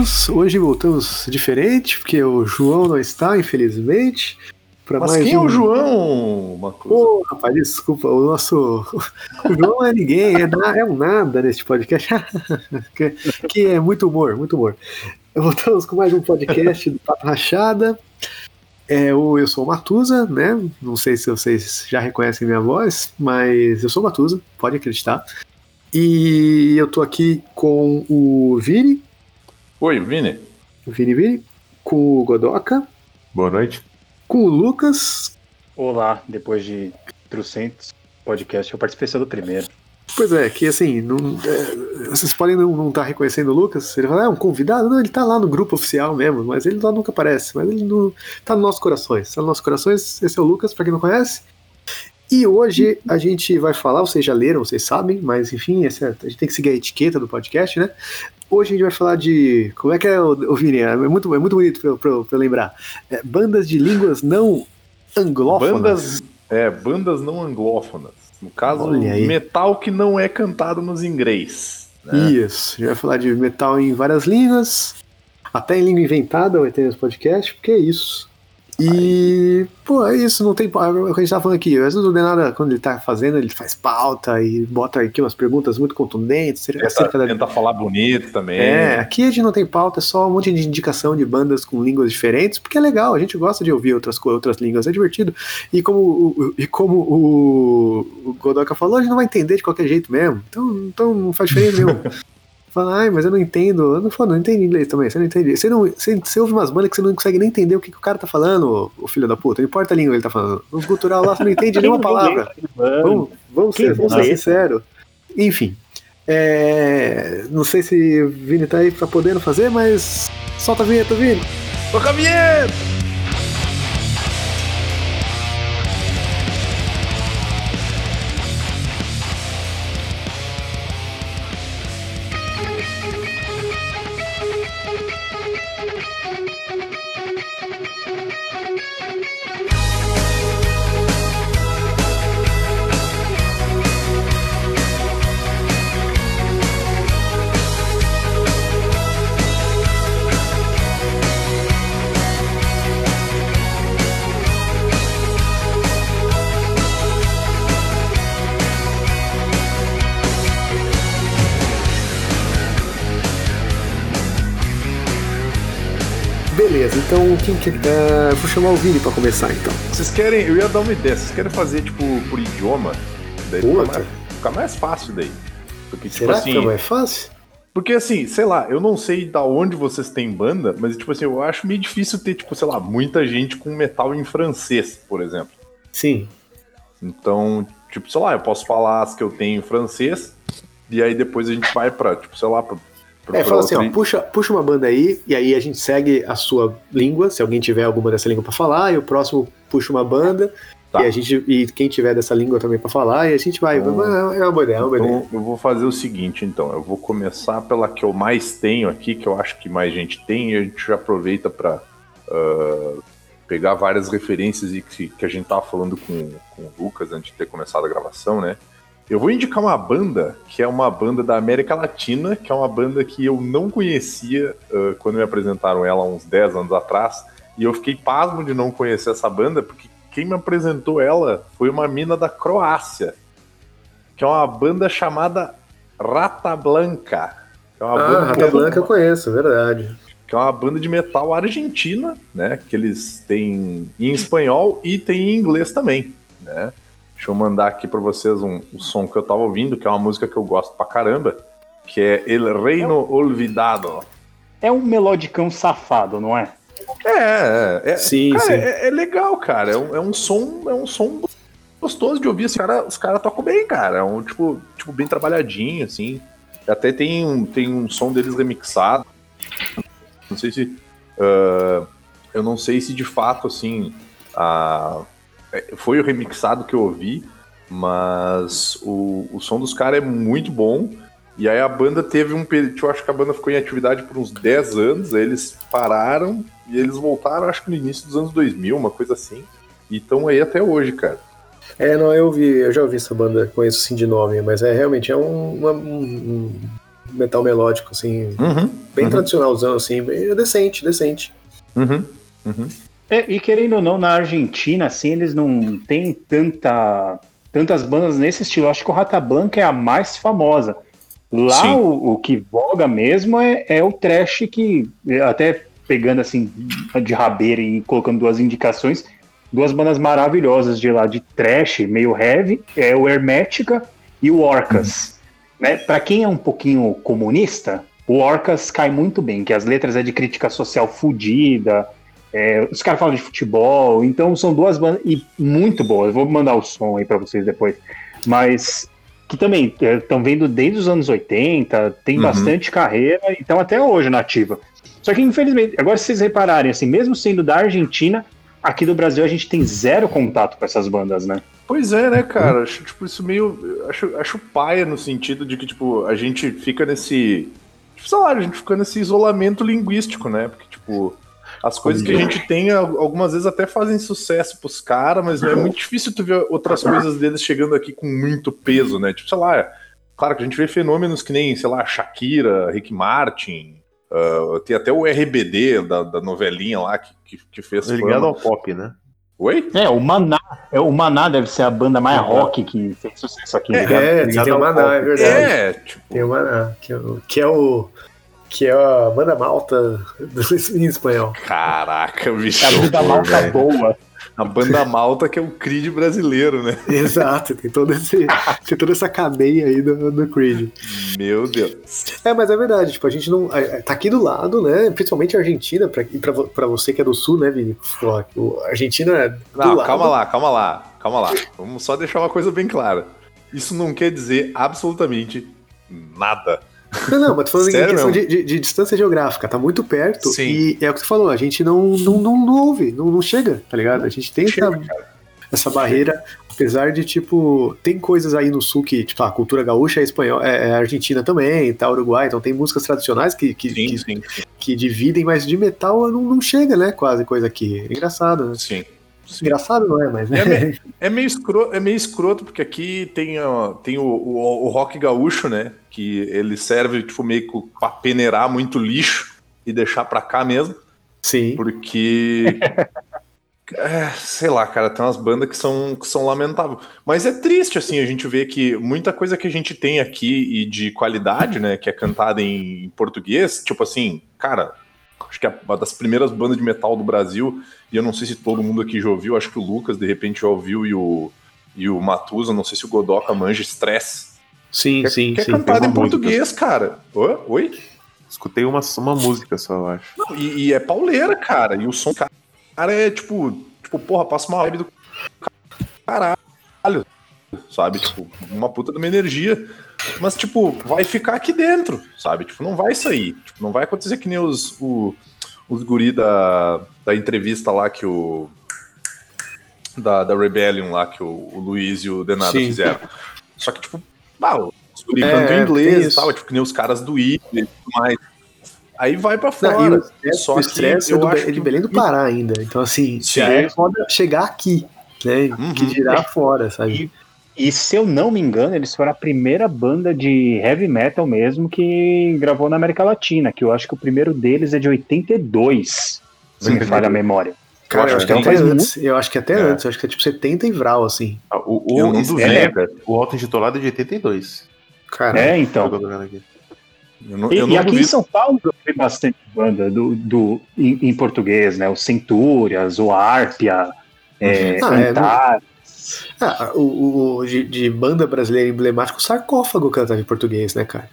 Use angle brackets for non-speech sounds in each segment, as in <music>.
voltamos. Hoje voltamos diferente, porque o João não está, infelizmente. Mas quem um... é o João, Macusa? Ô, rapaz, desculpa, o nosso. <laughs> O João é ninguém, é, é um nada neste podcast. <laughs> que, que é muito humor, muito humor. Voltamos com mais um podcast do Papo Rachada. É, eu sou o Matusa, né? Não sei se vocês já reconhecem minha voz, mas eu sou o Matusa, pode acreditar. E eu tô aqui com o Vini. Oi, Vini. Vini Vini. Com o Godoka. Boa noite. Com o Lucas. Olá, depois de 300 podcasts, eu participei só do primeiro. Pois é, que assim, não, é, vocês podem não estar tá reconhecendo o Lucas, ele fala, é um convidado? Não, ele tá lá no grupo oficial mesmo, mas ele lá nunca aparece, mas ele não, tá nos nossos corações, tá nos nossos corações, esse é o Lucas, pra quem não conhece. E hoje a gente vai falar, vocês já leram, vocês sabem, mas enfim, essa, a gente tem que seguir a etiqueta do podcast, né? Hoje a gente vai falar de. Como é que é, o Vini? É muito, é muito bonito pra, pra, pra eu lembrar. É, bandas de línguas não anglófonas. Bandas, é, bandas não anglófonas. No caso, metal que não é cantado nos inglês. Né? Isso, a gente vai falar de metal em várias línguas, até em língua inventada vai ter nesse podcast, porque é isso. E, pô, é isso, não tem. É o que a gente tava falando aqui. Às vezes o Denada, quando ele tá fazendo, ele faz pauta e bota aqui umas perguntas muito contundentes. Tenta, acerca da... tenta falar bonito também. É, aqui a gente não tem pauta, é só um monte de indicação de bandas com línguas diferentes, porque é legal, a gente gosta de ouvir outras, outras línguas, é divertido. E como, e como o, o Godoka falou, a gente não vai entender de qualquer jeito mesmo. Então, então não faz diferença nenhuma. <laughs> Fala, ai, mas eu não entendo. Eu não falo, não entendo inglês também, você não entende. Você, não, você, você ouve umas bandas que você não consegue nem entender o que, que o cara tá falando, o filho da puta. Não importa a língua que ele tá falando. No cultural lá você não entende <laughs> nenhuma palavra. Vamos, vamos ser, vamos ser sinceros. Enfim. É, não sei se o Vini tá aí pra podendo fazer, mas solta a vinheta, Vini. Toca a vinheta! Que. Uh, vou chamar o Vini pra começar então. Vocês querem. Eu ia dar uma ideia, vocês querem fazer, tipo, por idioma? Daí fica mais, fica mais, fácil daí. Porque, tipo Será assim. Que mais fácil? Porque assim, sei lá, eu não sei da onde vocês têm banda, mas tipo assim, eu acho meio difícil ter, tipo, sei lá, muita gente com metal em francês, por exemplo. Sim. Então, tipo, sei lá, eu posso falar as que eu tenho em francês, e aí depois a gente vai pra, tipo, sei lá, pra é, fala assim, ó, puxa, puxa uma banda aí, e aí a gente segue a sua língua, se alguém tiver alguma dessa língua para falar, e o próximo puxa uma banda, tá. e a gente e quem tiver dessa língua também para falar, e a gente vai. Então, é uma boa ideia, é uma boa então, ideia. Eu vou fazer o seguinte, então, eu vou começar pela que eu mais tenho aqui, que eu acho que mais gente tem, e a gente já aproveita para uh, ah, pegar várias referências e que, que a gente tava falando com, com o Lucas antes de ter começado a gravação, né? Eu vou indicar uma banda que é uma banda da América Latina, que é uma banda que eu não conhecia uh, quando me apresentaram ela uns 10 anos atrás. E eu fiquei pasmo de não conhecer essa banda, porque quem me apresentou ela foi uma mina da Croácia, que é uma banda chamada Rata Blanca. É uma ah, Rata Blanca eu conheço, verdade. Que é uma banda de metal argentina, né? Que eles têm em espanhol e tem em inglês também, né? Deixa eu mandar aqui para vocês um, um, som que eu tava ouvindo, que é uma música que eu gosto pra caramba, que é El Reino é um, Olvidado. É um melodicão safado, não é? É, é, é sim, cara, sim. É, é, legal, cara. É um, é um som, é um som gostoso de ouvir. Os caras os cara tocam bem, cara. É um tipo, tipo bem trabalhadinho, assim. Até tem um, tem um som deles remixado. Não sei se. Uh, eu não sei se de fato, assim. A, foi o remixado que eu ouvi, mas o, o som dos caras é muito bom. E aí a banda teve um período, eu acho que a banda ficou em atividade por uns 10 anos, aí eles pararam e eles voltaram, acho que no início dos anos 2000, uma coisa assim. E estão aí até hoje, cara. É, não, eu vi, eu já ouvi essa banda, conheço sim de nome, mas é realmente é um, uma, um metal melódico, assim, Uhum. bem uhum. tradicionalzão, assim, bem decente, decente. Uhum. Uhum. É, e querendo ou não, na Argentina, assim, eles não têm tanta, tantas bandas nesse estilo. Acho que o Rata Blanca é a mais famosa. Lá o, o que voga mesmo é, é o trash que, até pegando assim de rabeira e colocando duas indicações, duas bandas maravilhosas de lá de trash, meio heavy, é o Hermética e o Orcas. Né? Para quem é um pouquinho comunista, o Orcas cai muito bem, que as letras é de crítica social fodida, é, os caras falam de futebol, então são duas bandas e muito boas. Vou mandar o som aí para vocês depois. Mas que também estão vendo desde os anos 80, tem Uhum. bastante carreira, então até hoje na ativa. Só que infelizmente, agora se vocês repararem, assim, mesmo sendo da Argentina, aqui no Brasil a gente tem zero contato com essas bandas, né? Pois é, né, cara? Acho, tipo, isso meio. Acho, acho paia no sentido de que, tipo, a gente fica nesse. Tipo, sei lá, a gente fica nesse isolamento linguístico, né? Porque, tipo, as coisas que a gente tem, al- algumas vezes até fazem sucesso pros caras, mas é muito difícil tu ver outras coisas deles chegando aqui com muito peso, né? Tipo, sei lá, claro que a gente vê fenômenos que nem, sei lá, Shakira, Rick Martin. ah, tem até o RBD da, da novelinha lá que, que, que fez. Ligado ao pop, né? Oi? É, o Maná, é, o Maná deve ser a banda mais rock que fez sucesso aqui. É, ligado? tem, ligado tem o Maná, pop. é verdade. É, tipo. Tem o Maná, que é o. Que é, o, que é a banda malta do, <laughs> em espanhol. Caraca, bicho. A banda malta velho. boa. A banda malta que é o Creed brasileiro, né? <laughs> Exato, tem, todo esse, tem toda essa cadeia aí do, do Creed. Meu Deus. É, mas é verdade, tipo, a gente não. é, é, Tá aqui do lado, né? Principalmente a Argentina, pra, pra, pra você que é do sul, né, Vini? A Argentina é do Não, lado. calma lá, calma lá, calma lá. Vamos só deixar uma coisa bem clara. Isso não quer dizer absolutamente nada. Não, não, mas tô falando em questão de, de- de distância geográfica, tá muito perto. Sim. E é o que você falou, a gente não, não, não, não ouve, não, não chega, tá ligado? A gente tem Chega, essa, essa barreira, apesar de, tipo, tem coisas aí no sul que, tipo, a cultura gaúcha é espanhol, é, é argentina também, tá, Uruguai, então tem músicas tradicionais que, que, Sim, que, sim, que dividem, mas de metal não, não chega, né? Quase coisa aqui. É engraçado, né? sim. Sim. Engraçado não é, mas? É, me- <laughs> é meio escroto, é meio escroto, porque aqui tem, ó, tem o, o, o rock gaúcho, né? Que ele serve, tipo, meio pra peneirar muito lixo e deixar pra cá mesmo. Sim. Porque. <laughs> é, sei lá, cara, tem umas bandas que são, que são lamentáveis. Mas é triste, assim, a gente ver que muita coisa que a gente tem aqui e de qualidade, né, que é cantada em, em português, tipo assim, cara, acho que é uma das primeiras bandas de metal do Brasil, e eu não sei se todo mundo aqui já ouviu, acho que o Lucas, de repente, já ouviu, e o, e o Matusa, não sei se o Godoka manja Stress. Sim, Que, sim, que é sim. cantada em uma música. português, cara. Oi? Oi? Escutei uma, uma música só, eu acho. Não, e, e é pauleira, cara. E o som, cara, é tipo, tipo, porra, passa uma vibe do caralho, sabe? Tipo, uma puta de uma energia. Mas, tipo, vai ficar aqui dentro, sabe? Tipo, não vai sair. Tipo, não vai acontecer que nem os, o, os guri da, da entrevista lá que o. Da, da Rebellion lá que o, o Luiz e o Denado Sim. fizeram. Só que, tipo, ah, os guri É, cantam inglês e tal, tipo, que nem os caras do I e tudo mais. Aí vai pra Não, fora. e o Só o estresse é, eu do, é de Belém do Pará ainda. Então, assim, Sim. já é foda chegar aqui, né? Uhum. Que dirá fora, sabe? E se eu não me engano, eles foram a primeira banda de heavy metal mesmo que gravou na América Latina, que eu acho que o primeiro deles é de 82, se me falha a memória. Cara, eu acho faz antes. Eu acho que até É. antes. Eu acho que é tipo 70 e Vral, assim. Ah, O, Eu o, não duvido, é, cara. o Alto Intitulado é de 82. Cara, É, Eu então. Eu não, E, eu e aqui em. São Paulo tem bastante banda do, do, em, em português, né? O Centúrias, o Árpia, é, Ah, é, Antar. Ah, o, o- o de, de banda brasileira emblemática, o sarcófago cantava em português, né, cara?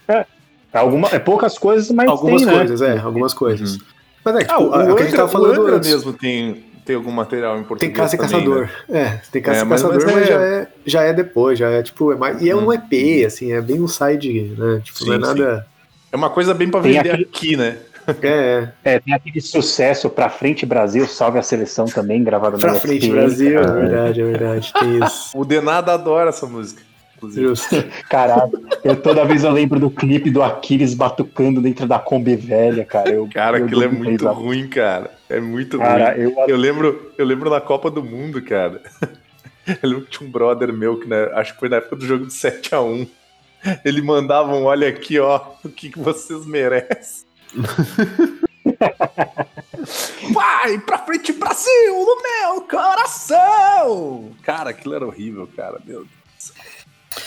Alguma, é poucas coisas, mas algumas tem, né? coisas, é, algumas coisas. Mas é, tipo, Ah, o, a- a que a gente Angra, tava o falando Angra antes. mesmo tem, tem algum material em português. Tem Caça e também, Caçador. né? É, tem Caça É, e mas- Caçador, mas mas, é- já, é, já é depois, já é tipo. É mais, e é um Uhum. EP, assim, é bem um side, né? Tipo, não é Sim, nada. É uma coisa bem pra vender aquele- aqui, né? É, é. É, tem aquele sucesso pra frente Brasil, salve a seleção também, gravado Pra na frente, ESPN, Brasil, é cara. verdade, é verdade. Tem <laughs> isso. O Denado adora essa música. Justo. Caralho, eu toda vez eu lembro do clipe do Aquiles batucando dentro da Kombi velha, cara. Eu, Cara, eu aquilo é muito risada. ruim, cara. É muito Cara, ruim. eu, Eu lembro, eu lembro na Copa do Mundo, cara. <laughs> Eu lembro que tinha um brother meu que né, acho que foi na época do jogo de 7x1. Ele mandava um, olha aqui, ó, o que, que vocês merecem. Vai pra frente, Brasil, no meu coração! Cara, aquilo era horrível, cara, meu Deus.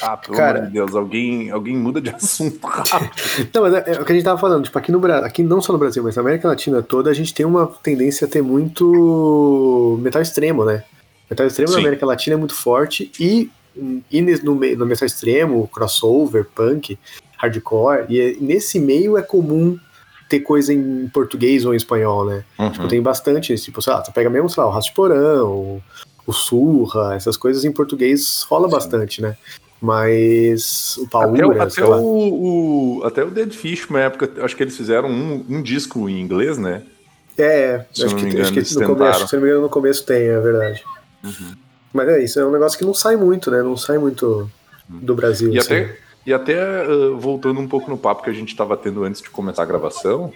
Ah, pelo Cara- amor de Deus, alguém, alguém muda de assunto rápido. <laughs> Não, mas é, é o que a gente tava falando, tipo, aqui no Brasil, aqui não só no Brasil, mas na América Latina toda, a gente tem uma tendência a ter muito metal extremo, né? Metal extremo na Sim. América Latina é muito forte e, e no, no metal extremo, crossover, punk, hardcore, e é- nesse meio é comum ter coisa em português ou em espanhol, né? Tipo, tem bastante, tipo, sei lá, você pega mesmo, sei lá, o Rato de Porão, o, o Surra, essas coisas em português rola bastante, né? Mas o Até, o, sei até, o, o- até o Dead Fish, uma época, acho que eles fizeram um, um disco em inglês, né? É, Se acho não que, me engano, acho que eles no começo, se não me engano, no começo tem, é verdade. Uhum. Mas é isso, é um negócio que não sai muito, né? Não sai muito do Brasil. E assim. até, e até uh, voltando um pouco no papo que a gente estava tendo antes de começar a gravação,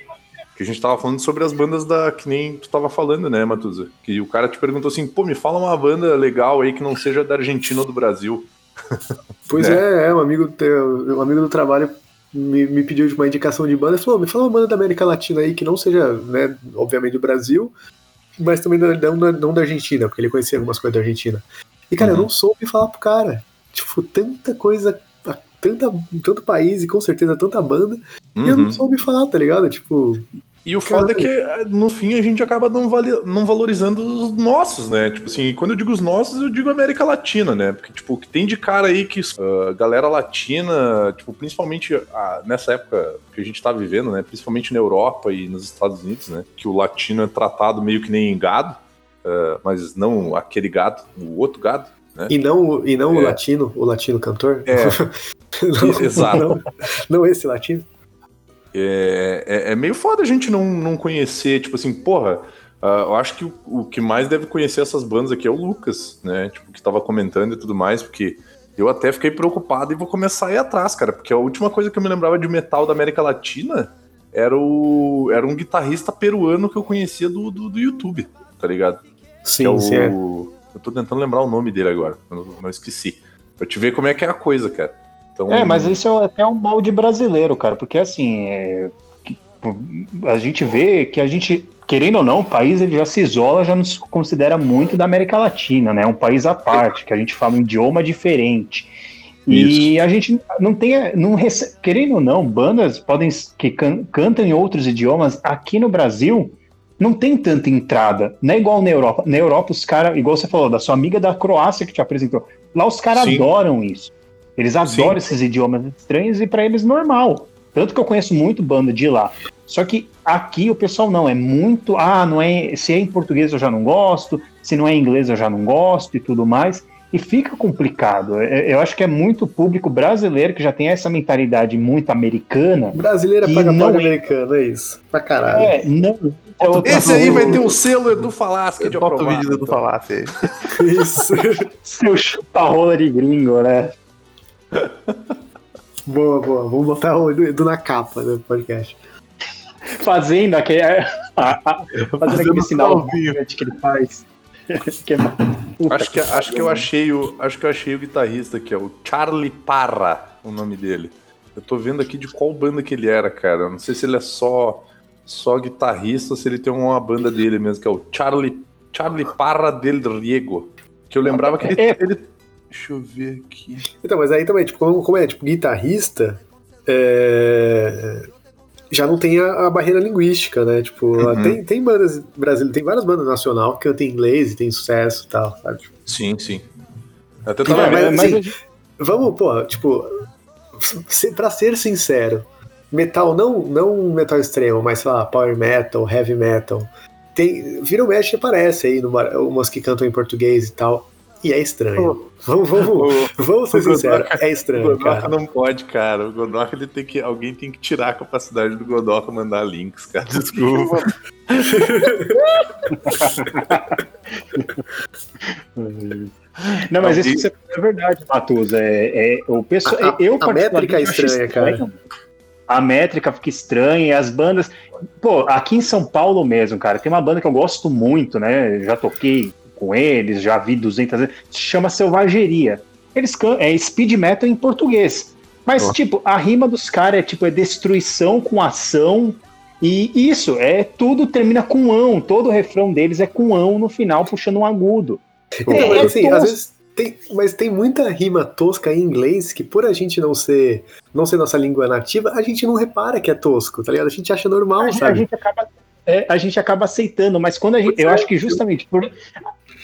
que a gente tava falando sobre as bandas da. que nem tu tava falando, né, Matuza? Que o cara te perguntou assim, pô, me fala uma banda legal aí que não seja da Argentina ou do Brasil. <laughs> Pois né? é, é, um amigo, teu- um amigo do trabalho me, me pediu uma indicação de banda e falou: me fala uma banda da América Latina aí que não seja, né, obviamente do Brasil, mas também não, da- não da Argentina, porque ele conhecia algumas coisas da Argentina. E, cara, eu Uhum. não soube falar pro cara. Tipo, tanta coisa, tanta, tanto país e com certeza tanta banda, e eu Uhum. não soube falar, tá ligado? Tipo, E o foda é que uh, no fim a gente acaba não, vali- não valorizando os nossos, né? Tipo assim, quando eu digo os nossos, eu digo América Latina, né? Porque, tipo, que tem de cara aí que uh, galera latina, tipo, principalmente ah, nessa época que a gente tá vivendo, né? Principalmente na Europa e nos Estados Unidos, né? Que o latino é tratado meio que nem gado, uh, mas não aquele gado, o outro gado. Né? E não, o- e não o É. latino, o latino cantor? É. <laughs> Não, Exato. Não, não esse latino. É, é, é meio foda a gente não, não conhecer, tipo assim, porra, ah, eu acho que o, o que mais deve conhecer essas bandas aqui é o Lucas, né? Tipo, que tava comentando e tudo mais, porque eu até fiquei preocupado e vou começar a ir atrás, cara, porque a última coisa que eu me lembrava de metal da América Latina era, o, era um guitarrista peruano que eu conhecia do, do, do YouTube, tá ligado? Sim, que é o, sim. Eu tô tentando lembrar o nome dele agora, não, não esqueci. Pra te ver como é que é a coisa, cara. Então, É, mas isso é até um mal de brasileiro, cara, porque assim, é, a gente vê que a gente, querendo ou não, o país ele já se isola, já nos considera muito da América Latina, né? Um país à parte, que a gente fala um idioma diferente. E a gente não tem, não querendo ou não, bandas podem que can- cantam em outros idiomas aqui no Brasil não tem tanta entrada, não é igual na Europa. Na Europa os caras, igual você falou, da sua amiga da Croácia que te apresentou, lá os caras Sim. adoram isso. Eles adoram esses idiomas estranhos e pra eles normal. Tanto que eu conheço muito banda de lá. Só que aqui o pessoal não, é muito, ah, não é, se é em português eu já não gosto, se não é em inglês eu já não gosto e tudo mais. E fica complicado. É- Eu acho que é muito público brasileiro que já tem essa mentalidade muito americana. Brasileira E paga não pau é- americano, é isso. Pra caralho. É, não. é Esse aí vai ter o selo Edu Falasque de Bota o aprovado. vídeo do Falácia aí. <laughs> Isso. Seu chupa-rola de gringo, né? boa, boa. Vamos botar o Edu, Edu na capa do podcast. Fazendo aquele, a- a- fazendo aquele sinal que ele faz. <laughs> Que é- Acho que, acho que eu achei o, acho que eu achei o guitarrista aqui, é o Charlie Parra, o nome dele. Eu tô vendo aqui de qual banda que ele era, cara. Eu Não sei se ele é só só guitarrista ou se ele tem uma banda dele mesmo, que é o Charlie Charlie Parra del Riego. Que eu lembrava que ele, É. ele- deixa eu ver aqui. Então, mas aí também, tipo, como, como é, tipo, guitarrista, é, já não tem a, a barreira linguística, né? Tipo, Uhum. tem, tem bandas brasileiras, tem várias bandas nacional que cantam em inglês e tem sucesso e tal, sabe? Tipo, Sim, sim. Até tava mas- vendo. assim, gente- Vamos, pô, tipo, pra ser sincero, metal, não, não metal extremo, mas sei lá, power metal, heavy metal, tem, vira o mexe aparece aí, numa, umas que cantam em português e tal, e é estranho. Vamos, vamos, vamos ser o sinceros, é <laughs> O estranho, Godoka cara. não pode, cara. O Godoka ele tem que. Alguém tem que tirar a capacidade do Godoka mandar links, cara. Desculpa. <laughs> Não, mas isso Alguém- que você falou é verdade, Matheus. É, é, o pessoal, A- eu a métrica é estranha, cara. A métrica fica estranha e as bandas. Pô, aqui em São Paulo mesmo, cara, tem uma banda que eu gosto muito, né? Já toquei com eles, já vi 200 vezes. Se chama Selvageria. Eles can... é speed metal em português. Mas, tipo, a rima dos caras é tipo, é destruição com ação. E isso, é tudo termina com ão. Todo o refrão deles é com ão no final, puxando um agudo. É, mas, assim, às vezes tem, mas tem muita rima tosca em inglês que por a gente não ser não ser nossa língua nativa, a gente não repara que é tosco, tá ligado? A gente acha normal, a, gente- a sabe? gente acaba, é, a gente acaba aceitando, mas quando a gente. Pois Eu é. acho que justamente por.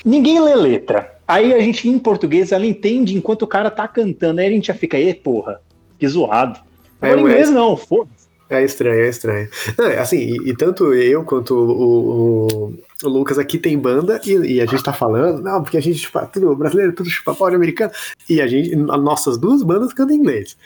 Ninguém lê letra. Aí a gente, em português, ela entende enquanto o cara tá cantando. Aí a gente já fica, e porra, que zoado. É, Agora, em mas- inglês, não, foda-se. É estranho, é estranho. Não, é assim, e, e tanto eu quanto o, o- o Lucas aqui tem banda e, e a gente tá falando, não, porque a gente chupa tudo brasileiro, tudo chupa pau de americano, e a gente, as nossas duas bandas cantam em inglês.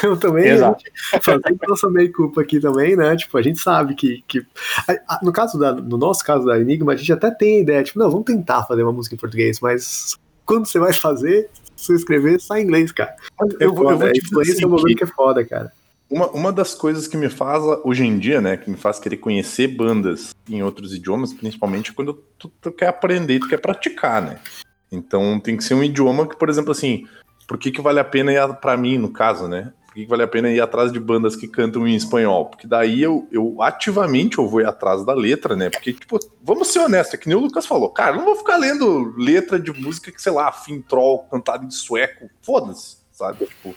Então também Exato. a gente fazendo <laughs> nossa meio-culpa aqui também, né? Tipo, a gente sabe que. que a- a- no, caso da, no nosso caso da Enigma, a gente até tem a ideia, tipo, não, vamos tentar fazer uma música em português, mas quando você vai fazer, se você escrever, sai em inglês, cara. É Eu, vou- eu foda, vou te dizer assim, é um bagulho que é foda, cara. uma, uma das coisas que me faz, hoje em dia, né, que me faz querer conhecer bandas em outros idiomas, principalmente quando tu, tu quer aprender e tu quer praticar, né? Então tem que ser um idioma que, por exemplo, assim, por que, que vale a pena ir, a- pra mim, no caso, né? Por que, vale a pena ir atrás de bandas que cantam em espanhol? Porque daí eu, eu ativamente eu vou ir atrás da letra, né? Porque, tipo, vamos ser honestos, é que nem o Lucas falou, cara, não vou ficar lendo letra de música que, sei lá, fim troll, cantada em sueco, foda-se, sabe? Tipo,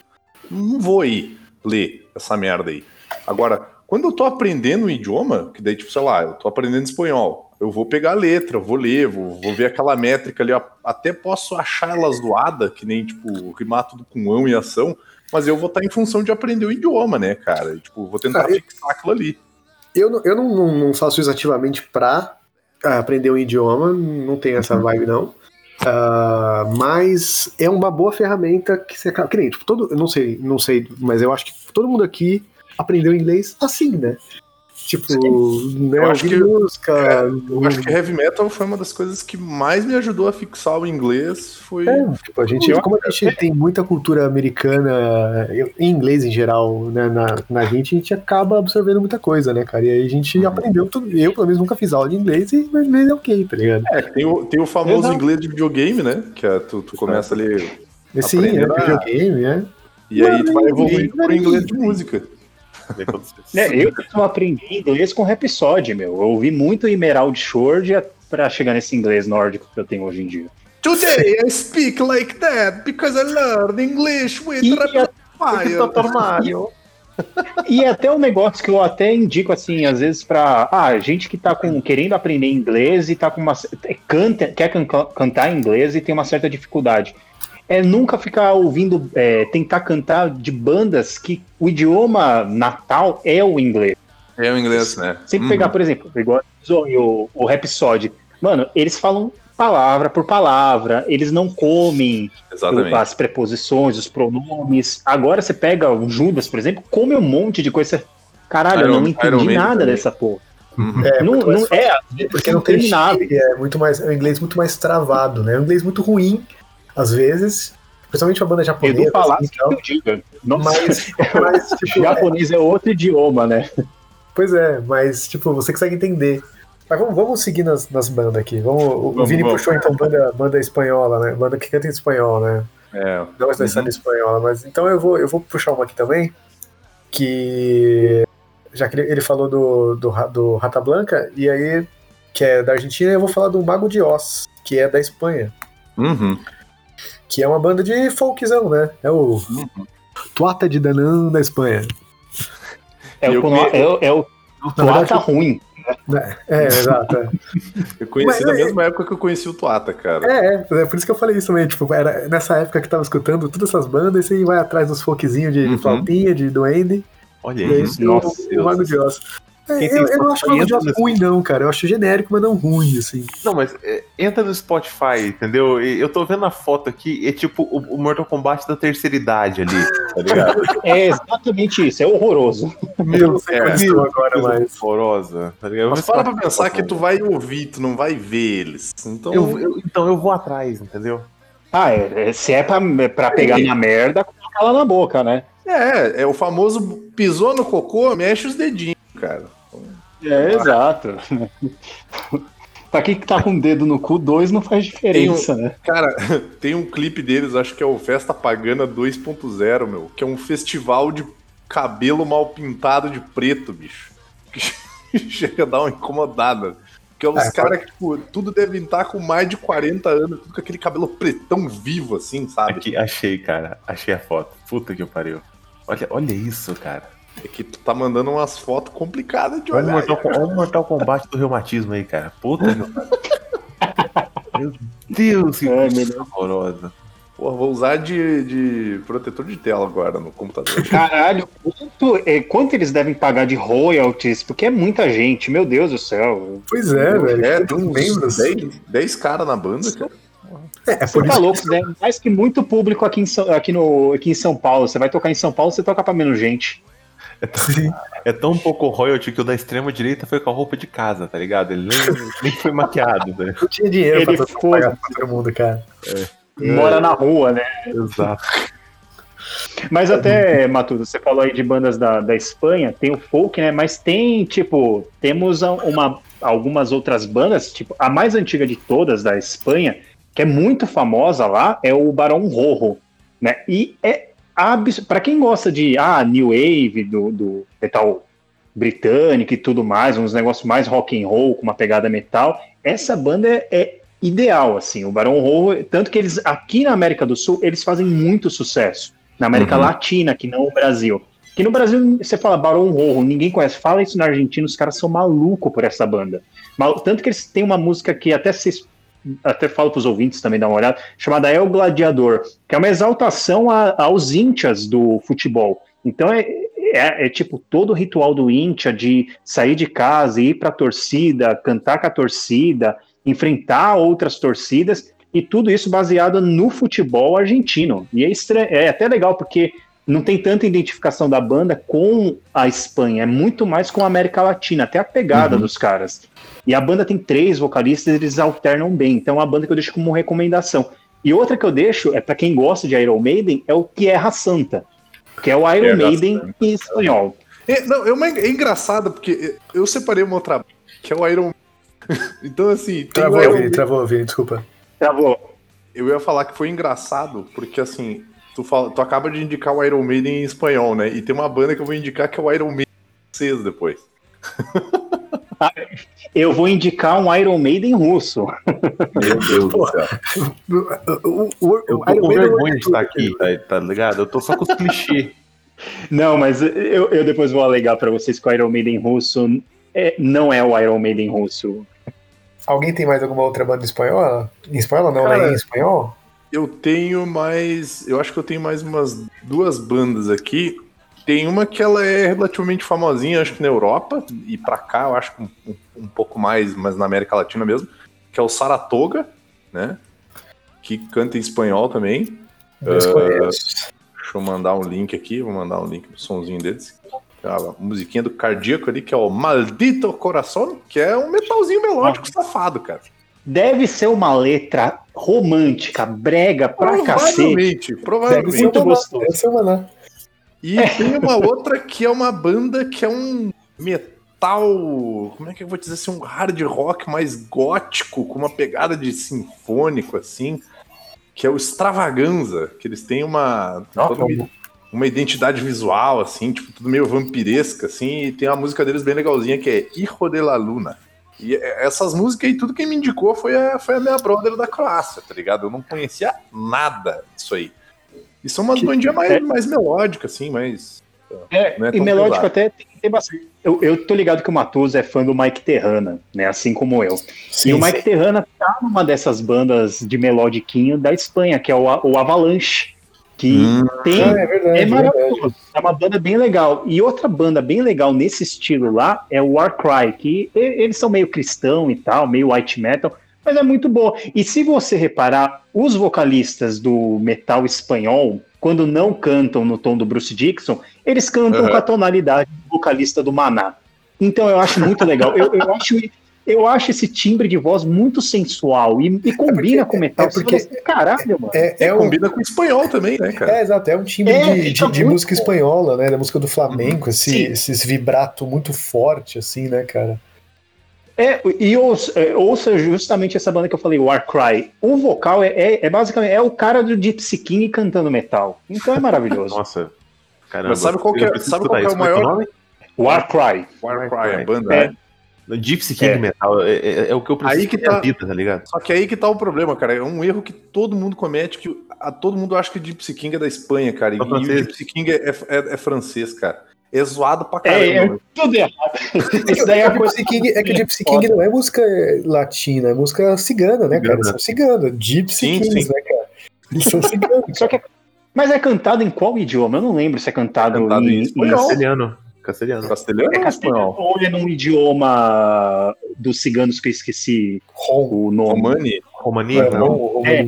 não vou ir ler essa merda aí. Agora, quando eu tô aprendendo um idioma, que daí, tipo, sei lá, eu tô aprendendo espanhol, eu vou pegar a letra, vou ler, vou, vou ver aquela métrica ali, até posso achar ela zoada, que nem, tipo, rimar tudo com ão e ação, mas eu vou estar em função de aprender o idioma, né, cara? Tipo, vou tentar Ah, eu- fixar aquilo ali. Eu, não, eu não, não, não faço isso ativamente pra ah, aprender um idioma, não tenho essa vibe, não. Ah, mas é uma boa ferramenta que você acaba. Que nem, tipo, todo. Eu não sei, não sei, mas eu acho que todo mundo aqui aprendeu inglês assim, né? Tipo, né, Eu acho que- música. Eu acho que heavy metal foi uma das coisas que mais me ajudou a fixar o inglês. Foi. É, tipo, a gente, como a gente tem muita cultura americana, em inglês em geral, né, na, na gente, a gente acaba absorvendo muita coisa, né, cara? E aí a gente Uhum. aprendeu tudo. Eu, pelo menos, nunca fiz aula de inglês e meu inglês é ok, tá ligado? É, tem o, tem o famoso Exato. inglês de videogame, né? Que é, tu, tu começa ali. Sim, é videogame, né? E aí tu vai evoluindo pro inglês de música. É, eu aprendi inglês com Rhapsody, meu. Eu ouvi muito Emerald Sword pra chegar nesse inglês nórdico que eu tenho hoje em dia. Today I speak like that because I learned English with E, Fire. Mario. <laughs> e até um negócio que eu até indico, assim, às vezes pra ah, gente que tá com, querendo aprender inglês e tá com uma. Canta, quer can- cantar inglês e tem uma certa dificuldade. É nunca ficar ouvindo, é, tentar cantar de bandas que o idioma natal é o inglês. É o inglês, né? Sempre pegar, por exemplo, igual o, o Rhapsody. Mano, eles falam palavra por palavra, eles não comem Exatamente. as preposições, os pronomes. Agora você pega o Judas, por exemplo, come um monte de coisa. Caralho, eu Iron- não Iron entendi Man nada também. dessa porra. Uhum. É, não, não, é, vezes porque não tem nada. é muito mais, é um inglês muito mais travado, né? É um inglês muito ruim, às vezes, principalmente uma banda japonesa. Edu falar assim, que tal. eu diga. Nossa, mas, <laughs> mas, tipo, é, japonês é outro idioma, né? pois é, mas tipo, você consegue entender. Mas vamos, vamos seguir nas, nas bandas aqui. Vamos, o- o Vamos, Vini vamos. puxou então banda, banda espanhola, né? Banda que canta em espanhol, né? É. Não necessariamente espanhola, mas então eu vou, eu vou puxar uma aqui também, que já que ele, ele falou do, do, do Rata Blanca, e aí, que é da Argentina, eu vou falar do Mago de Oz, que é da Espanha, Uhum. Que é uma banda de folkzão, né? É o Tuata de Danã da Espanha. É, o, é, o- é o Na verdade, Tuata ruim. É, exato. é. Eu conheci Mas, na é- mesma época que eu conheci o Tuata, cara. É, é, é por isso que eu falei isso também. Tipo, era nessa época que tava escutando todas essas bandas, e você vai atrás dos folkzinhos de Uhum. flautinha, de duende, Olha e aí tem Nossa, o, o Mago de Oz. É, eu, eu não acho o Mago de Oz Spotify ruim, não, cara. Eu acho genérico, mas não ruim, assim. Não, mas é, entra no Spotify, entendeu? E Eu tô vendo a foto aqui, é tipo o, o Mortal Kombat da terceira idade ali, tá ligado? <laughs> É exatamente isso, é horroroso. Eu não sei É, estão agora, mas. horrorosa, tá ligado? Mas Mas para pra pensar que tu vai ouvir, tu não vai ver eles. Então, Eu, eu- então eu vou atrás, entendeu? Ah, é, é- se é pra, pra pegar na merda, coloca ela na boca, né? é, é o famoso pisou no cocô, mexe os dedinhos, cara. É, exato. <laughs> Pra quem que tá com o dedo no cu, dois não faz diferença, né? Cara, <laughs> tem um clipe deles, acho que é o Festa Pagana 2.0, meu, que é um festival de cabelo mal pintado de preto, bicho. Que <laughs> chega a dar uma incomodada. Porque os É, caras que, tipo, tudo devem estar com mais de 40 anos, tudo com aquele cabelo pretão vivo, assim, sabe? Aqui, achei, cara. Achei a foto. Puta que pariu. Olha, olha isso, cara. É que tu tá mandando umas fotos complicadas de olhar. Mortal, olha o Mortal Kombat do reumatismo aí, cara. Puta que pariu. Meu Deus, que Ai, coisa meu horrorosa. Pô, vou usar de, de protetor de tela agora no computador. <laughs> Caralho, quanto, é, quanto eles devem pagar de royalties? Porque é muita gente, meu Deus do céu. Pois é, velho. É, tem uns membros. 10, 10 caras na banda, cara. É, é Você tá louco, né? Mais que muito público aqui em, São, aqui, no, aqui em São Paulo. Você vai tocar em São Paulo, você toca pra menos gente. Sim. É tão pouco royalty que o da extrema direita foi com a roupa de casa, tá ligado? Ele nem, nem foi maquiado, né? não tinha dinheiro Ele pra foi- pagar pra todo mundo, cara. Mora na rua, né? Exato. Mas até, Matuto, você falou aí de bandas da, da Espanha, tem o folk, né? Mas tem, tipo, temos uma, algumas outras bandas, tipo, a mais antiga de todas da Espanha, que é muito famosa lá, é o Barão Rojo, né? E é para quem gosta de ah, New Wave, do, do metal britânico e tudo mais, uns negócios mais rock and roll, com uma pegada metal, essa banda é, é ideal, assim, o Barão Rojo, tanto que eles, aqui na América do Sul, eles fazem muito sucesso na América Uhum. Latina, que não o Brasil. Que no Brasil você fala Barão Rojo, ninguém conhece. Fala isso na Argentina, os caras são malucos por essa banda. Mal- Tanto que eles têm uma música que até vocês até falo para os ouvintes também dar uma olhada, chamada El Gladiador, que é uma exaltação a- aos íntias do futebol. Então é, é, é tipo todo o ritual do íntia de sair de casa, ir para a torcida, cantar com a torcida, enfrentar outras torcidas e tudo isso baseado no futebol argentino. E é, é até legal porque não tem tanta identificação da banda com a Espanha, é muito mais com a América Latina, até a pegada Uhum. dos caras. E a banda tem três vocalistas, eles alternam bem, então é uma banda que eu deixo como recomendação. E outra que eu deixo, é para quem gosta de Iron Maiden, é o Tierra Santa, que é o Iron Tierra Maiden Santa. em espanhol. É, não, é, uma- é engraçado, porque eu separei uma outra que é o Iron <laughs> Então, assim, Travou, Iron Vini, travou, Vini, desculpa. Travou. Eu ia falar que foi engraçado, porque assim, tu, fala, tu acaba de indicar o Iron Maiden em espanhol, né? E tem uma banda que eu vou indicar que é o Iron Maiden em francês depois. Eu vou indicar um Iron Maiden russo. Meu Deus do céu. O, o, o, Eu tô Iron com Maiden vergonha é de estar aqui, tá, tá ligado? Eu tô só com os clichês. Não, mas eu, eu depois vou alegar para vocês que o Iron Maiden russo é- não é o Iron Maiden russo. Alguém tem mais alguma outra banda espanhola? Em espanhola não, Cara, né? Em espanhol? Eu tenho mais. Eu acho que eu tenho mais umas duas bandas aqui. Tem uma que ela é relativamente famosinha, acho que na Europa, e pra cá eu acho que um, um- um pouco mais, mas na América Latina mesmo, que é o Saratoga, né? Que canta em espanhol também. Desconheço. Deixa eu mandar um link aqui, vou mandar um link do sonzinho deles. A musiquinha do cardíaco ali, que é o Maldito Coração, que é um metalzinho melódico safado, cara. Deve ser uma letra romântica, brega pra cacete. Provavelmente, Deve provavelmente. ser muito gostoso. deve ser uma, né? E tem uma outra que é uma banda que é um metal. Como é que eu vou dizer assim? Um hard rock mais gótico, com uma pegada de sinfônico, assim. Que é o Extravaganza. Que eles têm uma. Nossa, uma, uma identidade visual, assim, tipo, tudo meio vampiresca, assim. E tem uma música deles bem legalzinha que é Hijo de la Luna. E é- essas músicas aí, tudo quem me indicou foi a, foi a minha brother da Croácia, tá ligado? Eu não conhecia nada disso aí. E são umas Que- bandinhas mais, é- mais melódicas, assim, mais. É, é e melódico pesado. até tem, tem bastante. Eu, eu tô ligado que o Matuso é fã do Mike Terrana, né? Assim como eu. Sim, e o Mike sim. Terrana tá numa dessas bandas de melodiquinho da Espanha, que é o, o Avalanche. Que Hum. tem. Ah, é verdade. É verdade. maravilhoso. É uma banda bem legal. E outra banda bem legal nesse estilo lá é o Warcry, que eles são meio cristão e tal, meio white metal, mas é muito boa. E se você reparar, os vocalistas do metal espanhol, quando não cantam no tom do Bruce Dixon, eles cantam Uhum. com a tonalidade do vocalista do Maná. Então eu acho muito legal. Eu, eu acho. Eu acho esse timbre de voz muito sensual e, e combina com metal. é porque- Você fala assim, Caralho, mano. É, é, um, Combina com espanhol também, né, cara? é, exato, é um timbre É, de, de, de música bom. espanhola, né? Da música do flamenco, esse, Sim. esses vibrato muito forte, assim, né, cara? É, e ouça, é, ouça justamente essa banda que eu falei, Warcry. O vocal é, é, é basicamente é o cara do Gypsy King cantando metal. Então é maravilhoso. <laughs> Nossa. Caramba. Mas sabe qual que é, sabe qual é o maior? nome? Warcry. Warcry, a banda, É. Gypsy King É. Metal. É, é- é o que eu preciso Aí que tá- vida, tá ligado? Só que aí que tá o problema, cara. É um erro que todo mundo comete, que a, todo mundo acha que o Gypsy King é da Espanha, cara. E, É e o francês. Gypsy King é, é- é francês, cara. É zoado pra É, caramba. é tudo errado. <laughs> Isso daí é É a o coisa. Gypsy King, é que o Gypsy King não é música latina, é música cigana, né, cara? Cigana. São ciganos, Gypsy Sim, Kings, sim. né, cara? Eles são <laughs> ciganos. Só que é- Mas é cantado em qual idioma? Eu não lembro se é cantado, Cantado em em, espanhol. Castelhano. Castelhano. Castelhano É ou castelhano espanhol? ou é num idioma dos ciganos que eu esqueci Rom. o nome? Romani? Romani? É, Não. Rom, Rom. É.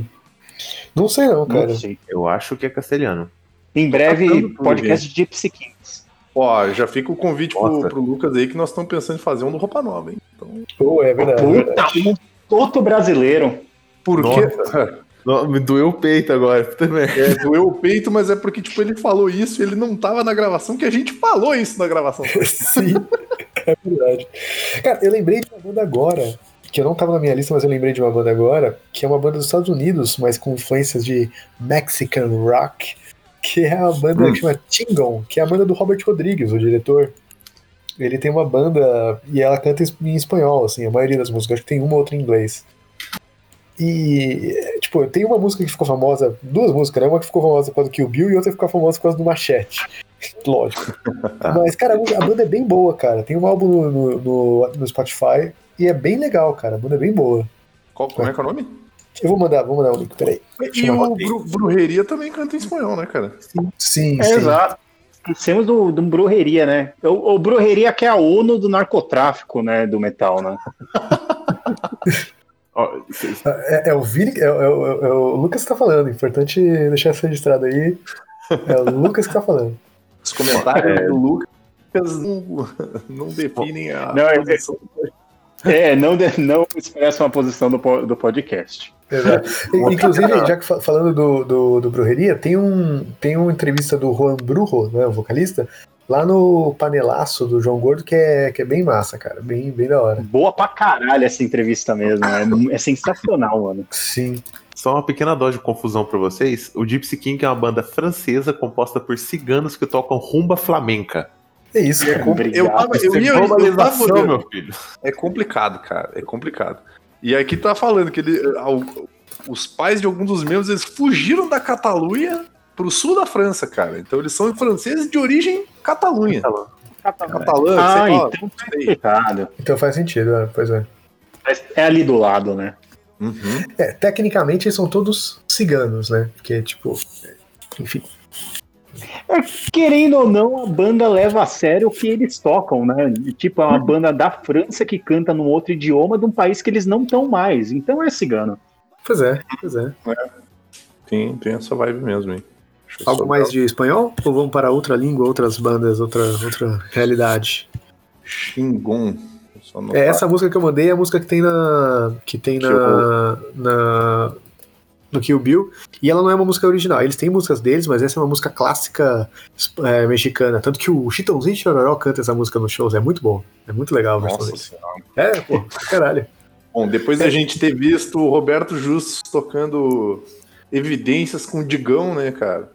Não sei não, cara. Não sei. Eu acho que é castelhano. Em breve, podcast de Gypsy Kings. Ó, já fica o convite pro, Nossa. pro Lucas aí que nós estamos pensando em fazer um do Roupa Nova, hein? Então, Pô, é verdade. é verdade. Puta, um toto brasileiro. por Nossa. quê? <laughs> Me doeu o peito agora também. É, doeu o peito, mas é porque, tipo, ele falou isso e ele não tava na gravação, que a gente falou isso na gravação. <laughs> Sim, é verdade. Cara, eu lembrei de uma banda agora, que eu não tava na minha lista, mas eu lembrei de uma banda agora, que é uma banda dos Estados Unidos, mas com influências de Mexican rock, que é a banda Hum. que chama Tingon, que é a banda do Robert Rodrigues, o diretor. Ele tem uma banda e ela canta em espanhol, assim, a maioria das músicas, acho que tem uma ou outra em inglês. E, tipo, tem uma música que ficou famosa, duas músicas, né? Uma que ficou famosa por causa do Kill Bill e outra que ficou famosa por causa do Machete. <laughs> Lógico. <laughs> Mas, cara, a banda é bem boa, cara. Tem um álbum no, no, no- no Spotify e é bem legal, cara. A banda é bem boa. Qual, como é que é o nome? Eu vou mandar, vou mandar o link, peraí. E o Bru, Brujeria também canta em espanhol, né, cara? Sim, É, sim. exato. Esquecemos do, do Brujeria, né? O, o Brujeria que é a ONU do narcotráfico, né? Do metal, né? <laughs> É, é o Vini, é, é o- é o Lucas que tá falando. Importante deixar isso registrado aí. É o <laughs> Lucas que tá falando. Os comentários do Lucas não, não definem a Não, é- posição. É, não, de- não expressa uma posição do, do podcast. Exato. Inclusive, já que fa- falando do, do, do Brujeria, tem um tem uma entrevista do Juan Brujo, né, o vocalista, lá no panelaço do João Gordo, que é, que é bem massa, cara. Bem, bem da hora. Boa pra caralho essa entrevista mesmo. É, é sensacional, mano. Sim. Só uma pequena dose de confusão pra vocês. O Gypsy King é uma banda francesa composta por ciganos que tocam rumba flamenca. É isso, cara. Obrigado. Eu, tava, eu é ia eu tava meu filho. É complicado, cara. É complicado. E aqui tá falando que ele, ao- os pais de alguns dos membros eles fugiram da Catalunha pro sul da França, cara. Então eles são franceses de origem Catalunha. Catalã, Ah, sei lá. então sei. complicado. Então faz sentido, é, pois é. Mas É ali do lado, né? Uhum. É, tecnicamente eles são todos ciganos, né? Porque, tipo, enfim. Querendo ou não, a banda leva a sério o que eles tocam, né? Tipo, é uma banda da França que canta num outro idioma de um país que eles não estão mais. Então é cigano. Pois é, pois é. Tem, tem essa vibe mesmo, hein? Algo mais de espanhol? Ou vamos para outra língua, outras bandas, outra, outra realidade? Xingon. É, essa música que eu mandei é a música que tem na. que tem na. na no Kill Bill. E ela não é uma música original. Eles têm músicas deles, mas essa é uma música clássica é, mexicana. Tanto que o Chitãozinho Chororó canta essa música nos shows. É muito bom. É muito legal a versão Nossa deles. senhora. É, pô, caralho. Bom, depois da gente ter visto o Roberto Justus tocando evidências com o Digão, né, cara?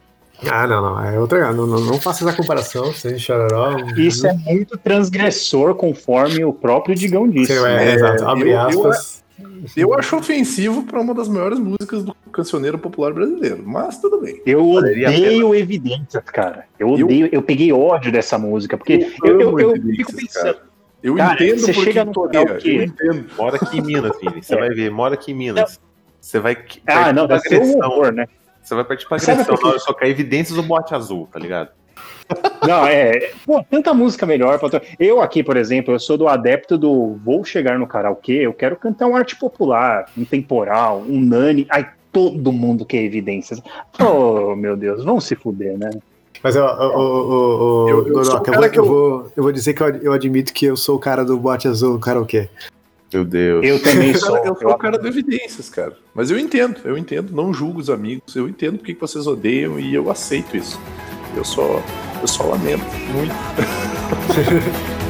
Ah, não, não. É outra. Não, não, não faça essa comparação. Chitãozinho Chororó. Isso é muito transgressor, conforme o próprio Digão disse. É, né? exato. Abre eu- eu- aspas. Eu acho ofensivo pra uma das maiores músicas do cancioneiro popular brasileiro, mas tudo bem. Eu odeio Evidências, cara. Eu Eu- odeio, eu peguei ódio dessa música, porque eu, eu, eu fico pensando, cara. Eu Cara, entendo você porque chega no karaokê. Eu entendo. Mora aqui em Minas, Vini. Você É. vai ver, mora aqui em Minas. Você vai. ah, partir não, deve ser um agressão. horror, né? Você vai partir pra agressão na hora de tocar evidências do bote azul, tá ligado? Não, é. Pô, tanta música melhor. pra Eu aqui, por exemplo, eu sou do adepto do vou chegar no karaokê, eu quero cantar um arte popular, um temporal, um nani. Ai, todo mundo quer evidências. Oh, meu Deus, vão se fuder, né? Mas, ó, Eu- eu sou o Godoka, eu, que eu, eu- vou, eu vou dizer que eu, eu admito que eu sou o cara do bote azul no karaokê. Meu Deus. Eu também sou. Eu sou o cara do evidências, cara. Mas eu entendo, eu entendo. Não julgo os amigos. Eu entendo porque que vocês odeiam e eu aceito isso. Eu só, eu só lamento muito. <laughs>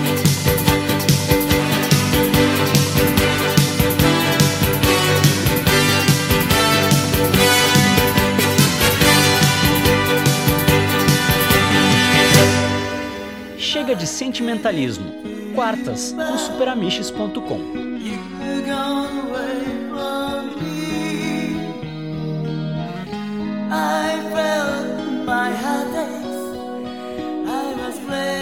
Chega de sentimentalismo. Quartas no superamiches.com. I felt my. I was glad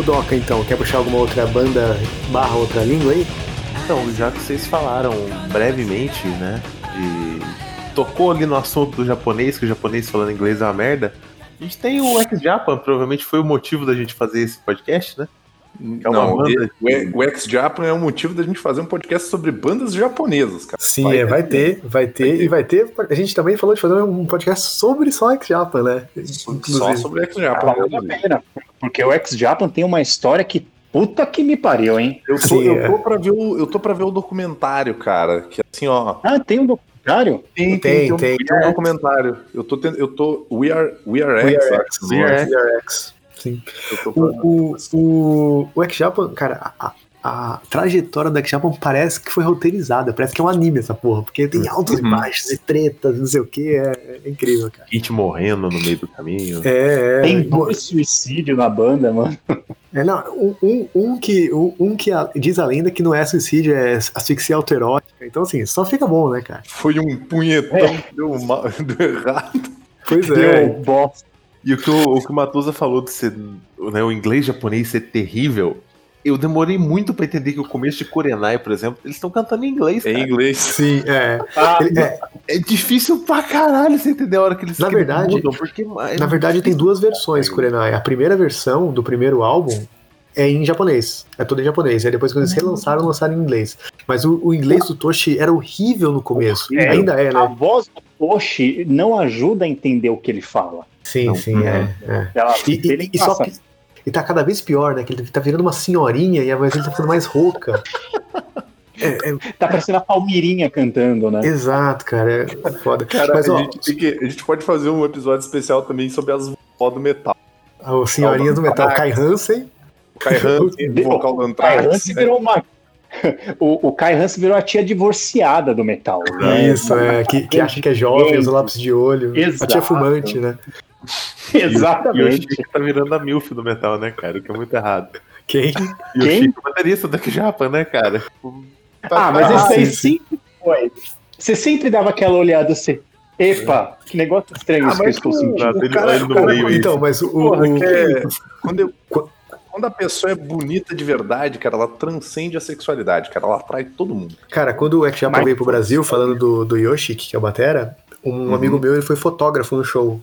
Godoka então, quer puxar alguma outra banda barra outra língua aí? Então, já que vocês falaram brevemente, né? E tocou ali no assunto do japonês, que o japonês falando inglês é uma merda. A gente tem o X-Japan, provavelmente foi o motivo da gente fazer esse podcast, né? É uma Não, banda o, o X-Japan é o motivo da gente fazer um podcast sobre bandas japonesas, cara. Sim, vai, é, vai ter, vai ter, e vai ter. A gente também falou de fazer um podcast sobre só X-Japan, né? Só sobre o X-Japan. Ah, vale a pena, porque o X-Japan tem uma história que puta que me pariu, hein? Eu tô, Sim, eu, é. tô pra ver o, eu tô pra ver o documentário, cara. Que assim, ó. Ah, tem um documentário? Tem, Tem, um- tem. um documentário. Eu tô, tendo, eu tô. We Are, we are We X, Are acho, We não é? Are, We Are X. Sim. O, o, o, o X-Japan, cara, a, a trajetória do X-Japan parece que foi roteirizada, parece que é um anime essa porra, porque tem altos e Uhum. baixos e tretas, não sei o que, é, é incrível, cara. gente morrendo no meio do caminho. É, é. Tem dois suicídios na banda, mano. É, não, um, um, um que, um, um que a- diz a lenda que não é suicídio, é asfixia autoerótica. Então, assim, só fica bom, né, cara? Foi um punhetão que deu, mal, <laughs> deu errado. Pois Deu é. bosta. E o que o, o, que o Matusa falou de ser né, o inglês japonês ser terrível, eu demorei muito pra entender que o começo de Kurenai, por exemplo, eles estão cantando em inglês, Em cara. inglês. Sim, é. Ah, Ele- é, É difícil pra caralho você entender a hora que eles, Na verdade- mudam, porque é Na verdade, tem duas versões, Kurenai. A primeira versão do primeiro álbum é em japonês. É todo em japonês. Aí depois, quando eles relançaram, lançaram em inglês. Mas o, o inglês do Toshi era horrível no começo. É, Ainda é, a né? voz do Toshi não ajuda a entender o que ele fala. Sim, Não, sim, é. é. Ela, E, ele e só pi- e tá cada vez pior, né? Que ele tá virando uma senhorinha e a voz dele tá ficando mais rouca. É, é- tá parecendo a Palmirinha cantando, né? exato, cara. É foda. Cara, Mas, a, ó, gente tem que- a gente pode fazer um episódio especial também sobre as vozes do metal. o Senhorinhas do Metal, Kai Hansen. O Kai Hansen, o <laughs> vocal do O Kai Anthrax. Hansen virou uma. <laughs> O, o Kai Hansen virou a tia divorciada do metal. né? Isso, é. Que, que acha que é jovem, usa lápis de olho. A tia Exato. fumante, né? <laughs> E o Exatamente. Chico tá virando a MILF do metal, né, cara? O que é muito errado. Quem? E o Quem? Chico é baterista do Japan, né, cara? Ah, mas Ah, esse aí sim, sim. sempre foi. Você sempre dava aquela olhada, você. Epa, que negócio estranho Ah, isso que eu mas estou o- sentindo. Exato, ele cara- o cara- meio aí. Então, mas o. Porra, o- que é- quando, eu- quando a pessoa é bonita de verdade, cara, ela transcende a sexualidade, cara, ela atrai todo mundo. Cara, quando o Mas- veio pro Brasil, falando do, do Yoshi, que é o Batera, um Uhum. amigo meu ele foi fotógrafo no show.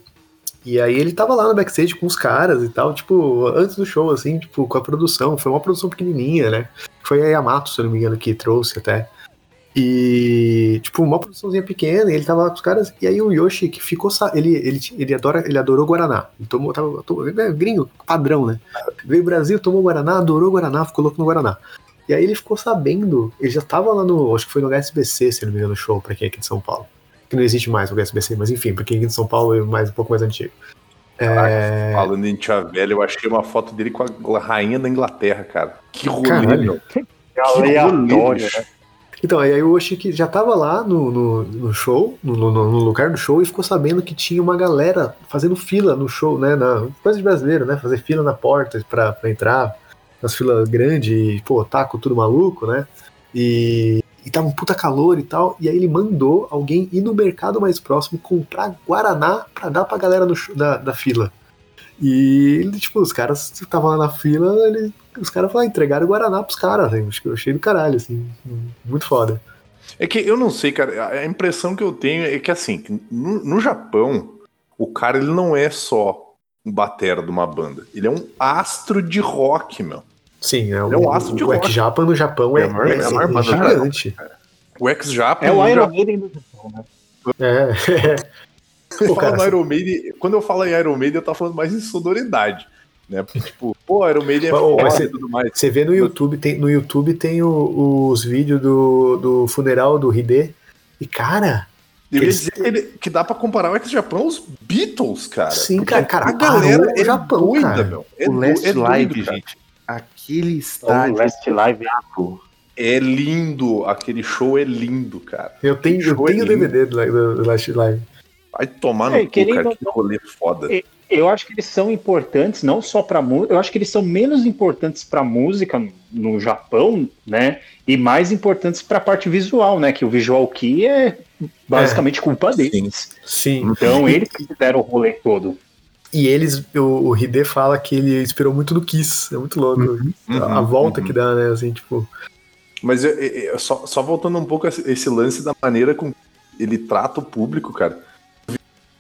E aí ele tava lá no backstage com os caras e tal, tipo, antes do show, assim, tipo, com a produção. Foi uma produção pequenininha, né? Foi a Yamato, se eu não me engano, que trouxe até. E, tipo, uma produçãozinha pequena, e ele tava lá com os caras, e aí o Yoshi, que ficou, ele, ele, ele, adora, ele adorou Guaraná, ele tomou, tava, tomou- é gringo, padrão, né? Veio Brasil, tomou Guaraná, adorou Guaraná, ficou louco no Guaraná. E aí ele ficou sabendo, ele já tava lá no, acho que foi no HSBC, se não me engano, no show, pra quem é aqui de São Paulo. Que não existe mais o HSBC, mas enfim, pra quem é aqui de São Paulo é mais, um pouco mais antigo. É... Falando em tia velha, eu achei uma foto dele com a rainha da Inglaterra, cara. Que rolê, meu. Aleatório, né? Então, aí o Oshiki já tava lá no, no, no show, no, no, no lugar do show, e ficou sabendo que tinha uma galera fazendo fila no show, né? Na, coisa de brasileiro, né? Fazer fila na porta pra, pra entrar, nas filas grandes, pô, taco tudo maluco, né? E, e tava um puta calor e tal. E aí ele mandou alguém ir no mercado mais próximo comprar Guaraná pra dar pra galera no, da, da fila. E, ele, tipo, os caras estavam lá na fila, ele- os caras falaram, entregaram o Guaraná pros caras, assim, eu achei do caralho, assim, muito foda. É que eu não sei, cara. A impressão que eu tenho é que, assim, no, no Japão, o cara ele não é só um batera de uma banda. Ele é um astro de rock, meu. Sim, é, Ele é um astro de o rock. X-Japa no Japão é, É a maior- é, é a maior é gigante. O ex-Japa. É o Iron Japão, Maiden do Japão, né? É, <laughs> eu falo Iron Maiden, quando eu falo em Iron Maiden, eu tô falando mais em sonoridade. Né? Porque, tipo, pô, Iron Maiden é Ô, foda e tudo mais. Você vê no YouTube, tem, no YouTube tem o- os vídeos do, do funeral do Hide. E, cara, Eu ia dizer que, ele- que dá pra comparar o ex-Japão aos Beatles, cara. Sim, cara, cara, a galera o é Japão, doida, cara. meu. É, o do- Last é doido, Live, cara. gente. Aquele O estádio. Last Live. É lindo, aquele show é lindo, cara. eu tenho, eu é tenho o lindo. DVD do, do, do Last Live. Vai tomar no É, cu, querendo cara, que rolê foda. É, Eu acho que eles são importantes não só para música, eu acho que eles são menos importantes para música no- no Japão, né? E mais importantes para a parte visual, né? Que o visual key é basicamente culpa deles. Sim. Então eles que deram o rolê todo. E eles, o, o Hide fala que ele inspirou muito no Kiss. É muito louco. a uhum, volta uhum. que dá, né? Assim, tipo. Mas eu- eu- só, só voltando um pouco a esse esse lance da maneira com que ele trata o público, cara.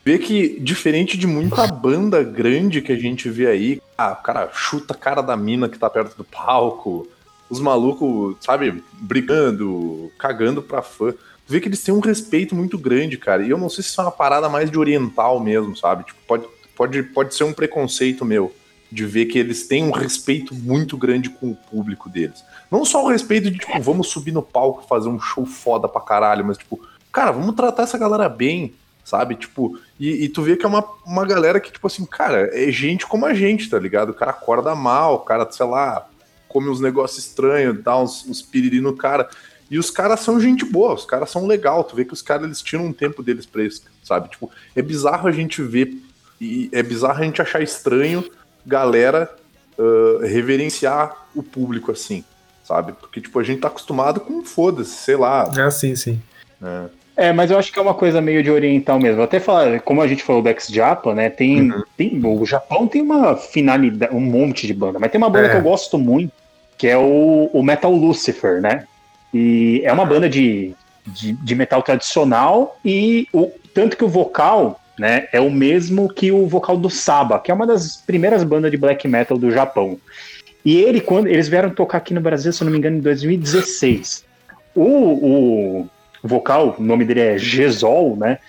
Vê que, diferente de muita banda grande que a gente vê aí, ah, o cara chuta a cara da mina que tá perto do palco, os malucos, sabe, brigando, cagando pra fã. Tu vê que eles têm um respeito muito grande, cara. E eu não sei se isso é uma parada mais de oriental mesmo, sabe? Tipo, pode, pode, pode ser um preconceito meu de ver que eles têm um respeito muito grande com o público deles. Não só o respeito de, tipo, vamos subir no palco fazer um show foda pra caralho, mas, tipo, cara, vamos tratar essa galera bem, sabe? Tipo, e, e tu vê que é uma, uma galera que, tipo assim, cara, é gente como a gente, tá ligado? O cara acorda mal, o cara, sei lá, come uns negócios estranhos, dá uns, uns piriri no cara. E os caras são gente boa, os caras são legal. Tu vê que os caras eles tiram um tempo deles pra isso, sabe? Tipo, é bizarro a gente ver e é bizarro a gente achar estranho galera ah, reverenciar o público assim, sabe? Porque, tipo, a gente tá acostumado com foda-se, sei lá. Ah, sim, sim. né? É, mas eu acho que é uma coisa meio de oriental mesmo. Até falar, como a gente falou do ex-Japa, né? Tem, tem. O Japão tem uma finalidade, um monte de banda, mas tem uma banda É. que eu gosto muito, que é o, o Metal Lucifer, né? E é uma banda de, de, de metal tradicional, e o, tanto que o vocal né, é o mesmo que o vocal do Saba, que é uma das primeiras bandas de black metal do Japão. E ele, quando eles vieram tocar aqui no Brasil, se eu não me engano, em 2016. O, o vocal, o nome dele é Gesol, né?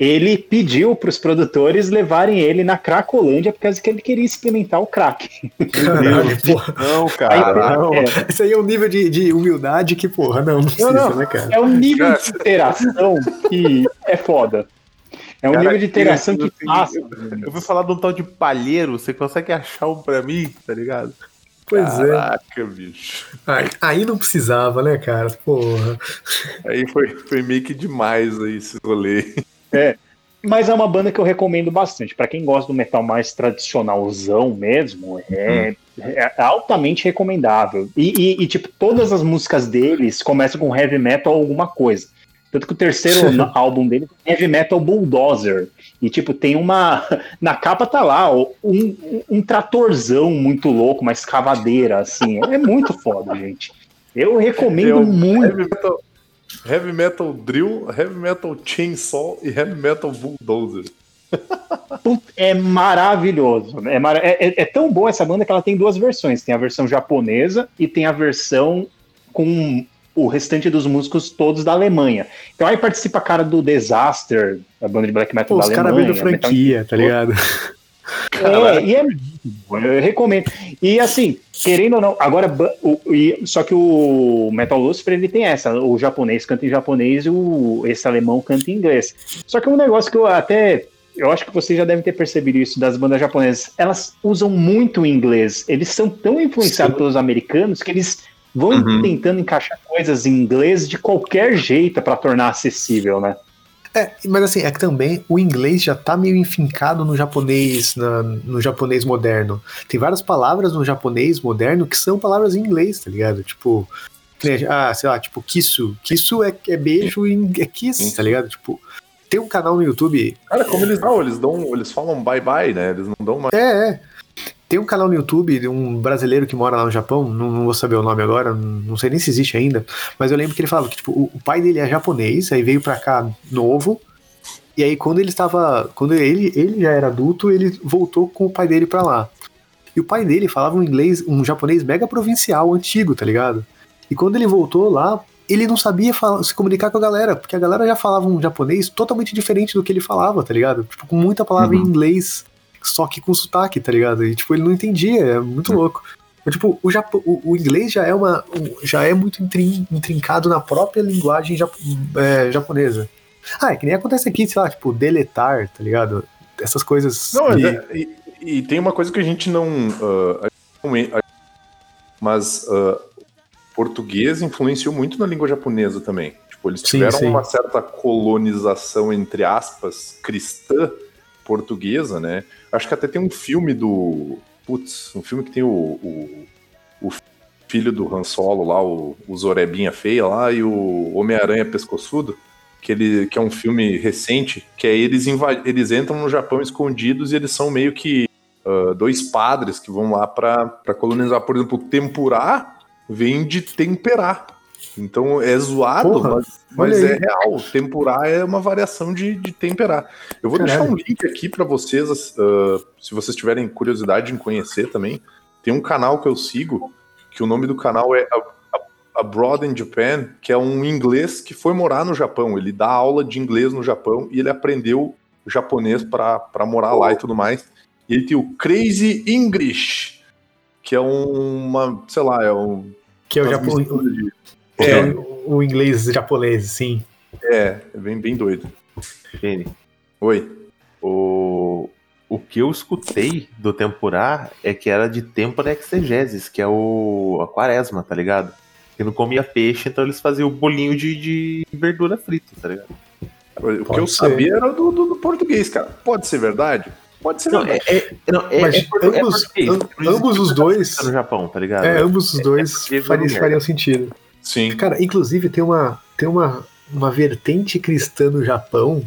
Ele pediu para os produtores levarem ele na Cracolândia porque que ele queria experimentar o crack. Caralho, porra. Não, Aí, cara. não. é, Isso aí é um nível de, de humildade que, porra, não, não precisa, não. né, cara? é um nível de interação que é foda. É um Cara, nível de interação que assim, passa. Eu vou falar de um tal de palheiro, você consegue achar um pra mim, tá ligado? Pois é. Caraca, bicho. Aí, aí não precisava, né, cara? Porra. Aí foi, foi meio que demais aí esse rolê. Mas é uma banda que eu recomendo bastante. Pra quem gosta do metal mais tradicionalzão mesmo, é, é altamente recomendável. E, e- e, tipo, todas as músicas deles começam com heavy metal alguma coisa. Tanto que o terceiro <laughs> álbum dele é Heavy Metal Bulldozer. E, tipo, tem uma. <laughs> Na capa tá lá, um, um- tratorzão muito louco, uma escavadeira, assim. É muito foda, gente. Eu recomendo um muito. Heavy metal, heavy metal drill, heavy metal chainsaw e heavy metal bulldozer. <laughs> É maravilhoso. É, mara- é- é- é tão boa essa banda que ela tem duas versões. Tem a versão japonesa e tem a versão com o restante dos músicos todos da Alemanha. Então aí participa a cara do Disaster, a banda de black metal Pô, da os caras Alemanha. abrindo Metal franquia, tá ligado? <laughs> É, e é eu recomendo. E assim, querendo ou não, agora, o- e- só que o Metal Lucifer ele tem essa, o japonês canta em japonês e o, esse alemão canta em inglês. Só que é um negócio que eu até, eu acho que vocês já devem ter percebido isso das bandas japonesas, elas usam muito o inglês, eles são tão influenciados pelos americanos que eles vão Uhum. tentando encaixar coisas em inglês de qualquer jeito para tornar acessível, né? É, mas assim, é que também o inglês já tá meio enfincado no japonês, na- no japonês moderno. Tem várias palavras no japonês moderno que são palavras em inglês, tá ligado? Tipo, ah, sei lá, tipo, kisu. Kisu é, é beijo em é kiss, tá ligado? Tipo, tem um canal no YouTube. Cara, como eles não, eles dão, eles falam bye bye, né? Eles não dão mais. É, é. Tem um canal no YouTube de um brasileiro que mora lá no Japão, não, não vou saber o nome agora, não sei nem se existe ainda, mas eu lembro que ele falava que tipo, o, pai dele é japonês, aí veio pra cá novo, e aí quando ele estava, quando ele, ele já era adulto, ele voltou com o pai dele pra lá. E o pai dele falava um inglês, um japonês mega provincial, antigo, tá ligado? E quando ele voltou lá, ele não sabia falar- se comunicar com a galera, porque a galera já falava um japonês totalmente diferente do que ele falava, tá ligado? Tipo, com muita palavra em inglês, só que com sotaque, tá ligado? E tipo, ele não entendia, é muito louco. Mas, tipo, o, Japo- o, o inglês já é uma. um- já é muito intrin- intrincado na própria linguagem japo- é, japonesa. Ah, é que nem acontece aqui, sei lá, tipo, deletar, tá ligado? Essas coisas. Não, que- é- e, e tem uma coisa que a gente não. a- mas ah, português influenciou muito na língua japonesa também. Tipo, eles Sim, tiveram sim. uma certa colonização, entre aspas, cristã portuguesa, né? Acho que até tem um filme do. Putz, um filme que tem o, o, o filho do Han Solo lá, o, o Zorebinha Feia lá, e o Homem-Aranha Pescoçudo que, ele, que é um filme recente, que é eles, eles entram no Japão escondidos e eles são meio que ah, dois padres que vão lá pra colonizar. Por exemplo, tempurá vem de temperar. Então é zoado, Porra, mas, mas é real. Tempurar é uma variação de, de temperar. Eu vou deixar Caralho. um link aqui pra vocês, ah, se vocês tiverem curiosidade em conhecer também. Tem um canal que eu sigo, que o nome do canal é Abroad in Japan, que é um inglês que foi morar no Japão. Ele dá aula de inglês no Japão e ele aprendeu japonês pra pra morar lá e tudo mais. E ele tem o Crazy English, que é um- uma, sei lá, é um. que é o, de- que É. é o, o inglês japonês, sim. É, é bem, bem doido. Gene, Oi. o, o que eu escutei do Tempurá é que era de Tempora Exegesis, que é o a quaresma, tá ligado? Que não comia peixe, então eles faziam o bolinho de, de verdura frita, tá ligado? O que eu ser. sabia era do, do- do português, cara. Pode ser verdade? Pode ser Não, verdade. é, é, não, é, Mas ambos- os dois- no Japão, tá ligado? É, ambos os dois fariam, fariam sentido. Sim. Cara, inclusive tem uma, tem uma, uma vertente cristã no Japão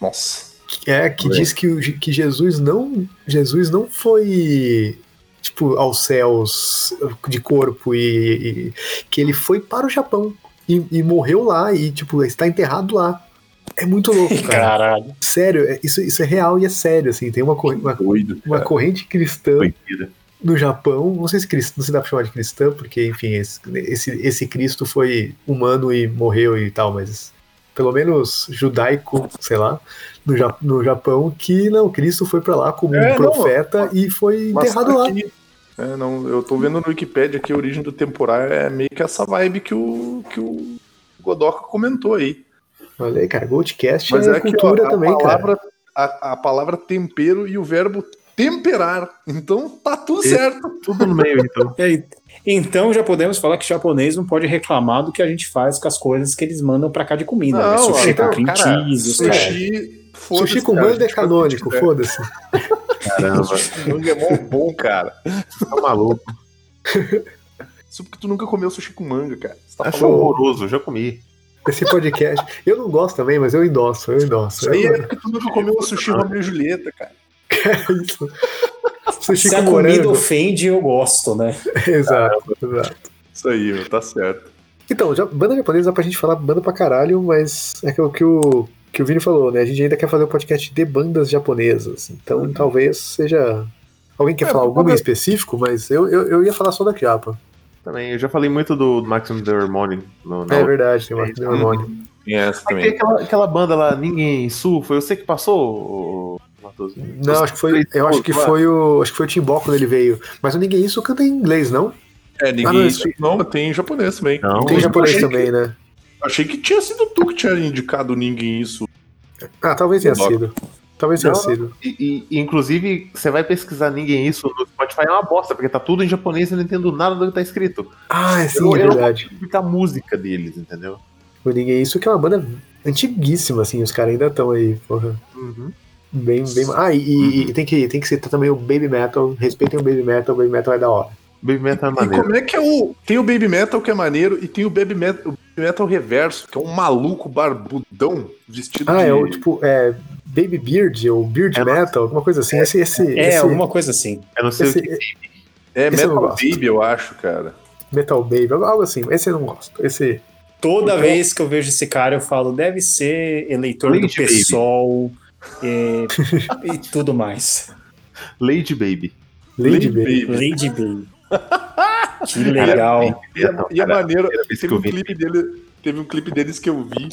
Nossa. que é que É. diz que, o- que Jesus não Jesus não foi tipo aos céus de corpo e, e- que ele foi para o Japão e, e morreu lá e tipo está enterrado lá. É muito louco, <laughs> cara. Caralho. Sério, é- isso, isso é real e é sério assim. Tem uma, Doido. uma corrente cristã Doideira. No Japão, não sei se crist- não se dá pra chamar de cristã, porque, enfim, esse, esse, esse Cristo foi humano e morreu e tal, mas pelo menos judaico, sei lá, no, Ja- no Japão, que não, Cristo foi pra lá como É, um não, profeta e foi enterrado lá. aqui- É, não, eu tô vendo no Wikipedia que a origem do temporário é meio que essa vibe que o, que o Godoka comentou aí. Olha aí, cara, Goldcast Mas é, é, que ó, cultura a, também, cara. palavra, a, a palavra tempero e o verbo temperar. Então tá tudo certo. Tudo no meio, então. <laughs> É, Então já podemos falar que japonês não pode reclamar do que a gente faz com as coisas que eles mandam pra cá de comida. né? Não, Sushi então, com cream cara, cheese. Sushi, foda-se, Sushi com manga é o canônico, foda-se. Caramba, Sushi com manga é mó bom, cara. tá maluco. Isso porque tu nunca comeu sushi com manga, cara. Você tá Acho falando horroroso, eu já comi. Esse podcast. Eu não gosto também, mas eu endosso, eu endosso. Isso aí Eu- é porque tu nunca comeu sushi Romeo e Julieta, cara. Isso. Sushi Se a com comida morango. ofende, eu gosto, né? <laughs> Exato, exato. Isso aí, meu, tá certo. Então, já, banda japonesa dá pra gente falar banda pra caralho, mas é que o que o, que o Vini falou, né? A gente ainda quer fazer um podcast de bandas japonesas. Então talvez seja. Alguém quer É, falar alguma em específico, mas eu, eu, eu ia falar só da Japa. Também, eu já falei muito do Maximum The Harmony. No, É outra- verdade, tem uma tem um hormônio. Tem essa Aí também. aquela, aquela banda lá, Ninguém Sul, foi você que passou, Matheus? Não, acho que foi. Eu acho que foi o. Acho que foi o Timbó quando ele veio. Mas o Ninguém Isso canta em inglês, não? É, Ah, ninguém. não, isso, não, tem em japonês também. Não, Tem Eu japonês também, né? Que, achei que tinha sido tu que tinha indicado ninguém isso. Ah, talvez tenha sido. Talvez tenha sido. E, e, inclusive, você vai pesquisar Ninguém Isso no Spotify é uma bosta, porque tá tudo em japonês e eu não entendo nada do que tá escrito. Ah, sim, eu, é eu verdade. explicar a música deles, entendeu? O Ninguém Isso que é uma banda antiguíssima, assim, os caras ainda estão aí, porra. Uhum. Bem, bem. Ah, e, e- e tem, que, tem que citar também o Baby Metal. Respeitem o Baby Metal, o Baby Metal é da hora. Baby Metal é E maneiro. como é que é o. Tem o Baby Metal que é maneiro e tem o Baby Metal, o Baby Metal reverso, que é um maluco barbudão vestido Ah, de. é o tipo, é Baby Beard ou Beard É, Metal, alguma coisa assim. Esse, esse, É, esse alguma coisa assim. Eu não sei esse- o que. É eu Metal gosto. Baby, eu acho, cara. Metal Baby, algo assim. Esse eu não gosto. Esse. Toda Então- vez que eu vejo esse cara, eu falo, deve ser eleitor do Lady Baby. E, <laughs> e tudo mais. Lady Baby. Lady, Lady Baby. Baby. Lady Baby. Que legal. E é, e é maneiro, teve um clipe dele, teve um clipe deles que eu vi,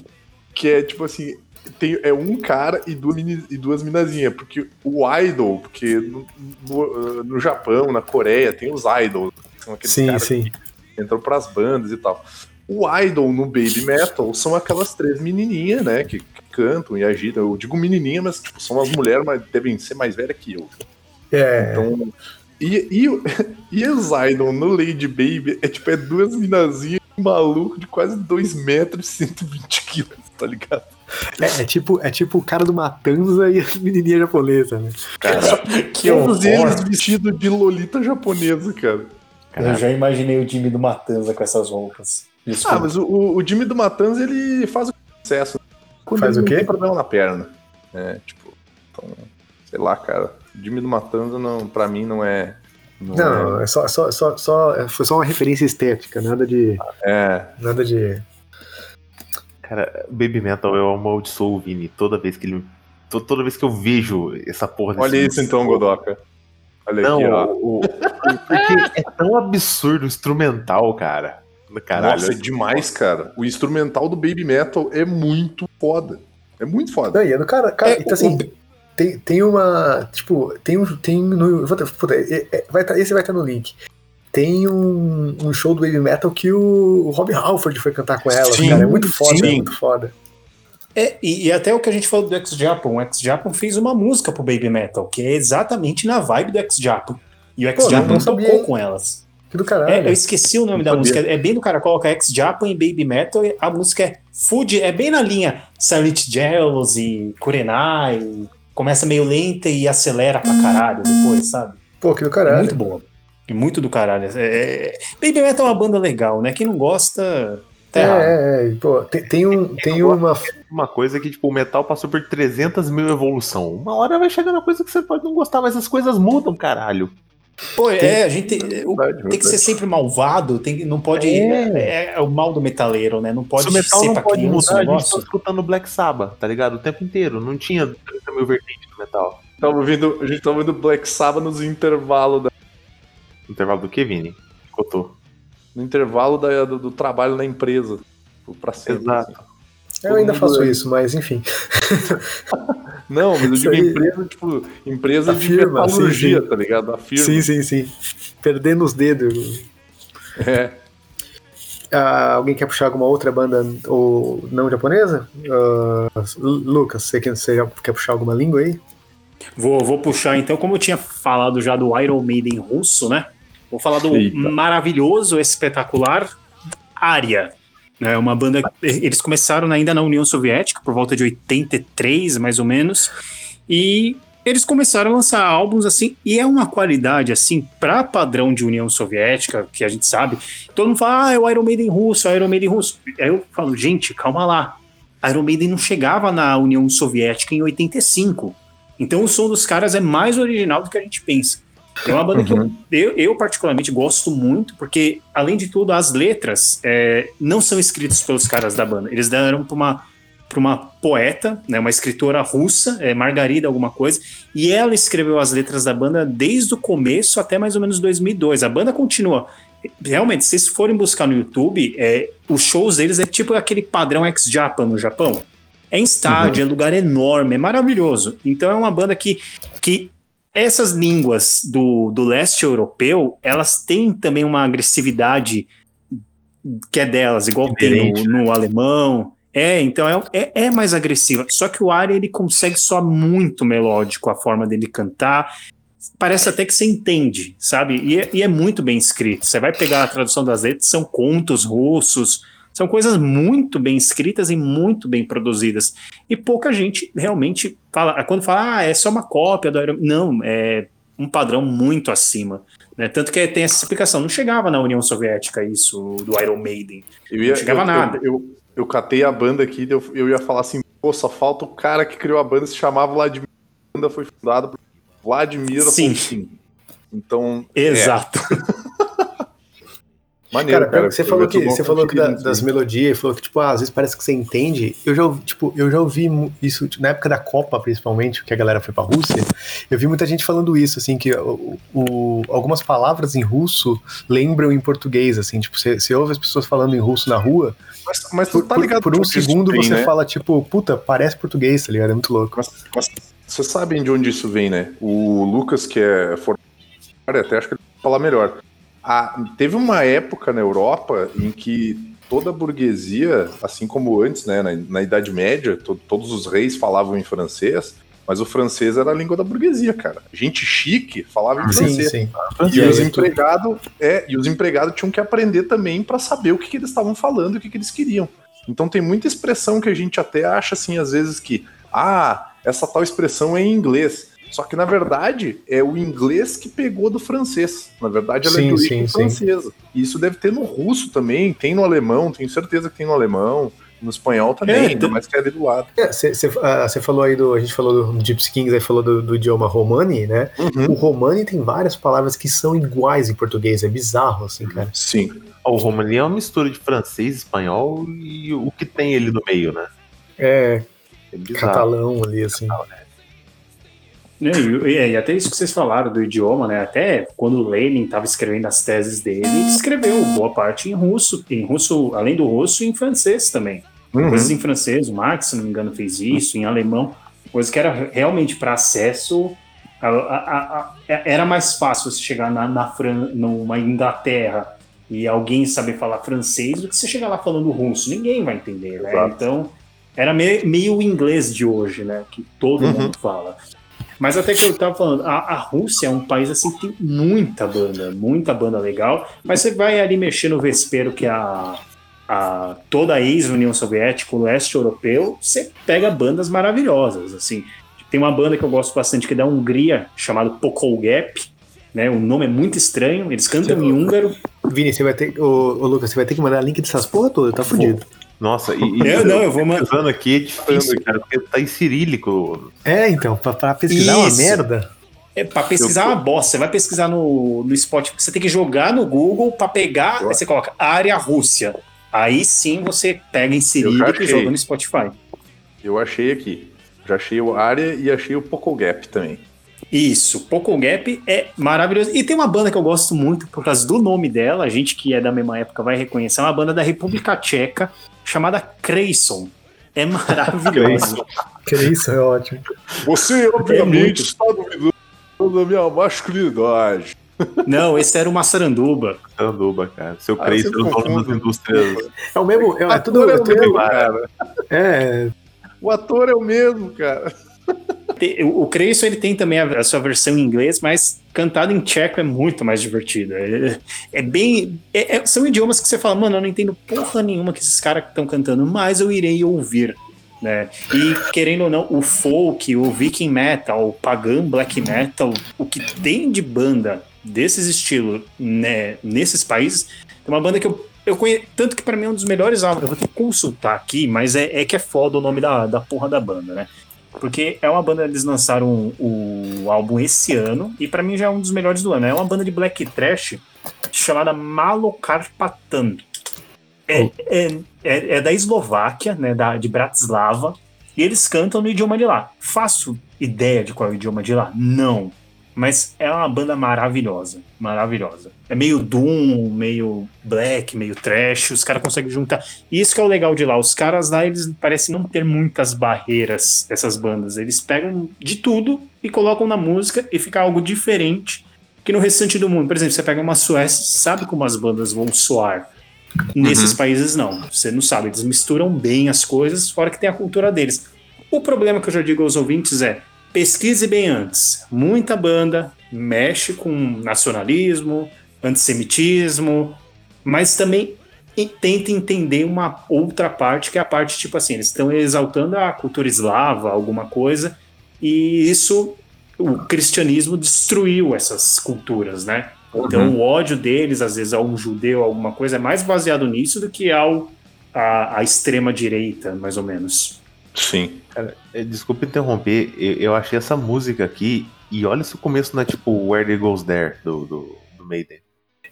que é tipo assim, tem, é um cara e duas, e duas minazinhas, porque o idol, porque no, no, no Japão, na Coreia, tem os idols, que são aqueles Sim, caras sim. que entram pras bandas e tal. O idol no baby metal são aquelas três menininhas, né, que cantam e agitam. Eu digo menininha, mas tipo, são as mulheres, mas devem ser mais velhas que eu. É. Então, e, e, <laughs> o- e os Idol no Lady Baby é tipo, é duas minazinhas um maluco de quase 2 metros e 120 quilos, tá ligado? É, é tipo, é tipo o cara do Matanza e a menininha japonesa, né? Que Todos eles vestidos de Lolita japonesa, cara. Eu já imaginei o time do Matanza com essas roupas. Desculpa. Ah, mas o, o, o Jimmy do Matanza, ele faz o sucesso. Quando Faz o não quê? tem problema na perna. É, tipo, então, sei lá, cara. O Jimmy do Matanza, não, pra mim, não é... Não, Não, é só, só, só, só, foi só uma referência estética, nada de. é... Nada de. Cara, Baby Metal eu amaldiçoo o Vini toda vez que ele. to- Toda vez que eu vejo essa porra desse Olha isso então, Godoka. Olha Não, aqui, ó. o, o- porque é tão absurdo o instrumental, cara. Caralho. Nossa, é demais, cara. O instrumental do Baby Metal é muito foda. É muito foda. Não, e é do cara. cara É, então, assim, o- tem, tem uma. Tipo, tem um. Tem no, vou ter- puta, é- é- vai tá, esse vai estar no link. Tem um, um show do Baby Metal que o, o Rob Halford foi cantar com ela, Sim, cara. É muito foda, sim. é muito foda. É, e, e até o que a gente falou do X-Japan. O X-Japan fez uma música pro Baby Metal, que é exatamente na vibe do X-Japan. E o X-Japan tocou hein? com elas. Que do caralho. É, eu esqueci o nome Não da sabia. música. É bem do cara, coloca X-Japan e Baby Metal. e A música é Food, é bem na linha Silent Jealousy, Kurenai. Começa meio lenta e acelera pra caralho depois, sabe? Pô, que do É caralho. muito boa. E muito do caralho. É, é- Baby Metal é uma banda legal, né? Quem não gosta, tá É, é, é. Pô, tem, tem, um, tem uma. Uma coisa que, tipo, o metal passou por 300 mil evolução. Uma hora vai chegar na coisa que você pode não gostar, mas as coisas mudam, caralho. Pô, é, a gente tem, Verdade, tem que ser sempre malvado, tem, não pode. É. é o mal do metaleiro, né? Não pode Se o metal ser não pode criança mudar, o a gente tá negócio. escutando Black Sabbath, tá ligado? O tempo inteiro. Não tinha 30 mil vertentes do metal. Tava ouvindo, a gente tava ouvindo Black Sabbath nos intervalos da- intervalo do que, Vini? Cotou. no intervalo da- do, do trabalho na empresa. Pra sempre. Exato. assim. Eu ainda faço é- isso, mas enfim. <laughs> Não, mas eu digo aí. empresa, tipo, empresa A de firma, metalurgia, sim, sim. tá ligado? A firma. Sim, sim, sim. Perdendo os dedos. É. Ah, alguém quer puxar alguma outra banda ou não japonesa? Lu- Lucas, você quer, você já quer puxar alguma língua aí? Vou, vou puxar então, como eu tinha falado já do Iron Maiden russo, né? Vou falar do Eita. maravilhoso, espetacular Aria. É uma banda. Eles começaram ainda na União Soviética, por volta de 83, mais ou menos. E eles começaram a lançar álbuns assim, e é uma qualidade assim, para padrão de União Soviética, que a gente sabe. Todo mundo fala, ah, é o Iron Maiden russo, é o Iron Maiden russo. Aí eu falo, gente, calma lá. Iron Maiden não chegava na União Soviética em 85. Então o som dos caras é mais original do que a gente pensa. É uma banda que eu, eu, particularmente gosto muito, porque, além de tudo, as letras é, não são escritas pelos caras da banda. Eles deram pra uma, para uma poeta, né, uma escritora russa, é, Margarida alguma coisa, e ela escreveu as letras da banda desde o começo até mais ou menos 2002. A banda continua. Realmente, se vocês forem buscar no YouTube, é, os shows deles é tipo aquele padrão ex-Japan no Japão. É em estádio, é lugar enorme, é maravilhoso. Então é uma banda que, que essas línguas do, do leste europeu, elas têm também uma agressividade que é delas, igual tem Inerente, no, no alemão. É, então é, é, é mais agressiva. Só que o Ari, ele consegue soar muito melódico a forma dele cantar. Parece até que você entende, sabe? E é, e é muito bem escrito. Você vai pegar a tradução das letras, são contos russos, são coisas muito bem escritas e muito bem produzidas. E pouca gente realmente fala. Quando fala, ah, é só uma cópia do Iron Não, é um padrão muito acima. Né? Tanto que tem essa explicação. Não chegava na União Soviética isso do Iron Maiden. Eu ia, Não chegava eu, nada. Eu, eu, eu catei a banda aqui, eu, eu ia falar assim, pô, só falta o cara que criou a banda, se chamava Vladimir. A banda foi fundada por Vladimir Sim. Putin. Então, Exato. <laughs> maneiro, Cara, cara. você falou que, você falou que da- das melodias, falou que, tipo, ah, às vezes parece que você entende. Eu já ouvi, tipo, eu já ouvi isso tipo, na época da Copa, principalmente, que a galera foi pra Rússia. Eu vi muita gente falando isso, assim, que o, o- algumas palavras em russo lembram em português, assim, tipo, você, você ouve as pessoas falando em russo na rua, Mas, mas por, tá por- ligado por um onde isso segundo vem, você né? fala, tipo, puta, parece português, tá ligado? É muito louco. Mas, mas vocês sabem de onde isso vem, né? O Lucas, que é formado, até acho que ele vai falar melhor. Ah, teve uma época na Europa em que toda a burguesia, assim como antes, né, na, na Idade Média, to- todos os reis falavam em francês, mas o francês era a língua da burguesia, cara. Gente chique falava em Sim, francês. sim. E, os tu- empregados, é, e os empregados tinham que aprender também para saber o que, que eles estavam falando e o que, que eles queriam. Então tem muita expressão que a gente até acha assim, às vezes, que ah, essa tal expressão é em inglês. Só que, na verdade, é o inglês que pegou do francês. Na verdade, ela Sim, é de origem sim, sim. francesa. E isso deve ter no russo também, tem no alemão, tenho certeza que tem no alemão, no espanhol também, É, ainda tem- mais que é ali do lado. Você falou aí do. A gente falou do Gypsy Kings, aí falou do, do idioma romani, né? Uhum. O romani tem várias palavras que são iguais em português, é bizarro, assim, cara. Sim. O romani é uma mistura de francês, espanhol e o que tem ele no meio, né? É, É bizarro. catalão ali, assim. Né, E, e- e até isso que vocês falaram do idioma, né? Até quando Lenin estava escrevendo as teses dele, ele escreveu boa parte em russo, em russo, além do russo, em francês também. Uhum. Coisas em francês, o Marx, se não me engano, fez isso, em alemão, coisa que era realmente para acesso. a- a- a- a- era mais fácil você chegar na, na Fran, numa Inglaterra e alguém saber falar francês do que você chegar lá falando russo. Ninguém vai entender, né? Exato. Então, era meio, meio inglês de hoje, né? Que todo Uhum. mundo fala. Mas até que eu tava falando, a, a Rússia é um país assim que tem muita banda, muita banda legal, mas você vai ali mexer no vespeiro que a, a toda a ex-União Soviética, o leste europeu, você pega bandas maravilhosas, assim. Tem uma banda que eu gosto bastante que é da Hungria, chamada Pokol Gap, né? O nome é muito estranho, eles cantam em húngaro. Vini, você vai ter. Ô, ô, Lucas, você vai ter que mandar link dessas porra toda, tá fudido. Nossa, e, e Eu não, eu vou mandar. pesquisando aqui é difícil, cara, porque tá em cirílico. É, então, pra, pra pesquisar uma Isso. merda. É, pra pesquisar é uma bosta. Você vai pesquisar no, no Spotify, você tem que jogar no Google pra pegar, aí você coloca área Rússia. Aí sim você pega em Eu cirílico e joga no Spotify. Eu achei aqui. Já achei o área e achei o Poco Gap também. Isso, Poco Gap é maravilhoso. E tem uma banda que eu gosto muito por causa do nome dela, a gente que é da mesma época vai reconhecer, é uma banda da República Tcheca chamada Creyson. É maravilhoso. Isso, é ótimo. Você, obviamente, muito. está duvidando da minha masculinidade. Não, esse era uma saranduba. Sanduba, cara. Seu Ah, Creice eu é o sempre dono das indústrias. É o mesmo. É, é O tudo. é É, o mesmo, tudo, cara. é, O ator é o mesmo, cara. O o Creyson ele tem também a, sua versão em inglês, mas cantado em tcheco é muito mais divertido. É, é bem. é- é- são idiomas que você fala, mano, eu não entendo porra nenhuma que esses caras estão cantando, mas eu irei ouvir. Né? E querendo ou não, o folk, o viking metal, o pagan black metal, o que tem de banda desses estilos né, nesses países, tem uma banda que eu, eu conheço, tanto que pra mim é um dos melhores álbuns. Eu vou ter que consultar aqui, mas é, é que é foda o nome da, da porra da banda, né? Porque é uma banda, eles lançaram o álbum esse ano, e pra mim já é um dos melhores do ano. É uma banda de black trash chamada Malokarpatan. É, é, é, é da Eslováquia, né, da, de Bratislava, e eles cantam no idioma de lá. Faço ideia de qual é o idioma de lá? Não. Mas é uma banda maravilhosa, maravilhosa. É meio doom, meio black, meio trash, os caras conseguem juntar. E isso que é o legal de lá, os caras lá, eles parecem não ter muitas barreiras, essas bandas. Eles pegam de tudo e colocam na música e fica algo diferente que no restante do mundo. Por exemplo, você pega uma Suécia, sabe como as bandas vão soar. Nesses países não, você não sabe, eles misturam bem as coisas, fora que tem a cultura deles. O problema que eu já digo aos ouvintes é, pesquise bem antes. Muita banda mexe com nacionalismo, antissemitismo, mas também tenta entender uma outra parte, que é a parte tipo assim, eles estão exaltando a cultura eslava, alguma coisa, e isso o cristianismo destruiu essas culturas, né? Então o ódio deles, às vezes, a um judeu, alguma coisa, é mais baseado nisso do que ao a, a extrema direita, mais ou menos. Sim. É, Desculpa interromper, eu, eu achei essa música aqui, e olha se o começo não é tipo Where They Goes There, do, do, do Maiden.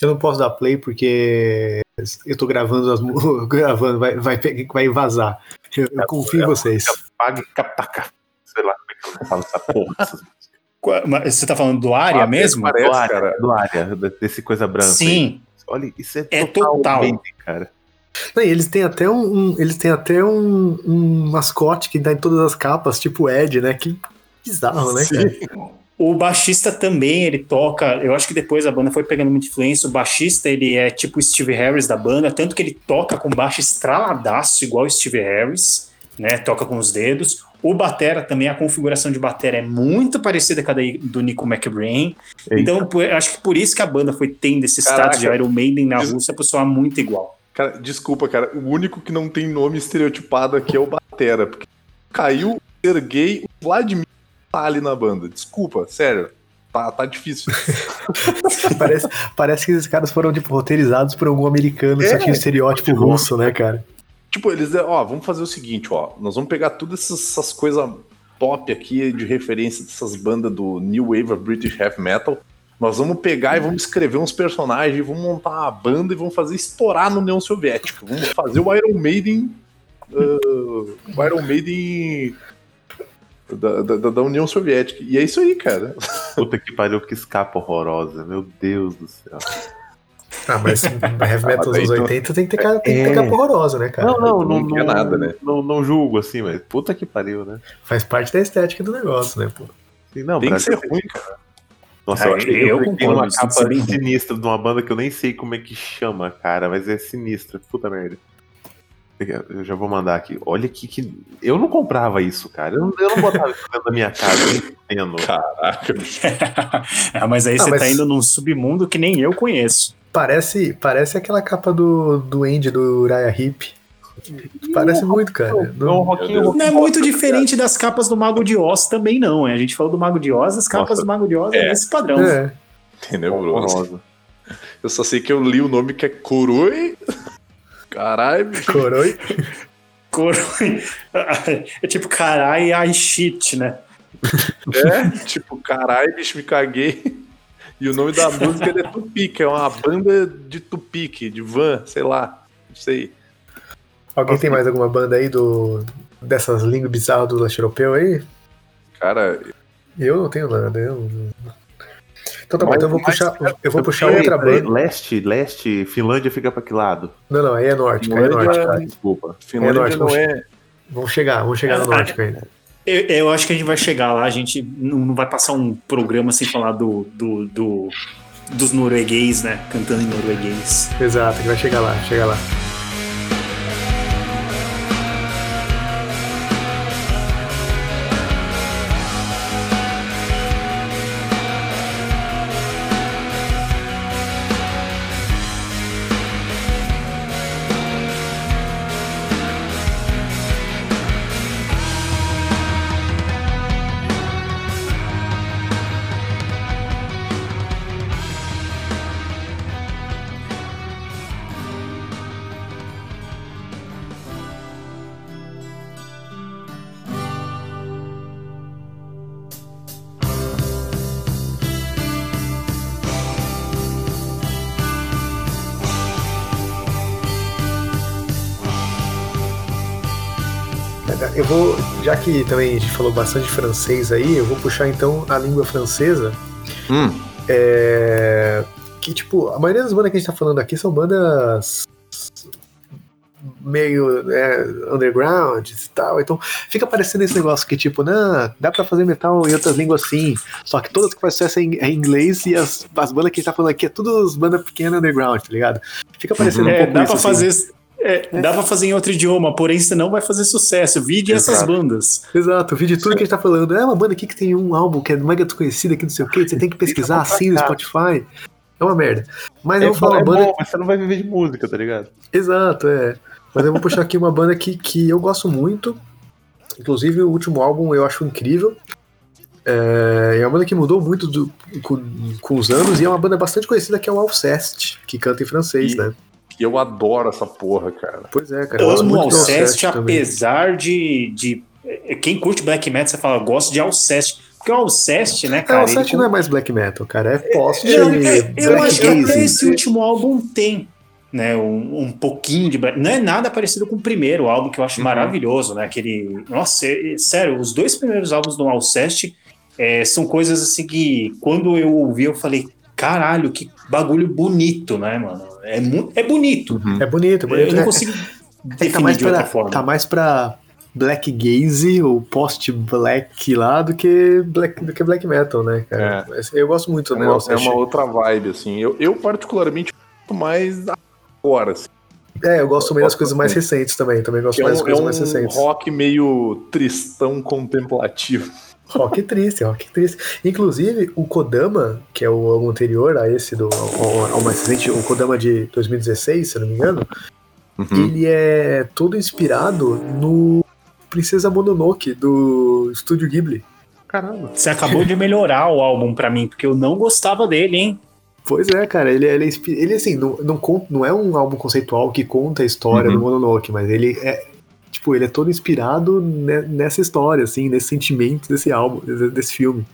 Eu não posso dar play porque eu tô gravando as <laughs> gravando, vai, vai, vai vazar. Eu, eu confio em vocês. Pague captaca. Sei lá como é que eu falo essa porra. mas Você tá falando do área Ah, mesmo? parece, do área, cara. do área, desse coisa branca. aí. Sim. Olha, isso é, É total, total. Maiden, cara. Não, eles têm até um, um- eles têm até um, um mascote que dá em todas as capas, tipo Ed, né? Que bizarro, né, cara? O baixista também, ele toca. Eu acho que depois a banda foi pegando muita influência. O baixista, ele é tipo o Steve Harris da banda, tanto que ele toca com baixo estraladaço, igual o Steve Harris, né? Toca com os dedos. O Batera também, a configuração de Batera é muito parecida com a do Nico McBrain. Então, por- eu acho que por isso que a banda foi tendo esse status de Caraca. Iron Maiden na Rússia, por soar muito igual. Cara, desculpa, cara. O único que não tem nome estereotipado aqui é o Batera. Porque caiu gay, o Vladimir tá ali na banda. Desculpa, sério. Tá, tá difícil. <laughs> Parece, parece que esses caras foram, tipo, roteirizados por algum americano que só É, tinha o estereótipo tipo, russo, né, cara? tipo, eles, ó, vamos fazer o seguinte, ó. Nós vamos pegar todas essas, essas coisas pop aqui de referência dessas bandas do New Wave of British Heavy Metal. Nós vamos pegar e vamos escrever uns personagens, vamos montar uma banda e vamos fazer estourar na União Soviética. Vamos fazer o Iron Maiden. uh, o Iron Maiden da, da, da União Soviética. E é isso aí, cara. Puta que pariu, que escapa horrorosa. Meu Deus do céu. Ah, mas <laughs> heavy metal dos anos tu- 80 tem que ter, cara- tem que ter É. capa horrorosa, né, cara? Não, não, não, não quer nada, né? Não, não julgo assim, mas puta que pariu, né? Faz parte da estética do negócio, né, pô? Não, Tem que ser ruim, cara. Nossa, eu, achei- eu eu concordo, que capa bem sinistra de uma banda que eu nem sei como é que chama, cara, mas é sinistra. Puta merda. Eu já vou mandar aqui. Olha que, que. Eu não comprava isso, cara. Eu não, eu não botava isso dentro da minha casa, nem fudendo. Caraca. <laughs> Ah, mas aí Ah, você mas- tá indo num submundo que nem eu conheço. Parece, parece aquela capa do, do Andy do Uriah Heep. Parece muito, cara. Não, Não- Roquinho, Não é muito diferente das capas do Mago de Oz também, não. hein? A gente falou do Mago de Oz, as capas Nossa. do Mago de Oz é, É. nesse padrão. É. Tenebroso. Eu só sei que eu li o nome que é Koroi. Caralho. Coroi. Coro- <laughs> É tipo carai ai shit, né? É, tipo, caralho, bicho, me caguei. E o nome da música é Tupic, é uma banda de Tupic, de van, sei lá. Não sei. Alguém tem mais alguma banda aí do dessas línguas bizarras do leste europeu aí? Cara, Eu não tenho nada. Eu... Então tá bom, então eu vou puxar, eu vou puxar outra banda. Leste, leste, Finlândia fica pra que lado? Não, não, aí é nórdico, aí é Finlândia- nórdico. Ah, desculpa. Finlândia norte, não vamos- é. Vamos chegar, vamos chegar no nórdico ainda. Eu, eu acho que a gente vai chegar lá, a gente não, não vai passar um programa sem falar do, do, do- dos norueguês, né? Cantando em norueguês. Exato, que vai chegar lá, chega lá. Que também a gente falou bastante francês aí, eu vou puxar então a língua francesa. Hum. É, que, tipo, a maioria das bandas que a gente tá falando aqui são bandas meio é, underground e tal. Então fica parecendo esse negócio que, tipo, não, dá pra fazer metal em outras línguas sim. Só que todas que faz sucesso é em, é inglês e as, as bandas que a gente tá falando aqui é tudo as bandas pequenas underground, tá ligado? Fica parecendo um É, pouco dá isso, pra assim. fazer. É, Dá pra fazer em outro idioma, porém você não vai fazer sucesso. Vide essas Exato. bandas. Exato, o vídeo de tudo que a gente tá falando. É uma banda aqui que tem um álbum que é mega desconhecido aqui, não sei o que, você tem que pesquisar assim no Spotify. É uma merda. Mas É, eu vou falar uma é banda. bom, mas você não vai viver de música, tá ligado? Exato, é. Mas eu vou puxar aqui uma banda que, que eu gosto muito. Inclusive, o último álbum eu acho incrível. É, é uma banda que mudou muito do- com, com os anos e é uma banda bastante conhecida que é o Alcest, que canta em francês, E- né? E eu adoro essa porra, cara. Pois é, cara. Eu Amo muito do Alcest, também. apesar de, de. Quem curte black metal, você fala, gosto de Alcest. Porque o Alcest, né, É, o cara? Alcest ele- não é mais black metal, cara. É post é- eu black acho que até esse último álbum tem, né, um, um pouquinho de black. Não é nada parecido com o primeiro álbum que eu acho Uhum. maravilhoso, né? Aquele, nossa, é- é- sério, os dois primeiros álbuns do Alcest é, são coisas assim que quando eu ouvi eu falei, caralho, que bagulho bonito, né, mano? É, é bonito. É bonito, é bonito. Eu não É- consigo é que definir tá mais de outra pra, forma. tá mais pra black gaze ou post-black lá do que black, do que black metal, né, cara? Mas Eu gosto muito É do uma, é uma outra vibe, assim. Eu, eu particularmente, gosto mais agora, assim. É, eu gosto também das coisas mais bastante. recentes também. Também gosto é mais das um, é coisas mais um recentes. rock meio tristão contemplativo. Rock triste, rock triste. Inclusive, o Kodama, que é o álbum anterior a esse do ao, ao mais recente, o Kodama de 2016, se eu não me engano, Uhum. ele é todo inspirado no Princesa Mononoke do Estúdio Ghibli. Caramba. Você acabou de melhorar o álbum pra mim, porque eu não gostava dele, hein? Pois é, cara, ele, ele, é ele assim, não, não, não é um álbum conceitual que conta a história Uhum. do Mononoke, mas ele é, tipo, ele é todo inspirado ne- nessa história, assim, nesse sentimento desse álbum, desse, desse filme.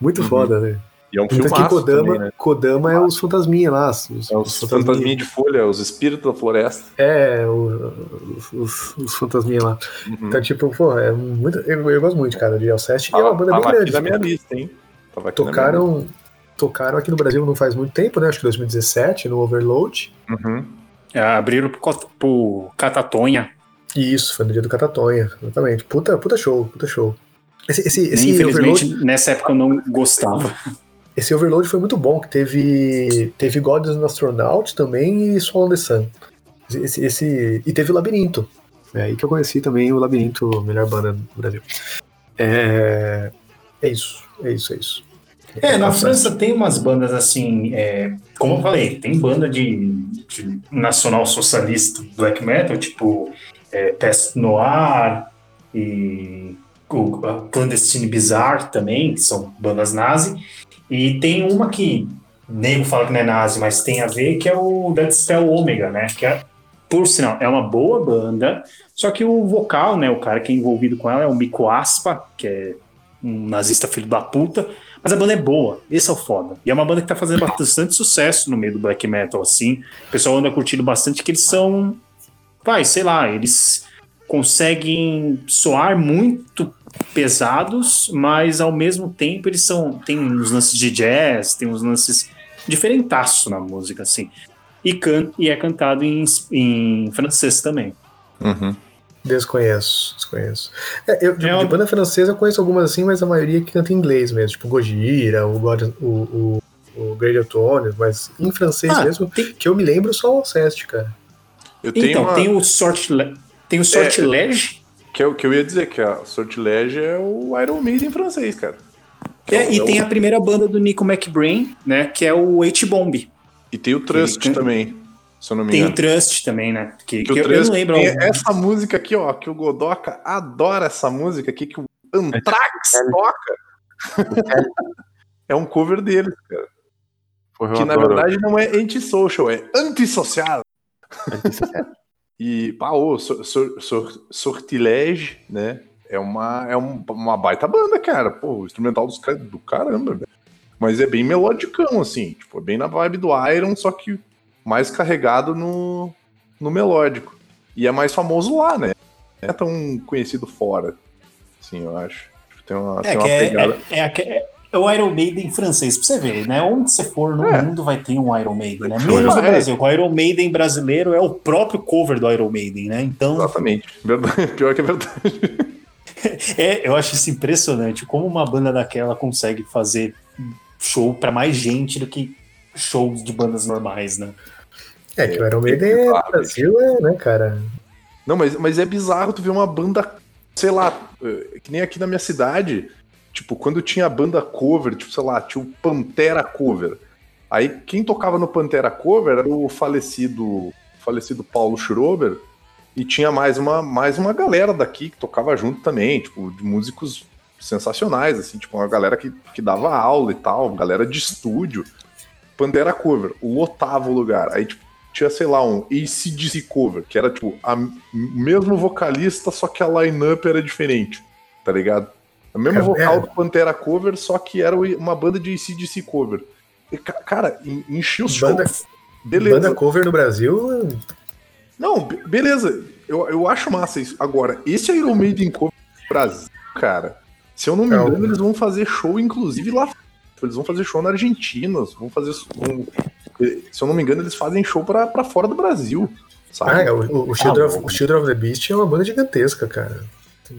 Muito Uhum. foda, né? E é um Tanto que Kodama, também, né? Kodama é os fantasminha lá. Os, É os fantasminhas de folha, os espíritos da floresta. É, o- os, os, os fantasminha lá. Uhum. Então, tipo, pô, é muito. Eu, eu gosto muito, cara, de Alcest. E é uma banda bem tava aqui grande. na minha lista, hein? Tava aqui na minha Tocaram, tocaram aqui no Brasil não faz muito tempo, né? Acho que 2017, no Overload. Uhum. É, abriram pro, pro Catatonha. Isso, foi no dia do Catatonha, exatamente. Puta, puta show, puta show. Esse, esse, esse Infelizmente, Overload, nessa época eu não gostava. esse Overload foi muito bom, que teve, teve Gods and Astronaut também e Swallow the Sun. Esse, esse, e teve o Labirinto. É aí que eu conheci também o Labirinto, melhor banda do Brasil. É, é isso, é isso, é isso. É, na Bastante. França tem umas bandas assim, é, como eu falei, tem banda de, de nacional socialista black metal, tipo é, Peste Noir e o Clandestine Bizarre também, que são bandas nazi. E tem uma que nego fala que não é nazi, mas tem a ver, que é o Dead Spell Omega, né? Que é, por sinal, é uma boa banda, só que o vocal, né, o cara que é envolvido com ela é o Mico Aspa, que é um nazista filho da puta. Mas a banda é boa, esse é o foda. E é uma banda que tá fazendo bastante sucesso no meio do black metal, assim. O pessoal anda curtindo bastante, que eles são. Vai, sei lá, eles conseguem soar muito pesados, mas ao mesmo tempo eles são. Tem uns lances de jazz, tem uns lances diferentaço na música, assim. E, can, e é cantado em, em francês também. Uhum. Desconheço, desconheço. É, eu, de, É uma- de banda francesa eu conheço algumas assim, mas a maioria que canta em inglês mesmo, tipo Gojira, o, God, o, o, o Grey Otone, mas em francês Ah, mesmo, tem- que eu me lembro só o Alceste, cara. Eu tenho Então, uma, tem o Sortilege. Tem o Sortilege. que, é o que eu ia dizer, que a Sortilege é o Iron Maiden em francês, cara. É, e É o- tem a primeira banda do Nico McBrain, né? Que é o H-Bomb. E tem o Trust Tem- também, se eu não me Tem o engano. Trust também, né? Que, Que que o eu, eu Trust não lembro. essa música aqui, ó, que o Godoka adora essa música aqui, que o Anthrax toca. <laughs> É um cover dele, cara. Porra, eu que na adoro. verdade não é anti-social, é antissocial. E, pá, ô, Sor- Sor- Sor- Sortilege, né? É uma, é um- uma baita banda, cara. Pô, o instrumental dos caras é do caramba, velho. Mas é bem melodicão, assim. Tipo, é bem na vibe do Iron, só que mais carregado no, no melódico. E é mais famoso lá, né? é tão conhecido fora. Sim, eu acho. Tem uma, tem É, uma que é, pegada. é, é, aque- é o Iron Maiden francês, pra você ver, né? Onde você for no É. mundo vai ter um Iron Maiden, né? Menos no é. Brasil. O Iron Maiden brasileiro é o próprio cover do Iron Maiden, né? Então, Exatamente. Verdade. <laughs> Pior que é verdade. <laughs> é, eu acho isso impressionante. Como uma banda daquela consegue fazer show pra mais gente do que shows de bandas normais, né? É que o Iron Maiden é é Brasil, é, né, cara? Não, mas, mas é bizarro tu ver uma banda, sei lá, eh, que nem aqui na minha cidade. Tipo, quando tinha banda cover, tipo, sei lá, tinha o Pantera Cover. Aí quem tocava no Pantera Cover era o falecido, falecido Paulo Schrober. E tinha mais uma, mais uma galera daqui que tocava junto também, tipo, de músicos sensacionais, assim, tipo, uma galera que, que dava aula e tal, galera de estúdio. Pantera Cover, lotava o lugar. Aí, tipo, tinha, sei lá, um ACDC Cover, que era, tipo, o mesmo vocalista, só que a line-up era diferente, tá ligado? O mesmo vocal é. do Pantera Cover, só que era uma banda de ACDC Cover. E, ca- cara, en- enchia o show. Banda, Beleza. banda cover no Brasil, Não, be- beleza. Eu, eu acho massa isso. Agora, esse Iron Maiden Cover no Brasil, cara, se eu não me É engano, eles vão fazer show, inclusive, lá fora. Eles vão fazer show na Argentina, vão fazer. um- se eu não me engano, eles fazem show pra, pra fora do Brasil. Sabe? ah, o, o, o, Children of, o Children of the Beast é uma banda gigantesca, cara.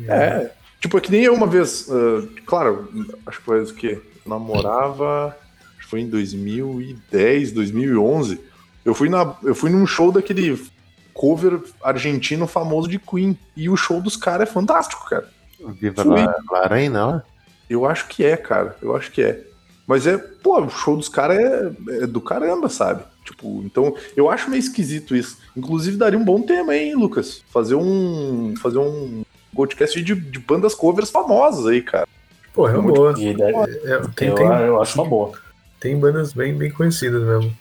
É. Tipo, é que nem eu uma vez. ah, claro, acho que foi o quê? Eu namorava. Acho que foi em 2010, 2011. Eu fui, na, eu fui num show daquele cover argentino famoso de Queen. E o show dos caras é fantástico, cara. Viva Fui. La, La Reina, ó. Eu acho que é, cara. Eu acho que é. Mas é, pô, o show dos caras é, é do caramba, sabe? Tipo, então, eu acho meio esquisito isso. Inclusive, daria um bom tema, hein, Lucas? Fazer um. Fazer um podcast de, de bandas covers famosas aí, cara. Pô, é uma boa. É, tem, eu, tem, eu acho uma boa. tem bandas bem, bem conhecidas mesmo.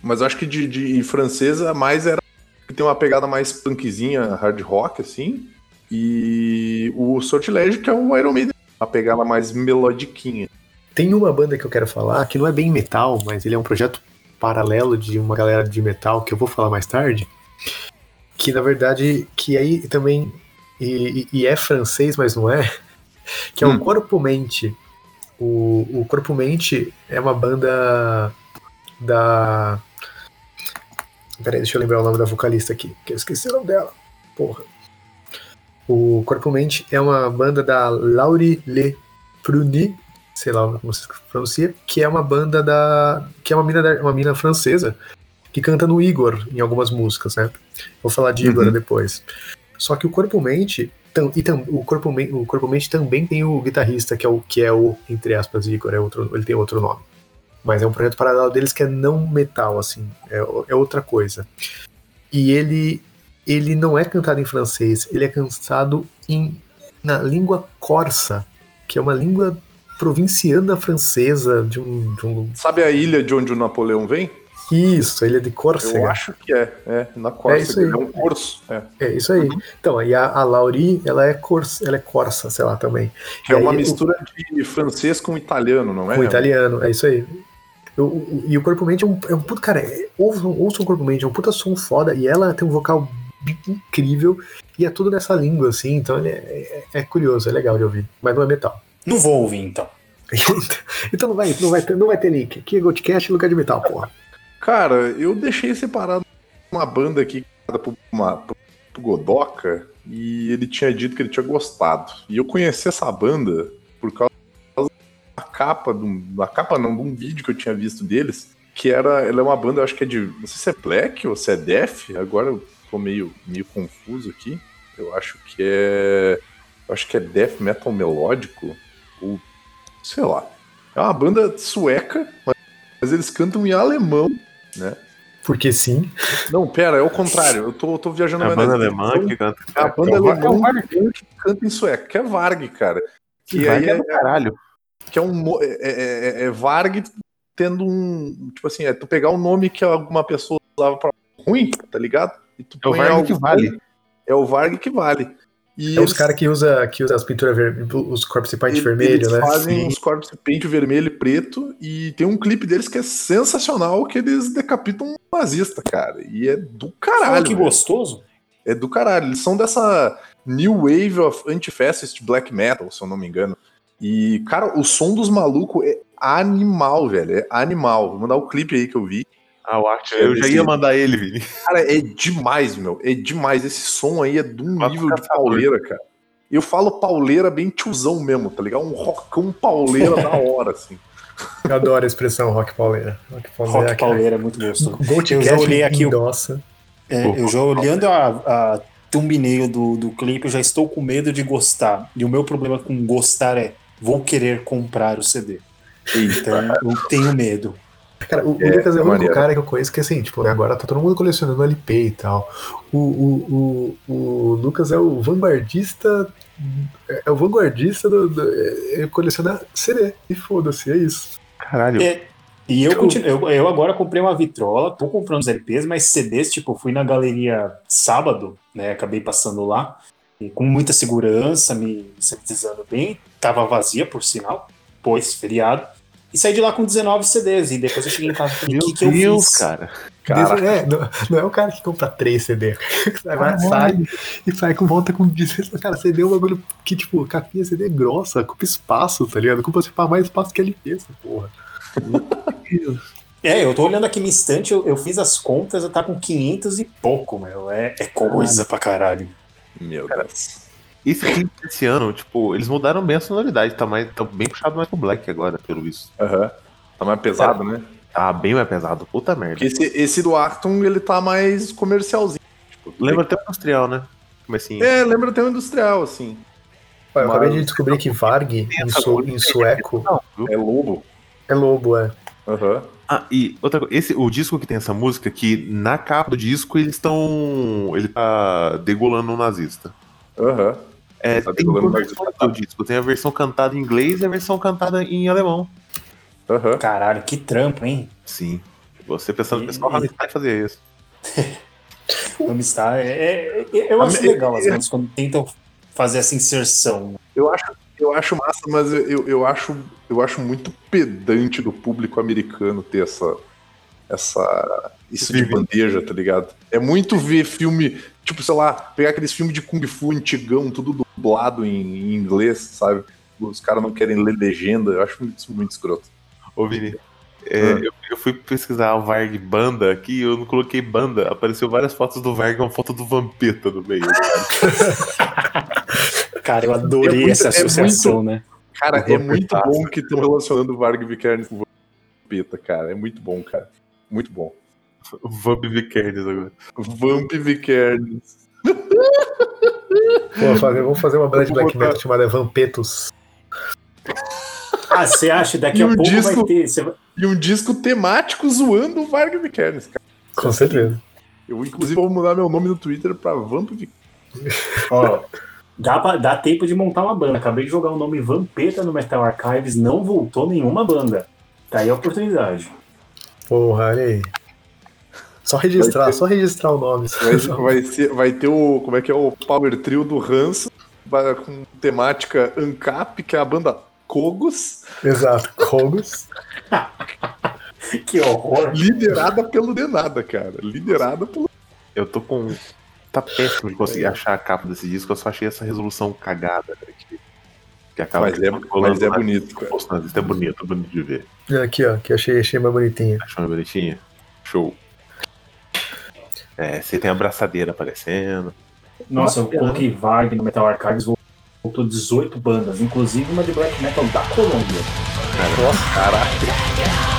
Mas eu acho que de, de francesa, mais era que tem uma pegada mais punkzinha, hard rock, assim. E o Sortilégio, que é o Iron Maiden, uma pegada mais melodiquinha. Tem uma banda que eu quero falar, que não é bem metal, mas ele é um projeto paralelo de uma galera de metal que eu vou falar mais tarde. Que na verdade, que aí também. E, e- é francês, mas não é. <laughs> Que é o Hum. Corpo Mente. O, o Corpo Mente é uma banda da. Peraí, deixa eu lembrar o nome da vocalista aqui, que eu esqueci o nome dela. Porra. O Corpo Mente é uma banda da Laurie Le Pruni, sei lá como se pronuncia, que é uma banda da. que é uma mina, da- uma mina francesa que canta no Igor em algumas músicas, né? Vou falar de Igor Uhum. depois. Só que o Corpo Mente. tam- E tam, o, Corpo, o Corpo Mente também tem o guitarrista, que é o, que é o entre aspas, Igor, é outro, ele tem outro nome. Mas é um projeto paralelo deles que é não metal, assim, é, é outra coisa. E ele, ele não é cantado em francês, ele é cantado em, na língua corsa, que é uma língua provinciana francesa de um, de um- Sabe a ilha de onde o Napoleão vem? Isso, ele é de Córcega. Eu acho que é. É, na Córcega. isso aí. É, um curso. É. É isso aí. Então, e a, a Lauri, ela é, corsa, ela é corsa, sei lá, também. Que é E uma aí, o- mistura de francês com italiano, não é? com italiano, é isso aí. O- o- e o Corpo Mente é um, é um puto, cara, é, ouçam, ouçam o Corpo Mente, é um puta som foda, e ela tem um vocal incrível, e é tudo nessa língua, assim, então ele é, é- é curioso, é legal de ouvir, mas não é metal. Não vou ouvir, então. <laughs> então não vai, não, vai ter, não vai ter link. Aqui é Goldcast lugar de metal, porra. Cara, eu deixei separado uma banda aqui pro, uma, pro, pro Godoka e ele tinha dito que ele tinha gostado. E eu conheci essa banda por causa da capa, da capa não, de um vídeo que eu tinha visto deles, que era, ela é uma banda, eu acho que é de, não sei se é Black ou se é Def, agora eu tô meio, meio confuso aqui. Eu acho que é, acho que é Death Metal melódico, ou sei lá. É uma banda sueca, mas eles cantam em alemão, né? Porque sim. Não, pera, é o contrário. Eu tô, tô viajando A na banda alemã que canta. É a banda É o Varg- é o alemã Varg. que canta em sueco, que é Varg, cara. Que aí é é, do caralho. que é um é, é- é- é Varg tendo um. Tipo assim, é tu pegar um nome que alguma pessoa usava pra ruim, tá ligado? E tu É o Varg algo que vale. É o Varg que vale. E É os eles- caras que usa, que usa as pinturas ver, os corpos de paint eles- vermelho, eles né? fazem Sim. corpos de pente vermelho e preto e tem um clipe deles que é sensacional que eles decapitam um nazista, cara. E é do Fala caralho. que velho. gostoso. É do caralho. Eles são dessa New Wave of Anti-Fascist Black Metal, se eu não me engano. E, cara, o som dos malucos é animal, velho. É animal. Vou mandar o clipe aí que eu vi. Ah, o Art, eu já ia mandar ele, Vini. <laughs> Cara, é demais, meu. É demais. Esse som aí é de um Mas nível de caçador. pauleira, cara. Eu falo pauleira bem tiozão mesmo, tá ligado? Um rockão pauleira <laughs> da hora, assim. Eu adoro a expressão rock pauleira. Rock pauleira. Rock é Pauleira é muito gostoso. Gold Eu já olhei aqui o- endossa. É, eu já olhando a, a thumbnail do, do clipe, eu já estou com medo de gostar. E o meu problema com gostar é vou querer comprar o CD. Então eu tenho medo. Cara, o, o É, Lucas é o único maneiro. cara que eu conheço que assim, tipo, agora tá todo mundo colecionando LP e tal. O, o, o, o Lucas é o vanguardista. É o vanguardista do. do é, coleciona CD. E foda-se, é isso. Caralho. É, E eu, continuo, eu, eu agora comprei uma vitrola, tô comprando os LPs, mas CDs, tipo, fui na galeria sábado, né? Acabei passando lá, e com muita segurança, me sanitizando bem, tava vazia, por sinal, pois feriado. E saí de lá com 19 CDs, e depois eu cheguei em casa e falei, o que, que eu Deus, fiz? cara. Cara, É, não, não é o cara que compra três CD. Sai, <laughs> vai, sai e sai com volta com 16. Cara, CD é um bagulho que, tipo, capinha CD é grossa, ocupa espaço, tá ligado? Ocupa você mais espaço que LP, essa porra. <laughs> É, eu tô olhando aqui minha estante, eu, eu fiz as contas, eu tá com 500 e pouco, meu. É, é coisa pra caralho. meu Deus. Esse clipe desse ano, tipo, eles mudaram bem a sonoridade, tá, mais, tá bem puxado mais pro Black agora, pelo visto. Aham. Tá mais pesado, né? Tá bem mais pesado, puta merda. Porque esse, esse do Acton, ele tá mais comercialzinho. Tipo, Lembra até o industrial, né? Assim, É, lembra até um industrial, assim. Olha, eu acabei de descobrir que Varg, em, su- em sueco, não, viu? É lobo. é lobo, é. Aham. Ah, e outra coisa, esse, o disco que tem essa música, que na capa do disco eles estão. Ele tá degolando um nazista. Aham. É, tem degolando duas nazista. versões do disco. Tem a versão cantada em inglês e a versão cantada em alemão. Aham. Caralho, que trampo, hein? Sim. Você pensando que E- o Rammstein fazia isso. <laughs> Estar. É, é- é- eu acho legal, às vezes, quando tentam fazer essa inserção. Eu acho, eu acho massa, mas eu, eu, acho, eu acho muito pedante do público americano ter essa. essa isso de bandeja, tá ligado? É muito ver filme, tipo, sei lá, pegar aqueles filmes de Kung Fu antigão, tudo dublado em, em inglês, sabe? Os caras não querem ler legenda, eu acho isso muito escroto. Ô, Vini. é, Ah. eu, eu fui pesquisar o Varg banda aqui, eu não coloquei banda. Apareceu várias fotos do Varg, uma foto do Vampeta no meio. Cara, <laughs> eu adorei É muito- essa é associação, né? Cara, é muito bom que estão relacionando o Varg Vikernes com o Vampeta, cara. É muito bom, cara. Muito bom. Vamp Vikernes agora. Vamp Vikernes. Pô, fazer, vamos fazer uma banda de black metal chamada Vampetos. Ah, você acha? Daqui E a o pouco disco- vai ter. vai- E um disco temático zoando o Varg Vikernes, cara. Com certeza. Eu, inclusive, vou mudar meu nome no Twitter pra Vamp Vikernes. Ó, dá, pra- dá tempo de montar uma banda. Acabei de jogar o nome Vampeta no Metal Archives, não voltou nenhuma banda. Tá aí a oportunidade. Porra, olha aí. Só registrar, só registrar o nome. Vai, vai, ser, vai ter o. Como é que é? O Power Trio do Ranço, vai- com temática ANCAP, que é a banda Kogos, Exato, Kogos. <laughs> Que horror. liderada pelo Denada, cara. Liderada pelo. Eu tô com. Tá péssimo de conseguir achar a capa desse disco, eu só achei essa resolução cagada. né, que, que acaba Mas é, mas é bonito, cara. Posto nazista é bonito, bonito de ver. Aqui, ó, que eu achei, achei mais bonitinha. Achou uma bonitinha? Show. É, você tem a abraçadeira aparecendo. Nossa, eu coloquei Varg no Metal Archives, voltou 18 bandas, inclusive uma de black metal da Colômbia. Tem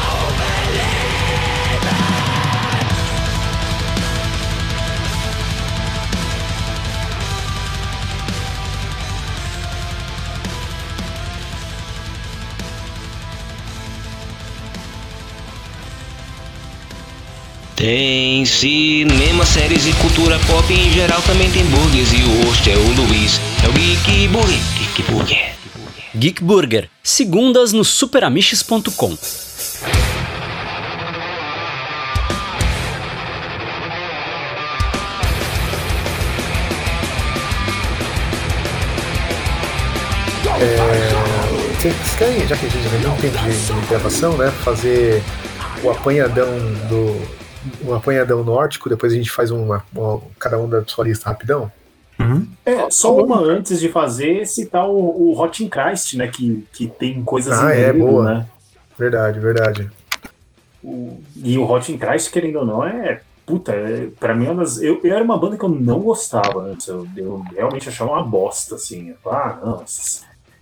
cinema, séries e cultura pop em geral também tem burgers e o host é o Luiz. É o Geek Burger. Geek Burger. Geek Burger, segundas no superamiches.com. Vocês querem, já que a gente não tem de, de gravação, né? Fazer o apanhadão do, um apanhadão nórdico, depois a gente faz uma, uma- cada um da sua lista rapidão? É, só uma antes de fazer, citar o, o Hot in Christ, né? Que, que tem coisas Ah, é, grego, boa. né? Verdade, verdade. O- e o Hot in Christ, querendo ou não, é. Puta, é, pra mim, é eu, eu era uma banda que eu não gostava antes. Eu, eu realmente achava uma bosta, assim. Eu ah, não,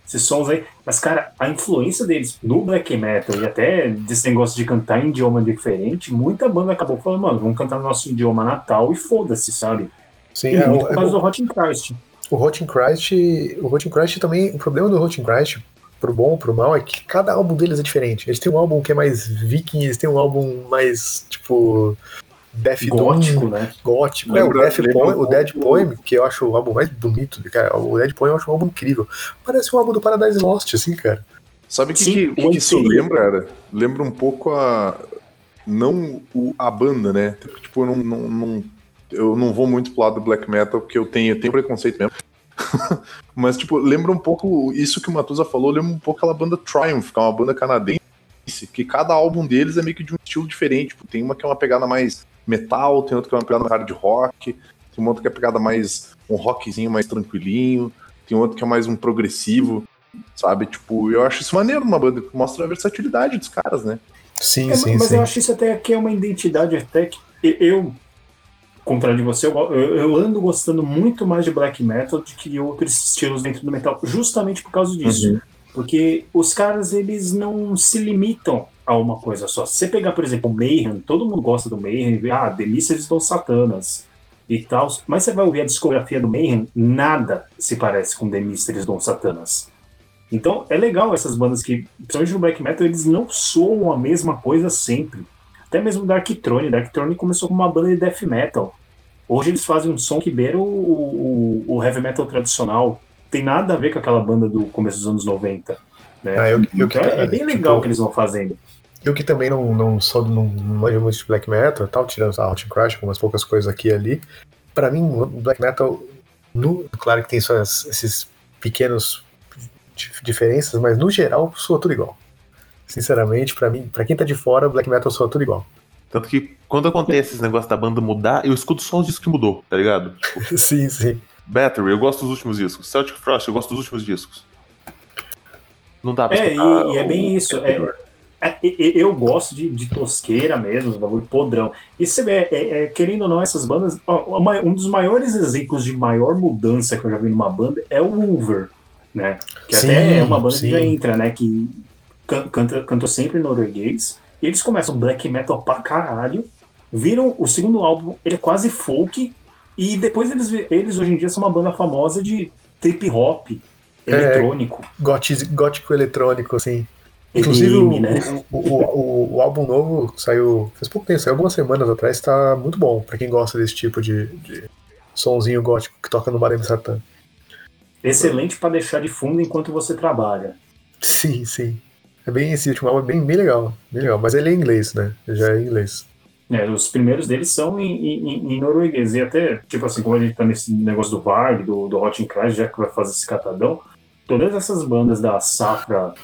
esses sons aí. Mas, cara, a influência deles no black metal e até desse negócio de cantar em idioma diferente, muita banda acabou falando, mano, vamos cantar no nosso idioma natal e foda-se, sabe? Sim, E é, muito o, por causa do Hot in Christ. o Hot in Christ, o Hot in Christ também, o problema do Hot in Christ, pro bom, pro mal, é que cada álbum deles é diferente. Eles têm um álbum que é mais viking, eles têm um álbum mais, tipo, Death Doom, Gótico, né? gótico. É, o, Death lembra Poem, o Dead Poem, que eu acho o álbum mais bonito, cara, o Dead Poem eu acho um álbum incrível. Parece um álbum do Paradise Lost, assim, cara. Sabe o que, Sim, que, que o isso lembra, cara? Lembra um pouco a. Não o- a banda, né? Tipo, eu não, não, não- eu não vou muito pro lado do black metal, porque eu tenho, eu tenho preconceito mesmo. <laughs> Mas, tipo, lembra um pouco isso que o Matusa falou, lembra um pouco aquela banda Triumph, que é uma banda canadense, que cada álbum deles é meio que de um estilo diferente. Tipo, tem uma que é uma pegada mais metal, tem outra que é uma pegada mais hard rock, tem uma outra que é pegada mais um rockzinho mais tranquilinho, tem outro que é mais um progressivo. Sabe? Tipo, eu acho isso maneiro numa banda que mostra a versatilidade dos caras, né? Sim, É, sim, mas sim. eu acho isso até que é uma identidade até que eu, contrário de você, eu, eu- eu ando gostando muito mais de black metal do que outros estilos dentro do metal, justamente por causa disso. Uhum. Porque os caras, eles não se limitam a uma coisa só. Se você pegar, por exemplo, o Mayhem, todo mundo gosta do Mayhem, vê, ah, Delícias estão Satanas e tal, mas você vai ouvir a discografia do Mayhem, nada se parece com The Mysteries Don Satanas. Então é legal essas bandas que, principalmente no black metal, eles não soam a mesma coisa sempre. Até mesmo Darkthrone. Darkthrone começou como uma banda de death metal. Hoje eles fazem um som que beira o, o, o heavy metal tradicional. Tem nada a ver com aquela banda do começo dos anos 90. Né? Ah, eu- eu então é, é bem tipo, legal o que eles vão fazendo. Eu que também não, não sou não, não manjo muito de black metal e tal, tirando a Hot in Crash, algumas poucas coisas aqui e ali. Pra mim, black metal, no, claro que tem suas, esses pequenos dif- diferenças, mas no geral soa tudo igual. Sinceramente, pra mim, para quem tá de fora, black metal soa tudo igual. Tanto que quando acontece esse negócio da banda mudar, eu escuto só os discos que mudou, tá ligado? Tipo, <laughs> sim, sim. Battery, eu gosto dos últimos discos. Celtic Frost, eu gosto dos últimos discos. Não dá pra É, e, e é bem isso. É, eu gosto de, de tosqueira mesmo, de bagulho podrão. E você vê, é, é, querendo ou não, essas bandas. ó, um dos maiores exemplos de maior mudança que eu já vi numa banda é o Wolver, né? Que Sim, até é uma banda sim. que já entra, né? Que can- canta, cantou sempre em norueguês. E eles começam black metal pra caralho. Viram o segundo álbum, ele é quase folk. E depois eles, eles hoje em dia são uma banda famosa de trip hop, É, eletrônico. Gótico, gótico eletrônico, assim. Inclusive, o, né? o, o, o- álbum novo saiu faz pouco tempo, saiu algumas semanas atrás, tá muito bom, pra quem gosta desse tipo de, de sonzinho gótico que toca no Barem Satã. Excelente para deixar de fundo enquanto você trabalha. Sim, sim. É bem esse último álbum, é bem, bem legal, bem legal. Mas ele é em inglês, né? Ele já é em inglês. É, os primeiros deles são em, em- em norueguês. E até, tipo assim, como a gente tá nesse negócio do Varg, do, do Hot Christ, já que vai fazer esse catadão, todas essas bandas da safra,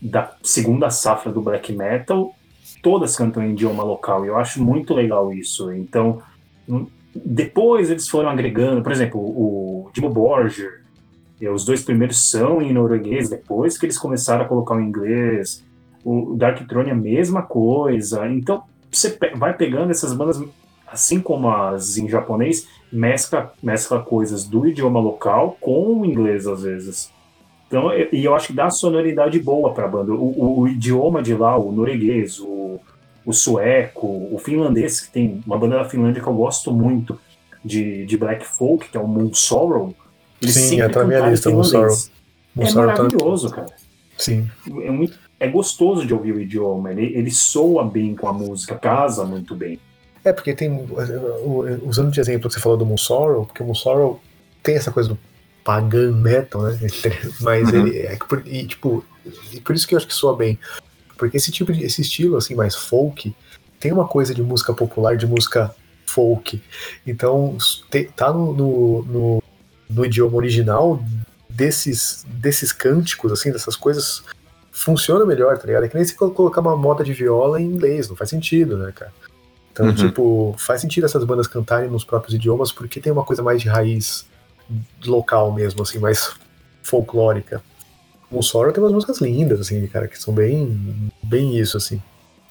da segunda safra do black metal, todas cantam em idioma local. E eu acho muito legal isso. Então, hum, depois eles foram agregando, por exemplo, o Timo Borger, e os dois primeiros são em norueguês, depois que eles começaram a colocar o inglês. O Dark Throne é a mesma coisa. Então, você vai pegando essas bandas, assim como as em japonês, mescla, mescla coisas do idioma local com o inglês, às vezes. Então, e eu acho que dá sonoridade boa para a banda. O, o- o idioma de lá, o norueguês, o, o sueco, o finlandês, que tem uma banda da Finlândia que eu gosto muito, de, de black folk, que é o Moon Sorrow. eles Sim, é, tá minha lista, Moon finlandês. Moon É Sorrow tá- maravilhoso, cara Sim. é, muito, é gostoso de ouvir o idioma, ele, ele soa bem com a música, casa muito bem. É, porque tem. Usando de exemplo que você falou do Moon Sorrow, porque o Moon Sorrow tem essa coisa do pagan metal, né? <laughs> Mas Uhum. ele. É, que por- e, tipo, e por isso que eu acho que soa bem. Porque esse tipo de. Esse estilo, assim, mais folk, tem uma coisa de música popular, de música folk. Então, te- tá no, no, no, no idioma original desses, desses cânticos, assim, dessas coisas, funciona melhor, tá ligado? É que nem se colo- colocar uma moda de viola em inglês, não faz sentido, né, cara? Então, Uhum. tipo, faz sentido essas bandas cantarem nos próprios idiomas, porque tem uma coisa mais de raiz local mesmo, assim, mais folclórica. O Sorrow tem umas músicas lindas, assim, cara, que são bem, bem isso, assim.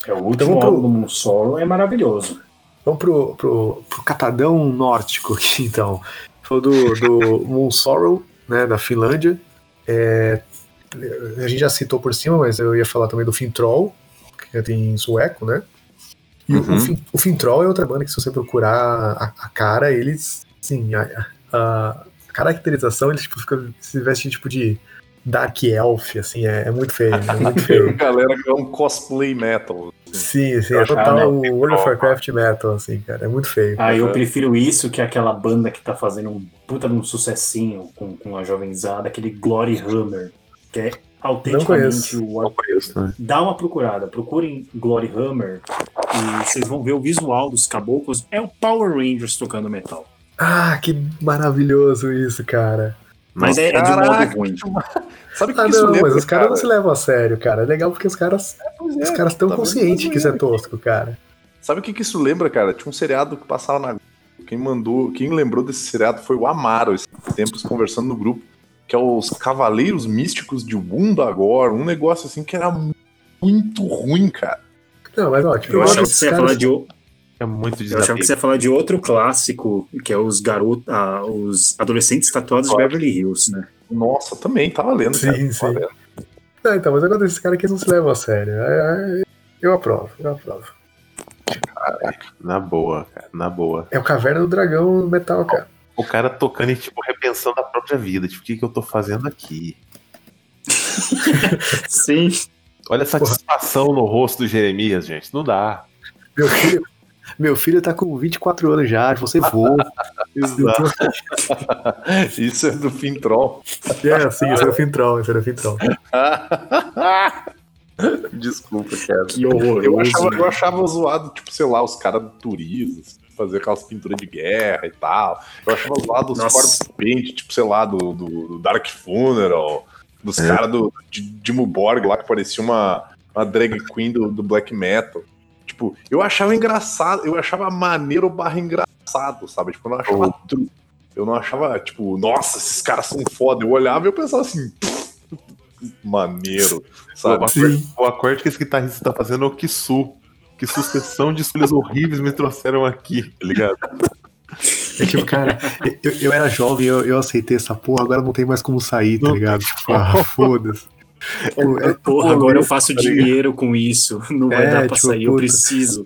É, o Então último vamos pro- álbum do solo é maravilhoso. Vamos pro, pro, pro catadão nórdico aqui, <laughs> então. Foi do, do Moon Sorrow, né, da Finlândia. É, a gente já citou por cima, mas eu ia falar também do Fintroll, que tem em sueco, né? E o- Uhum. o, o Fintroll é outra banda que se você procurar a, a cara, eles, sim, a, a caracterização, eles tipo, ficam, se vestem tipo de Dark Elf, assim, é, é muito feio, é muito <laughs> feio. Galera que é um cosplay metal. Sim, sim, Eu é total né, World of Warcraft metal, assim, cara, é muito feio. Ah, eu Uhum. prefiro isso que aquela banda que tá fazendo um puta de um sucessinho com, com a jovenzada, aquele Glory Hammer, que é autenticamente o Não conheço, né? Dá uma procurada, procurem Glory Hammer e vocês vão ver o visual dos caboclos. É o Power Rangers tocando metal. Ah, que maravilhoso isso, cara. Mas é, é de modo Caraca, ruim. <laughs> Sabe o que Ah, isso não, lembra, mas os caras não se levam a sério, cara. É legal porque os caras Pois é, os caras estão tá conscientes que isso é tosco, cara. Sabe o que, que isso lembra, cara? Tinha um seriado que passava na. Quem mandou, quem lembrou desse seriado foi o Amaro, esses tempos conversando no grupo, que é os Cavaleiros Místicos de Wundagor, um negócio assim que era muito ruim, cara. Não, mas ó, tipo, Eu achava gosto que você ia caras. falar de, o- É muito eu achava que você ia falar de outro clássico, que é os garotos, ah, os adolescentes tatuados de Beverly Hills, né? Nossa, também, tava lendo, cara. Sim, tava sim. lendo. Não, então, mas eu gosto desses caras que não se levam a sério. É, é, eu aprovo, eu aprovo. Na boa, cara, na boa. É o Caverna do Dragão metal, cara. O cara tocando e, tipo, repensando a própria vida. Tipo, o que, que eu tô fazendo aqui? <laughs> Sim. Olha a satisfação no rosto do Jeremias, gente. Não dá. Meu filho, meu filho tá com 24 anos já, você voa. <laughs> Isso é do Fintroll. É, sim, esse era o Fintroll, esse era o Fintroll. <laughs> Desculpa, cara. Que horroroso. Eu achava, né? eu achava zoado, tipo, sei lá, os caras do turismo, assim, fazer aquelas pinturas de guerra e tal. Eu achava zoado os corpos paint, tipo, sei lá, do, do, do Dark Funeral, dos É. caras do de Dimmu Borg lá, que parecia uma, uma drag queen do, do black metal. Tipo, eu achava engraçado, eu achava maneiro barra engraçado, sabe? Tipo, eu não achava tru. Eu não achava, tipo, nossa, esses caras são foda. Eu olhava e eu pensava assim, maneiro, O sabe? acorde, o acorde que esse guitarrista tá fazendo é o Kisu. Que sucessão de escolhas horríveis me trouxeram aqui, tá ligado? É tipo, cara, eu, eu era jovem, eu, eu aceitei essa porra, agora não tem mais como sair, tá ligado? Tipo, ah, foda-se. Tipo, é- Porra, agora eu faço dinheiro com isso. Não vai É, dar pra tipo, sair, eu puta. preciso.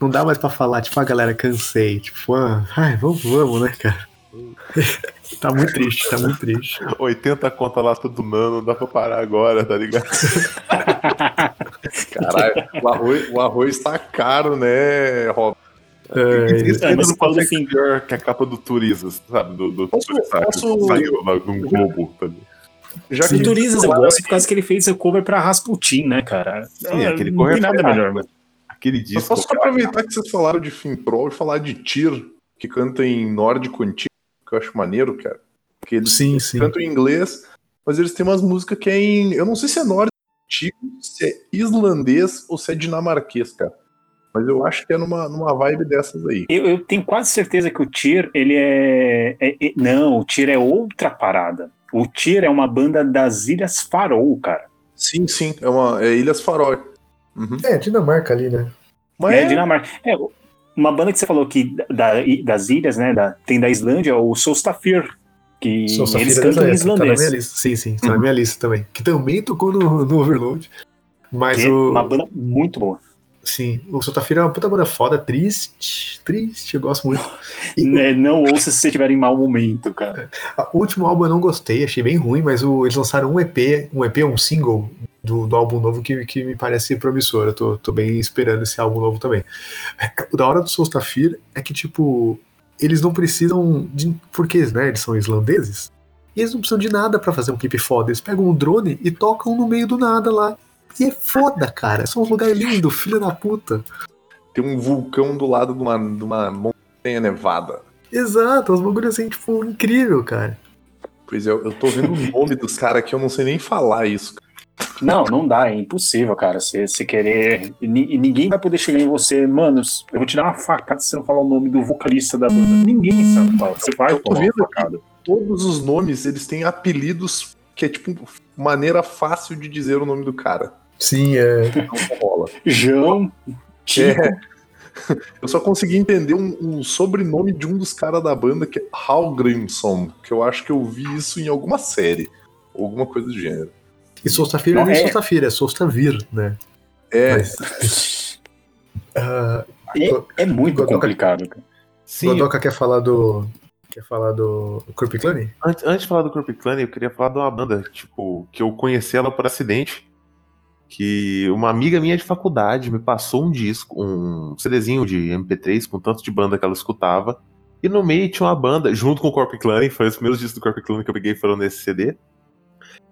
não dá mais pra falar, tipo, ah, galera, cansei. Tipo, ah, ai, vamos, vamos, né, cara? <laughs> tá muito triste, tá muito triste. 80 conta lá todo nano, não dá pra parar agora, tá ligado? <laughs> Caralho, o arroz, o arroz tá caro, né, Rob? É, Esse É, ainda mas não fim- ser pior que a capa do Turismo, sabe? Do, do Posso- sabe? posso- Saiu lá num globo. Tá ligado? Já O Turisas eu gosto por causa que ele fez a cover pra Rasputin, né, cara? Sim, É, aquele não cover tem nada melhor, mano. Aquele Eu disco. posso só aproveitar que vocês falaram de Fintroll e falar de Tyr, que canta em nórdico antigo, que eu acho maneiro, cara. Porque eles Sim, sim. cantam em inglês, mas eles têm umas músicas que é em. Eu não sei se é nórdico antigo, se é islandês ou se é dinamarquês, cara. Mas eu acho que é numa, numa vibe dessas aí. Eu, eu tenho quase certeza que o Tyr, ele é, é- é- Não, o Tyr é outra parada. O Tyr é uma banda das Ilhas Faroe, cara. Sim, sim, é, uma, é Ilhas Faroe. Uhum. É, Dinamarca ali, né? Mas É, Dinamarca. É, uma banda que você falou que da- das ilhas, né? da- tem da Islândia, o Solstafir. Que Sou Safira eles cantam em época, Tá na islandês. minha lista. Sim, sim, tá na minha lista também. Que também tocou no, no Overload. Mas Que é o. uma banda muito boa. Sim, o Sotafira é uma puta banda foda, triste, triste, eu gosto muito. E <laughs> Né, não ouça se você tiver em mau momento, cara. o último álbum eu não gostei, achei bem ruim, mas o- eles lançaram um EP, um EP, um single do, do álbum novo que, que me parece promissor. Eu tô, tô bem esperando esse álbum novo também. O da hora do Solstafir é que, tipo, eles não precisam de. Porque, né? Eles são islandeses. E eles não precisam de nada pra fazer um clipe foda. Eles pegam um drone e tocam no meio do nada lá. E é foda, cara. São uns lugares lindos, filha da puta. tem um vulcão do lado de uma, de uma montanha nevada. Exato, uns bagulhos assim, tipo, incrível, cara. Pois é, eu, eu tô vendo o nome dos caras aqui, eu não sei nem falar isso. Não, não dá, é impossível, cara. Você você querer. E, ni- ninguém vai poder chegar em você, mano. Eu vou te dar uma facada se você não falar o nome do vocalista da banda. Ninguém sabe falar. Você vai Eu tô uma facada. Todos os nomes, eles têm apelidos que é tipo maneira fácil de dizer o nome do cara. Sim, é. Não rola. João. É. Eu só consegui entender um, um sobrenome de um dos caras da banda, que é Hallgrimson, que eu acho que eu vi isso em alguma série. Ou alguma coisa do gênero. E Solstafir Não, não é é- Solstafir, é Solstavir, né? É, Mas, ah, É, é muito Godoka- complicado, cara. Sim, Godoka quer falar do. Quer falar do Corp Clan? Antes, antes de falar do Corp Clan, eu queria falar de uma banda, tipo, que eu conheci ela por acidente. Que uma amiga minha de faculdade me passou um disco, um CDzinho de MP3 com tanto de banda que ela escutava. E no meio tinha uma banda, junto com o Corp Clan, foi os primeiros discos do Corp Clan que eu peguei foram nesse CD.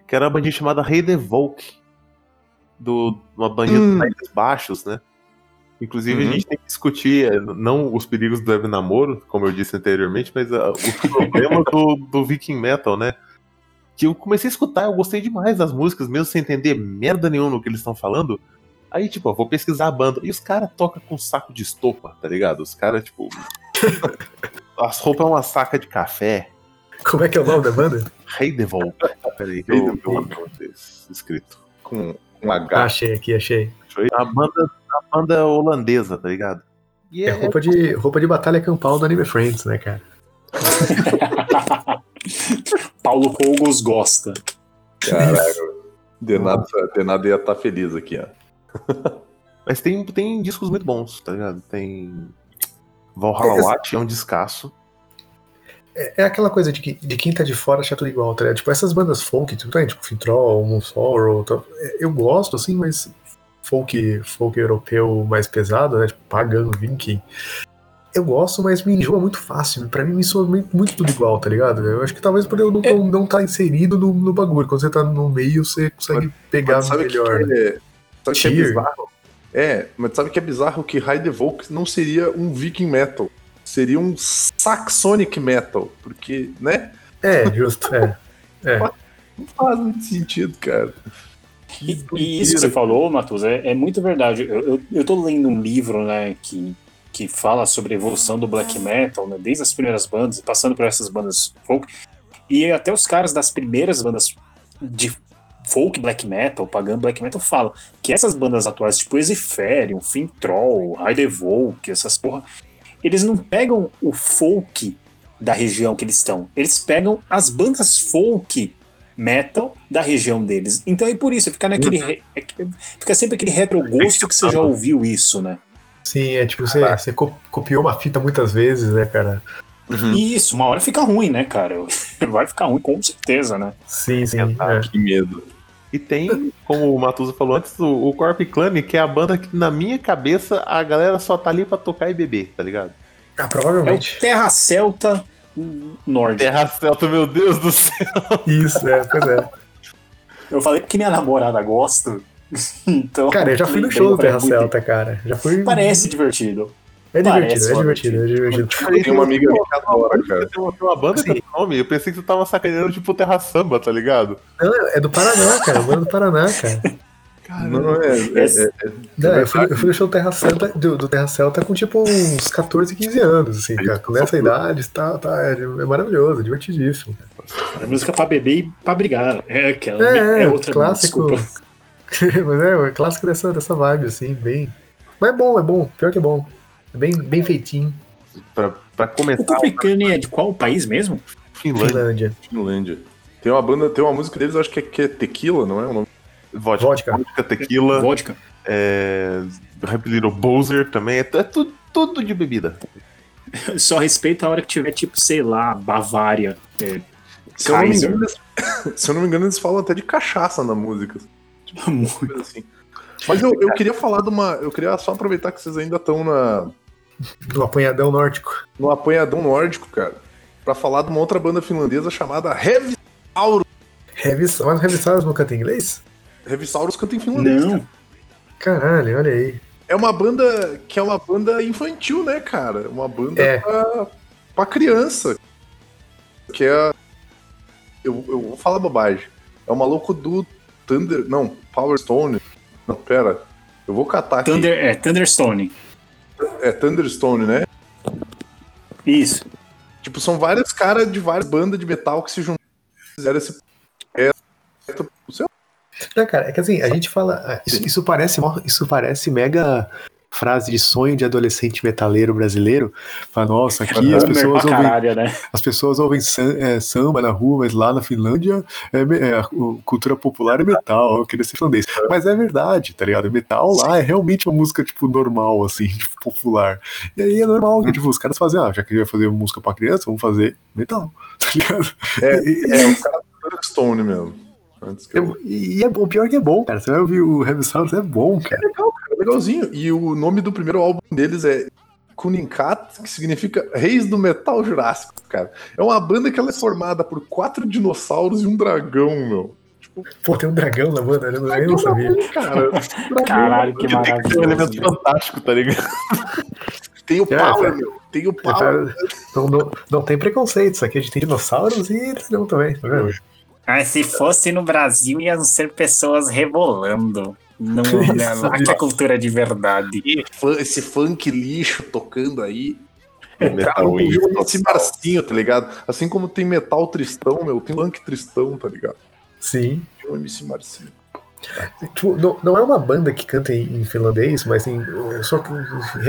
Que era uma bandinha chamada Rei The Volk. Do, uma bandinha Hum. dos Países Baixos, né? Inclusive, Uhum. a gente tem que discutir eh, não os perigos do web namoro, como eu disse anteriormente, mas ah, os problemas do, do Viking Metal, né? Que eu comecei a escutar, eu gostei demais das músicas, mesmo sem entender merda nenhuma no que eles estão falando. Aí, tipo, eu vou pesquisar a banda. E os caras tocam com saco de estopa, tá ligado? Os caras, tipo. <laughs> As roupas é uma saca de café. Como é que é o nome da banda? Rei de Volta. Peraí, que eu eu escrito. com um Ah, H. achei aqui, achei. A banda, a banda holandesa, tá ligado? E É roupa de, roupa de batalha campal do Anime Friends, né, cara? <laughs> Paulo Fogos gosta. Caralho. <laughs> Denado, Denado ia estar feliz aqui, ó. <laughs> Mas tem, tem discos muito bons, tá ligado? Tem. Valhalla É, Watch é um descasso. É, é aquela coisa de que de quem tá de fora acha tudo igual, tá ligado? Tipo, essas bandas folk, tipo, tá, tipo Fintroll, Moon Sorrow, tá, é, eu gosto, assim, mas folk, folk europeu mais pesado, né? Tipo, Pagan, Viking. Eu gosto, mas me enjoa muito fácil. Pra mim, me soa muito, muito tudo igual, tá ligado? Eu acho que talvez por eu não, não, não tá inserido no, no bagulho. Quando você tá no meio, você consegue pegar Mas sabe o que melhor. que né? é, sabe o que é bizarro? É, mas sabe o que é bizarro? Que Heidevolk não seria um Viking Metal. Seria um Saxonic Metal. Porque, né? É, justo, é. É. Não faz muito sentido, cara. E, e isso que você falou, Matheus, é, é muito verdade. Eu, eu, eu tô lendo um livro, né, que, que fala sobre a evolução do black metal, né, desde as primeiras bandas, passando por essas bandas folk, e até os caras das primeiras bandas de folk black metal, pagan black metal, falam que essas bandas atuais, tipo Exiferium, Fintroll, Heidevolk, essas porra, eles não pegam o folk da região que eles estão, eles pegam as bandas folk metal da região deles. Então é por isso, fica naquele. re- é Fica sempre aquele retrogosto que você já ouviu isso, né? Sim, é tipo, você, você co- copiou uma fita muitas vezes, né, cara? E isso, uma hora fica ruim, né, cara? <laughs> Vai ficar ruim, com certeza, né? Sim, sim. é. Que medo. E tem, como o Matusa falou antes, o, o Corp Clan, que é a banda que, na minha cabeça, a galera só tá ali pra tocar e beber, tá ligado? Ah, É o provavelmente. Terra Celta Nórdico. Terra Celta, meu Deus do céu. Isso, é, pois é. Eu falei porque minha namorada gosta. <laughs> Então. Cara, eu já fui no show do Terra muito- Celta, cara. Já fui. Parece divertido. É divertido, parece é divertido, é divertido. Eu tenho uma amiga que adora, cara. Tem uma, tem uma banda com esse nome, eu pensei que você tava sacaneando tipo Terra Samba, tá ligado? Não, é do Paraná, cara. Banda do Paraná, cara. Não, é, é, é- é- Não, eu, fui, eu fui no show Terra Celta, do, do Terra Celta com tipo uns 14, 15 anos, assim, cara. Com essa idade, tá, tá, é, é maravilhoso, é divertidíssimo. É música pra beber e pra brigar. É aquela. É, É, é, outra clássico. desculpa. <laughs> Mas é, é clássico dessa, dessa vibe, assim, bem. Mas é bom, é bom, pior que é bom. É bem, bem feitinho. Pra, pra O começar, Cupicane é de qual país mesmo? Finlândia, Finlândia. Tem uma banda, tem uma música deles, acho que é, que é Tequila, não é o nome? vodka, Vodka. vodka, tequila, Vodka. é, Happy Little Bowser também, é, é tudo, tudo de bebida. <laughs> Só respeita a hora que tiver, tipo, sei lá, Bavária. É, Se eu, não me Kaiser. engano, <coughs> se eu não me engano, eles falam até de cachaça na música. <laughs> muito. assim. Mas eu, eu queria falar de uma. Eu queria só aproveitar que vocês ainda estão na, Do apanhadão nórdico. no apanhadão nórdico, cara. Pra falar de uma outra banda finlandesa chamada Heavy Revis, mas Revisados não canta em inglês? Revisaurus canta em finlandês. Não. Caralho, olha aí. É uma banda que é uma banda infantil, né, cara? Uma banda É. pra, pra criança. Que é. Eu, eu vou falar bobagem. É o maluco do Thunder. Não, Power Stone. Não, pera. Eu vou catar aqui. Thunder, é, Thunderstone. É Thunderstone, né? Isso. Tipo, são vários caras de várias bandas de metal que se juntaram e fizeram esse. É, Não, cara, é que assim, a gente fala. ah, Isso, isso parece, isso parece mega frase de sonho de adolescente metaleiro brasileiro. Fala, nossa, aqui as pessoas ouvem, caralho, né? as pessoas ouvem é, samba na rua, mas lá na Finlândia é, é, cultura popular é metal, eu queria ser finlandês. Mas é verdade, tá ligado? Metal lá é realmente uma música, tipo, normal, assim, <laughs> tipo, popular. E aí é normal, que, tipo, os caras fazem, ah, já que a gente vai fazer música pra criança, vamos fazer metal, <laughs> tá ligado? É, é o cara do Thunderstone mesmo. Antes que eu... E é bom, pior que é bom, cara. Você vai ouvir o Heavy Sounds, é bom, cara. É legalzinho. E o nome do primeiro álbum deles é Kuninkat, que significa Reis do Metal Jurássico, cara. É uma banda que ela é formada por quatro dinossauros e um dragão, meu. Pô, tem um dragão na banda, eu não- eu não sabia. Cara, <laughs> Caralho, que É um elemento fantástico, tá ligado? <laughs> tem o É, Power, é. meu. Tem o É, Power. cara, Não, não, não tem preconceito, isso aqui a gente tem dinossauros e dragão também, tá vendo? Ah, se fosse no Brasil, iam ser pessoas rebolando. Não, olha lá que é cultura de verdade. E esse funk lixo tocando aí. É Cara, metal ouvi esse Marcinho, tá ligado? Assim como tem metal tristão, meu, tem funk tristão, tá ligado? Sim. Tem o MC Marcinho. Tipo, não, não é uma banda que canta em, em finlandês, mas tem. eu Só,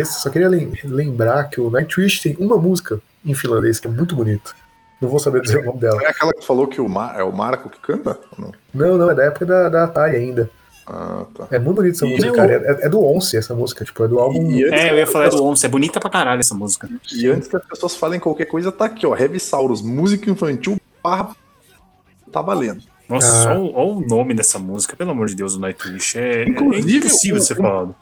só queria lem- lembrar que o Nightwish tem uma música em finlandês que é muito bonito. Não vou saber dizer o nome dela. É aquela que falou que o Mar... é o Marco que canta? Não. Não, não, é da época da, da Atari ainda. Ah, tá. É muito bonita essa E música, eu- cara. É, é do Once essa música, tipo, é do álbum. E antes, É, eu ia falar do Once, é bonita pra caralho essa música. e antes que as pessoas falem qualquer coisa, tá aqui, ó. Heavy Saurus, música infantil, barra. Tá valendo. Nossa, Ah. só, o- o nome dessa música, pelo amor de Deus, o Nightwish. É, Inclusive, é impossível de ser o- falado.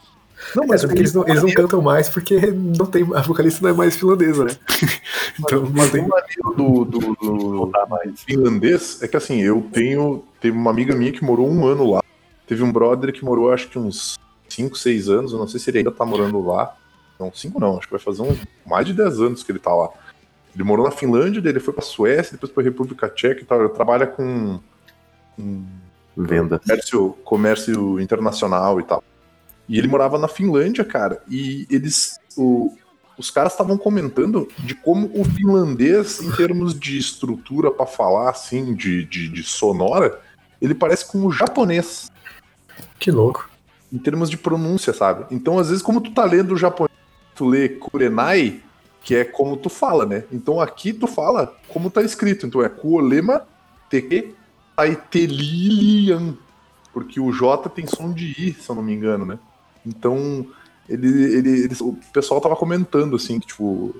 Não, Mas é porque eles não, eles não <laughs> cantam mais porque não tem, a vocalista não é mais finlandesa, né? <laughs> então Mas tem. o maneiro do, do, do finlandês é que assim, eu tenho. Teve uma amiga minha que morou um ano lá. Teve um brother que morou acho que uns 5, 6 anos. Eu não sei se ele ainda tá morando lá. Não, 5 não, acho que vai fazer uns mais de 10 anos que ele tá lá. Ele morou na Finlândia, daí ele foi pra Suécia, depois pra República Tcheca e tal. Ele trabalha com, com Venda. comércio, comércio internacional e tal. E ele morava na Finlândia, cara. E eles. o- os caras estavam comentando de como o finlandês, em termos de estrutura pra falar, assim, de, de, de sonora, ele parece com o japonês, Que louco. em termos de pronúncia, sabe? Então, às vezes, como tu tá lendo o japonês, tu lê kurenai, que é como tu fala, né? Então aqui tu fala como tá escrito. Então é kuolema teke taitelilian. Porque o J tem som de I, se eu não me engano, né? Então, ele, ele, eles- o pessoal tava comentando, assim, que, tipo,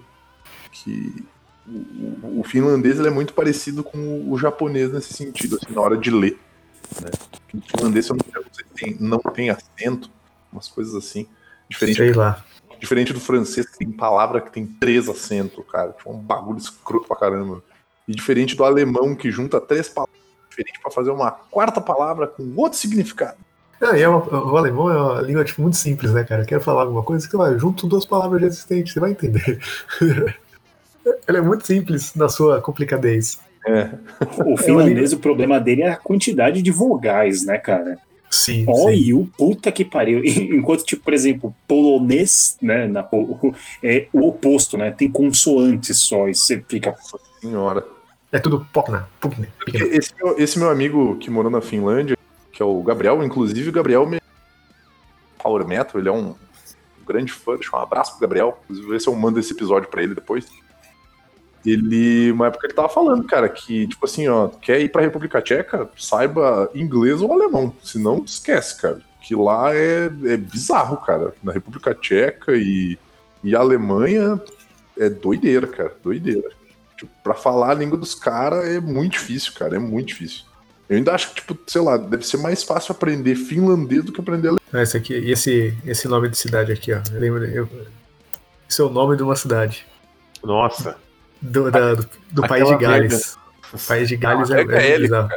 que o, o- finlandês ele é muito parecido com o, japonês nesse sentido, assim, na hora de ler. Né? O finlandês, se eu não tem- não tem acento, umas coisas assim. Diferente, Sei lá. diferente do francês, que tem palavra que tem três acentos, cara. Tipo, um bagulho escroto pra caramba. E diferente do alemão, que junta três palavras diferentes pra fazer uma quarta palavra com outro significado. É uma- o alemão é uma língua tipo, muito simples, né, cara? Eu quero falar alguma coisa que vai junto duas palavras já existentes, você vai entender. <laughs> Ela é muito simples na sua complicadez. É. O finlandês, o problema dele é a quantidade de vogais, né, cara? Sim. Ó, e o puta que pariu. Enquanto, tipo, por exemplo, polonês, né, na, o- é o oposto, né? Tem consoantes só, e você fica. Senhora. É tudo pequeno. Esse esse meu amigo que morou na Finlândia, que é o Gabriel, inclusive o Gabriel me... Power Metal, ele é um grande fã, deixa um abraço pro Gabriel, inclusive ver se eu mando esse episódio pra ele depois. Ele, uma época ele tava falando, cara, que, tipo assim, ó, quer ir pra República Tcheca, saiba inglês ou alemão, senão esquece, cara. Que lá é, é bizarro, cara. Na República Tcheca e, e Alemanha é doideira, cara, doideira. Tipo, pra falar a língua dos caras é muito difícil, cara, é muito difícil. Eu ainda acho que, tipo, sei lá, deve ser mais fácil aprender finlandês do que aprender alemão. Ah, Esse aqui, e esse, esse nome de cidade aqui, ó. Eu lembro, eu, esse é o nome de uma cidade. Nossa. Do, da- do, do país de Gales. O país de Gales é, é é, gaélico, bizarro.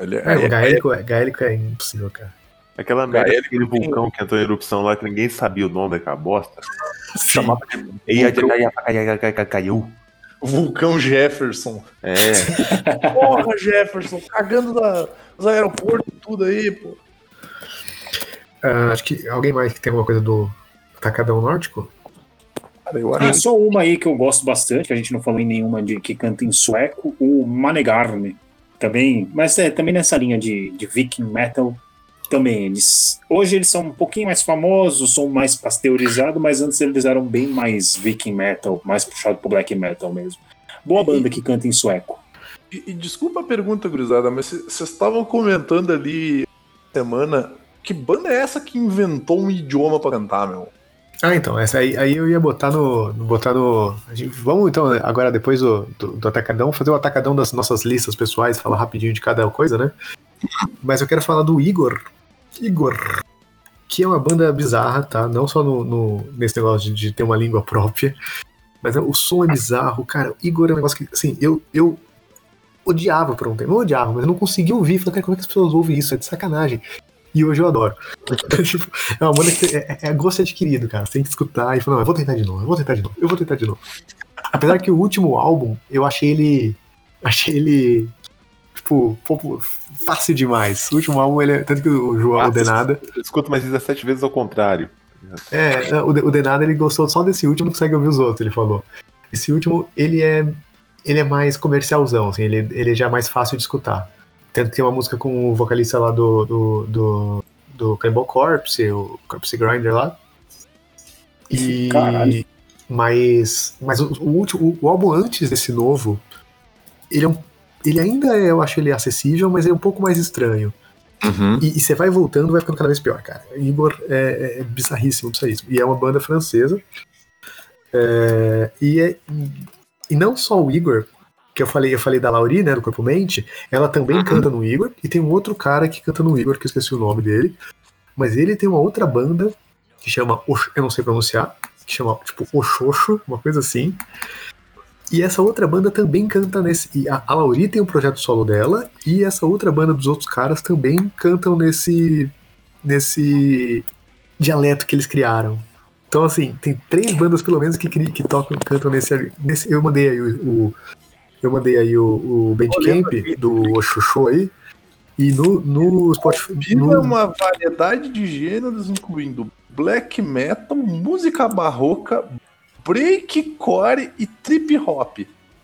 Ele É, o gaélico, é- gaélico é impossível, cara. Aquela merda daquele tem- vulcão que entrou em erupção lá, que ninguém sabia o nome daquela bosta. <laughs> Sim. Chamava de. Caiu. Vulcão Jefferson. É. <laughs> Porra, Jefferson, cagando na, nos aeroportos e tudo aí, pô. Ah, acho que alguém mais que tem alguma coisa do Atacadão Nórdico? Cara, eu Tem acho só uma aí que eu gosto bastante, a gente não falou em nenhuma de que canta em sueco, o Manegarne. Também, mas é também nessa linha de, de viking metal. Também eles. Hoje eles são um pouquinho mais famosos, são mais pasteurizados, mas antes eles eram bem mais viking metal, mais puxado pro black metal mesmo. Boa banda que canta em sueco. E, e desculpa a pergunta, gurizada, mas vocês estavam comentando ali semana que banda é essa que inventou um idioma pra cantar, meu? Ah, então, essa aí, aí eu ia botar no. botar no. gente- vamos então, agora depois do, do, do Atacadão, fazer o Atacadão das nossas listas pessoais, falar rapidinho de cada coisa, né? Mas eu quero falar do Igor. Igor. Que é uma banda bizarra, tá? Não só no, no- nesse negócio de, de ter uma língua própria, mas é- o som é bizarro. Cara, o Igor é um negócio que, assim, eu, eu odiava por um tempo. Não odiava, mas eu não conseguia ouvir. Falei, cara, como é que as pessoas ouvem isso? É de sacanagem. E hoje eu adoro. <laughs> Tipo, é uma banda que é, é gosto adquirido, cara. Você tem que escutar e falar, não, eu vou tentar de novo, eu vou tentar de novo, eu vou tentar de novo. Apesar que o último álbum, eu achei ele. <laughs> Achei ele. Tipo, fácil demais. O último álbum, ele é. Tanto que o João, Ah, o Denada. Eu escuto mais 17 vezes ao contrário. É, o, o Denada ele gostou só desse último, consegue ouvir os outros, ele falou. Esse último, ele é. Ele é mais comercialzão, assim, ele, ele já é mais fácil de escutar. Tanto que tem uma música com o vocalista lá do. do, do, do Cannibal Corpse, o Corpse Grinder lá. E. Caralho. Mas. Mas o, o último. O, o álbum antes desse novo, ele é um. Ele ainda é, eu acho ele acessível, mas é um pouco mais estranho. E, e você vai voltando, vai ficando cada vez pior, cara. Igor é, é bizarríssimo, bizarríssimo. E é uma banda francesa. É, e, é- e não só o Igor, que eu falei, eu falei da Lauri, né, do Corpo Mente, ela também canta no Igor, e tem um outro cara que canta no Igor, que eu esqueci o nome dele. Mas ele tem uma outra banda que chama, eu não sei pronunciar, que chama, tipo, Oxoxo, uma coisa assim. E essa outra banda também canta nesse. E a, a Lauri tem um projeto solo dela, e essa outra banda dos outros caras também cantam nesse. nesse dialeto que eles criaram. Então, assim, tem três bandas pelo menos que, que tocam, cantam nesse. nesse eu mandei aí o. o- eu mandei aí o, o Bandcamp do Oxoxo aí. E no, no Spotify. No- uma variedade de gêneros, incluindo black metal, música barroca, breakcore e trip hop.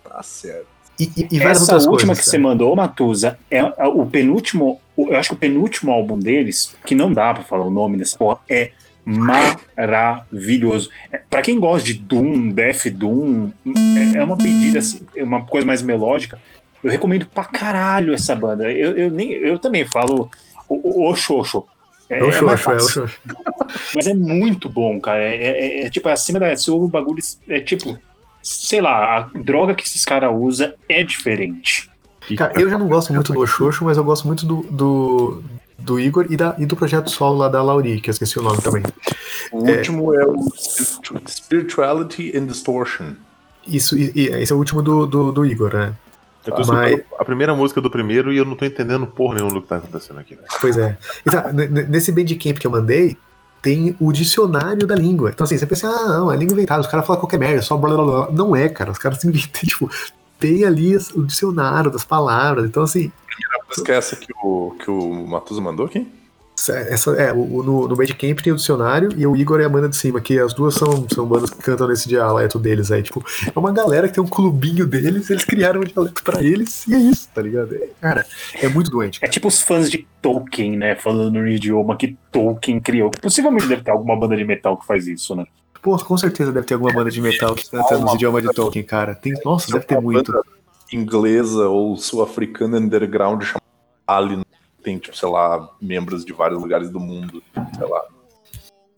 Tá certo. e, e- e várias Essa outras última coisas, que cara. você mandou, Matusa, é é o penúltimo. Eu acho que o penúltimo álbum deles, que não dá pra falar o nome dessa porra, é maravilhoso. É, Pra quem gosta de Doom, Death Doom, é, é uma pedida, assim, é uma coisa mais melódica. Eu recomendo pra caralho essa banda. Eu, eu, nem, eu também falo o, o, o Xoxo. É, É o é mais Xoxo, é o fácil. Xoxo. <laughs> Mas é muito bom, cara. É, é- é tipo, acima da. Se o bagulho. É tipo. Sei lá, a droga que esses caras usam é diferente. Cara, eu já não gosto muito do Oxoxo, mas eu gosto muito do, do, do Igor e, da, e do projeto solo lá da Lauri, que eu esqueci o nome também. O último é o Spiritu- Spirituality and Distortion. Isso, e, e esse é o último do, do, do Igor, né? Eu tô Mas- a primeira música do primeiro e eu não tô entendendo porra nenhuma do que tá acontecendo aqui. velho. Pois é. Então, nesse Bandcamp que eu mandei, tem o dicionário da língua. Então, assim, você pensa, ah, não, é língua inventada, os caras falam qualquer merda, só blá blá blá. Não é, cara, os caras inventam, <laughs> tipo, tem ali o dicionário das palavras. Então, assim, Música é essa que o, que o Matusa mandou aqui? Essa, é, o, no, no Bandcamp tem o dicionário e o Igor é a banda de cima, que as duas são, são bandas que cantam nesse dialeto deles aí. Tipo, é uma galera que tem um clubinho deles, eles criaram um dialeto pra eles e é isso, tá ligado? É, cara, é muito doente. É tipo os fãs de Tolkien, né? Falando no idioma que Tolkien criou. Possivelmente deve ter alguma banda de metal que faz isso, né? Pô, com certeza deve ter alguma banda de metal que canta nos idiomas de Tolkien, cara. Tem, nossa, deve ter muito. Inglesa ou sul-africana underground chamada Ali. Tem, tipo, sei lá, membros de vários lugares do mundo. Sei lá.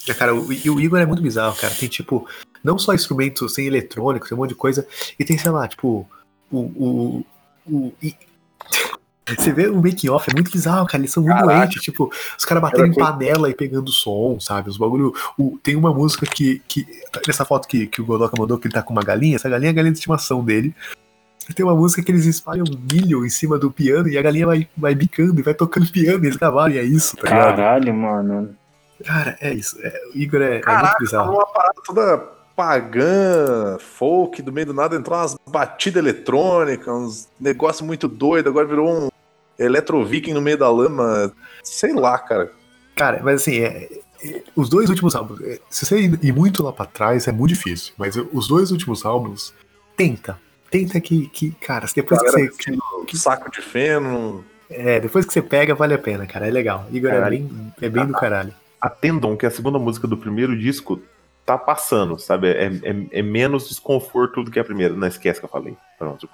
É, Cara, o, e o Igor é muito bizarro, cara. Tem, tipo, não só instrumentos, tem eletrônicos, tem um monte de coisa. E tem, sei lá, tipo, o. o, o e- <laughs> Você vê o making off, é muito bizarro, cara. Eles são muito doentes. Tipo, os caras batendo em panela e pegando som, sabe? Os bagulho. o- tem uma música que. que nessa foto que, que o Godoka mandou, que ele tá com uma galinha, essa galinha é a galinha de estimação dele. Tem uma música que eles espalham milho em cima do piano e a galinha vai, vai bicando e vai tocando piano e eles trabalham, e é isso, tá ligado? Caralho, mano. Cara, é isso. É, o Igor é, é muito Caraca, bizarro. uma parada toda pagã, folk, do meio do nada entrou umas batidas eletrônicas, uns negócio muito doido, agora virou um eletroviking no meio da lama, sei lá, cara. Cara, mas assim, é- é- os dois últimos álbuns, é, se você ir ir muito lá pra trás, é muito difícil. Mas os dois últimos álbuns, tenta. Tenta que, que cara, depois que você. vestindo saco de feno, É, depois que você pega, vale a pena, cara. É legal. Igor é bem, é bem do caralho. Atendam que a segunda música do primeiro disco tá passando, sabe? É, é, é menos desconforto do que a primeira. Não esquece que eu falei. Pronto.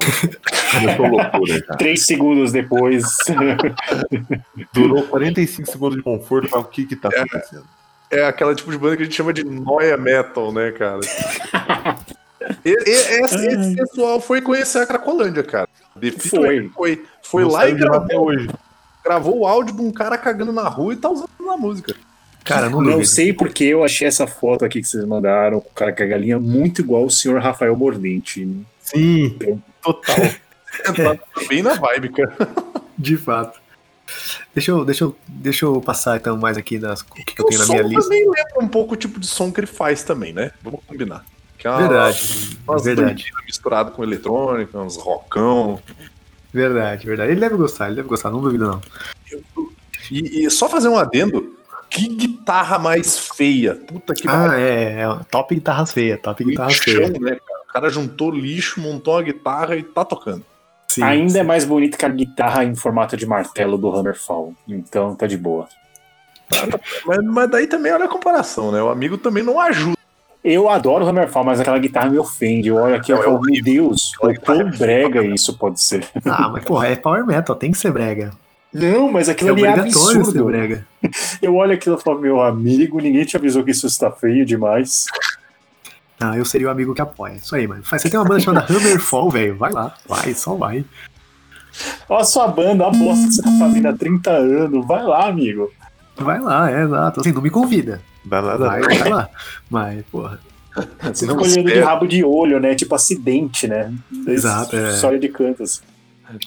Começou <laughs> loucura, cara. Três segundos depois. <laughs> Durou 45 segundos de conforto. Falo, O que que tá acontecendo? é aquela tipo de banda que a gente chama de noia metal, né, cara? <laughs> E- e- esse, esse pessoal foi conhecer a Cracolândia, cara. Definitivamente Foi, foi Não lá e de lá até gravou, hoje. gravou o áudio de um cara cagando na rua e tá usando na música. Cara, não, Não sei porque eu achei essa foto aqui que vocês mandaram com o cara com a galinha muito igual o senhor Rafael Mordente. Sim, total. <laughs> Tá bem na vibe, cara. De fato. Deixa eu, deixa, eu, deixa eu passar então mais aqui das, o que, que eu tenho na minha lista. também lembra um pouco o tipo de som que ele faz também, né? Vamos combinar. Que é uma, Verdade, umas verdade, misturado com eletrônica, uns rockão. verdade, verdade. Ele deve gostar, ele deve gostar, não duvido não. E, e só fazer um adendo, que guitarra mais feia. Puta que Ah, é, é top guitarras feias, top guitarras feias. lixão, né, cara? O cara juntou lixo, montou a guitarra e tá tocando. Sim, Ainda sim. é mais bonito que a guitarra em formato de martelo do Hammerfall. Então tá de boa. Mas, mas daí também olha a comparação, né? O amigo também não ajuda. Eu adoro o Hammerfall, mas aquela guitarra me ofende. Eu olho aqui e é falo, meu. Deus, o quão é brega isso pode ser. Ah, mas porra, é power metal, tem que ser brega. Não, mas É aquilo ali é obrigatório ser absurdo. brega. <laughs> Eu olho aquilo e falo, meu amigo, ninguém te avisou que isso está feio demais. Ah, eu seria o amigo que apoia. Isso aí, mano. Faz- Você tem uma banda chamada Hammerfall, <laughs> velho. Vai lá, vai, só vai. Olha a sua banda, a bosta que você tá fazendo há 30 anos. Vai lá, amigo. Vai lá, é exato. Assim, não me convida. Dá nada. Vai, vai lá. Mas, porra. <laughs> Você Não fica olhando de rabo de olho, né? Tipo acidente, né? Exato, é. Só olha de canto. assim.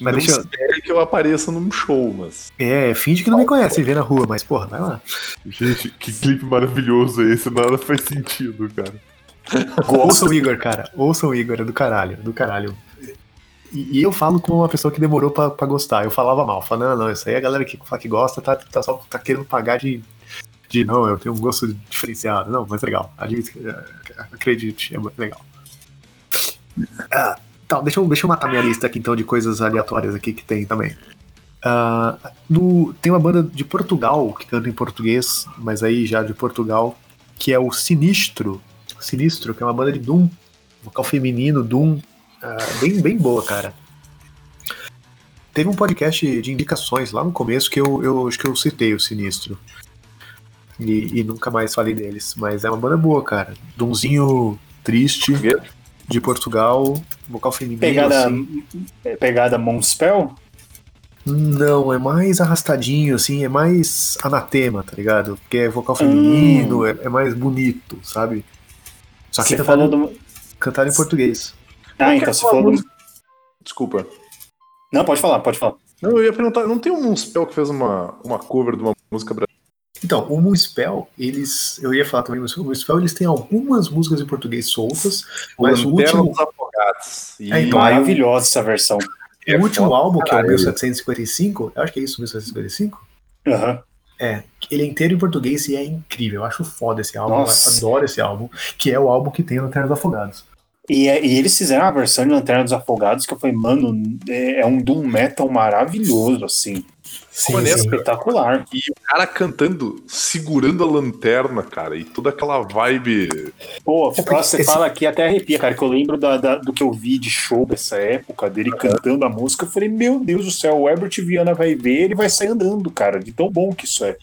Mas não deixa eu- espere que eu apareça num show, mas. É, finge que não me conhece e vê na rua, mas, porra, vai lá. Gente, que clipe maravilhoso é esse? Nada faz sentido, cara. Ouça o Igor, cara. Ouça o Igor, é do caralho, do caralho. E, e eu falo como uma pessoa que demorou pra, pra gostar. Eu falava mal, falando, não, não, isso aí a galera que fala que gosta tá, tá só tá querendo pagar de, de. Não, eu tenho um gosto diferenciado. Não, mas legal. É, acredite, é legal. Ah, tá, deixa eu, deixa eu matar minha lista aqui então de coisas aleatórias aqui que tem também. Ah, no, tem uma banda de Portugal que canta em português, mas aí já de Portugal, que é o Sinistro. Sinistro, que é uma banda de Doom, vocal feminino, Doom, ah, bem, bem boa, cara. Teve um podcast de indicações lá no começo que eu, eu acho que eu citei o Sinistro. E, e nunca mais falei deles. Mas é uma banda boa, cara. Doomzinho triste, de Portugal, vocal feminino. Pegada, assim. é pegada Monspell? Não, é mais arrastadinho, assim, é mais anatema, tá ligado? Porque é vocal feminino, é, é mais bonito, sabe? Só que Você cantado, falou do. cantado em português. Ah, então você falou do. Desculpa. Não, pode falar, pode falar. Não, eu ia perguntar, não tem um spell que fez uma, uma cover de uma música brasileira? Então, o Moonspell, eles. Eu ia falar também, o Moonspell, eles têm algumas músicas em português soltas, mas o Lanterna último, dos Afogados. E É, então, Maravilhosa essa versão. é o último foda álbum, que é o caralho. 1755, eu acho que é isso, 1755, Aham. é, ele é inteiro em português e é incrível. Eu acho foda esse álbum, Nossa. eu adoro esse álbum, que é o álbum que tem Lanterna dos Afogados. E, é- e eles fizeram uma versão de Lanterna dos Afogados que eu falei, mano, é, é um Doom Metal maravilhoso, assim. Sim, Maneiro, sim. Espetacular. E o cara cantando, segurando a lanterna, cara, e toda aquela vibe. Pô, É você esse- fala aqui até arrepia, cara, que eu lembro da- da- do que eu vi de show dessa época, dele cantando a música. Eu falei, meu Deus do céu, o Herbert Viana vai ver, ele vai sair andando, cara, de tão bom que isso é.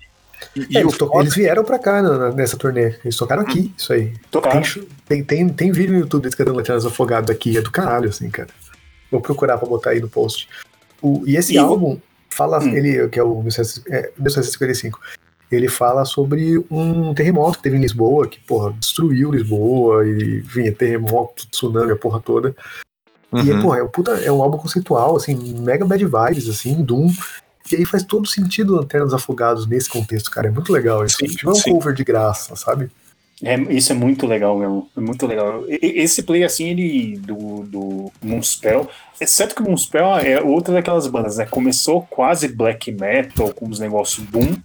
E, e É, o eles, to- eles vieram pra cá na- na- nessa turnê. Eles tocaram aqui, isso aí. Tocaram. Tem, tem, tem, vídeo no YouTube deles cantando Lanternas Afogados aqui, é do caralho, assim, cara. Vou procurar pra botar aí no post. O, e esse E álbum fala, Hum. ele, que é o 1700 é, 1755, ele fala sobre um terremoto que teve em Lisboa, que, porra, destruiu Lisboa e vinha terremoto, tsunami, a porra toda. E, Uhum. porra, é um, puta, é um álbum conceitual, assim, mega bad vibes, assim, Doom. E aí faz todo sentido Lanternas Afogados nesse contexto, cara. É muito legal isso. Sim, Tipo, é um cover de graça, sabe? É, isso é muito legal mesmo. É muito legal. Esse play, assim, ele. Do, do Moonspell. Exceto que o Moonspell é outra daquelas bandas, né? Começou quase black metal, com os negócios boom.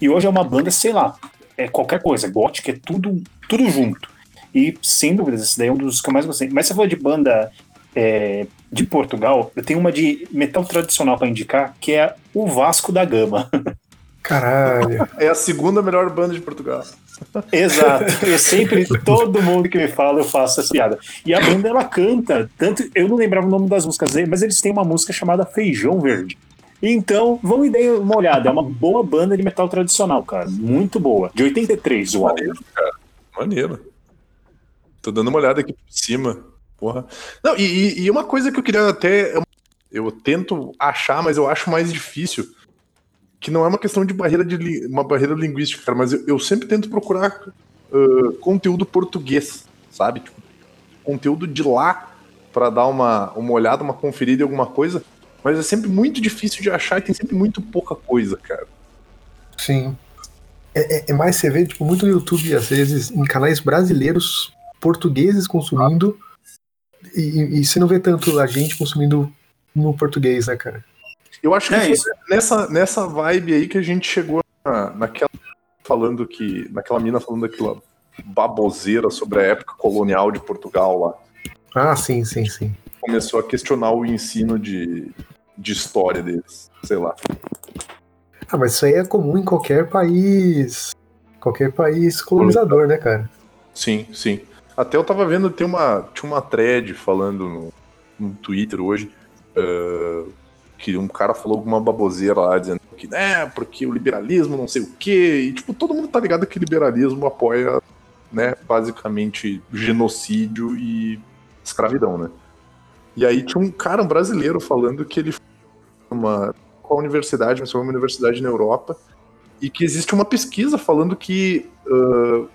E hoje é uma banda, sei lá, é qualquer coisa. Gothic é tudo, tudo junto. E, sem dúvidas, esse daí é um dos que eu mais gostei. Mas você falou de banda é, de Portugal, eu tenho uma de metal tradicional pra indicar, que é o Vasco da Gama. <laughs> Caralho. <laughs> É a segunda melhor banda de Portugal. Exato. <laughs> Eu sempre, todo mundo que me fala, eu faço essa piada. E a banda, ela canta, tanto, eu não lembrava o nome das músicas dele, mas eles têm uma música chamada Feijão Verde. Então, vão e deem uma olhada. É uma boa banda de metal tradicional, cara. Muito boa. De 83, o álbum. Maneiro, cara. Maneiro. Tô dando uma olhada aqui por cima. Porra. Não, e, e- uma coisa que eu queria até. Eu tento achar, mas eu acho mais difícil. Que não é uma questão de barreira de uma barreira linguística, cara, mas eu, eu sempre tento procurar ah, conteúdo português, sabe? Tipo, conteúdo de lá pra dar uma, uma olhada, uma conferida em alguma coisa. Mas é sempre muito difícil de achar e tem sempre muito pouca coisa, cara. Sim. É, é- é mais você vê, tipo, muito no YouTube, às vezes, em canais brasileiros, portugueses consumindo, e, e você não vê tanto a gente consumindo no português, né, cara? Eu acho que É nessa, nessa vibe aí que a gente chegou na, naquela falando que. Naquela mina falando daquela baboseira sobre a época colonial de Portugal lá. Ah, sim, sim, sim. Começou a questionar o ensino de, de história deles. Sei lá. Ah, mas isso aí é comum em qualquer país. Qualquer país colonizador, né, cara? Sim, sim. Até eu tava vendo, tem uma, tinha uma thread falando no, no Twitter hoje. ah, que um cara falou alguma baboseira lá, dizendo que, né, porque o liberalismo não sei o quê. E, tipo, todo mundo tá ligado que liberalismo apoia, né, basicamente genocídio e escravidão, né? E aí tinha um cara, um brasileiro, falando que ele uma qual universidade, mas foi uma universidade na Europa, e que existe uma pesquisa falando que ah,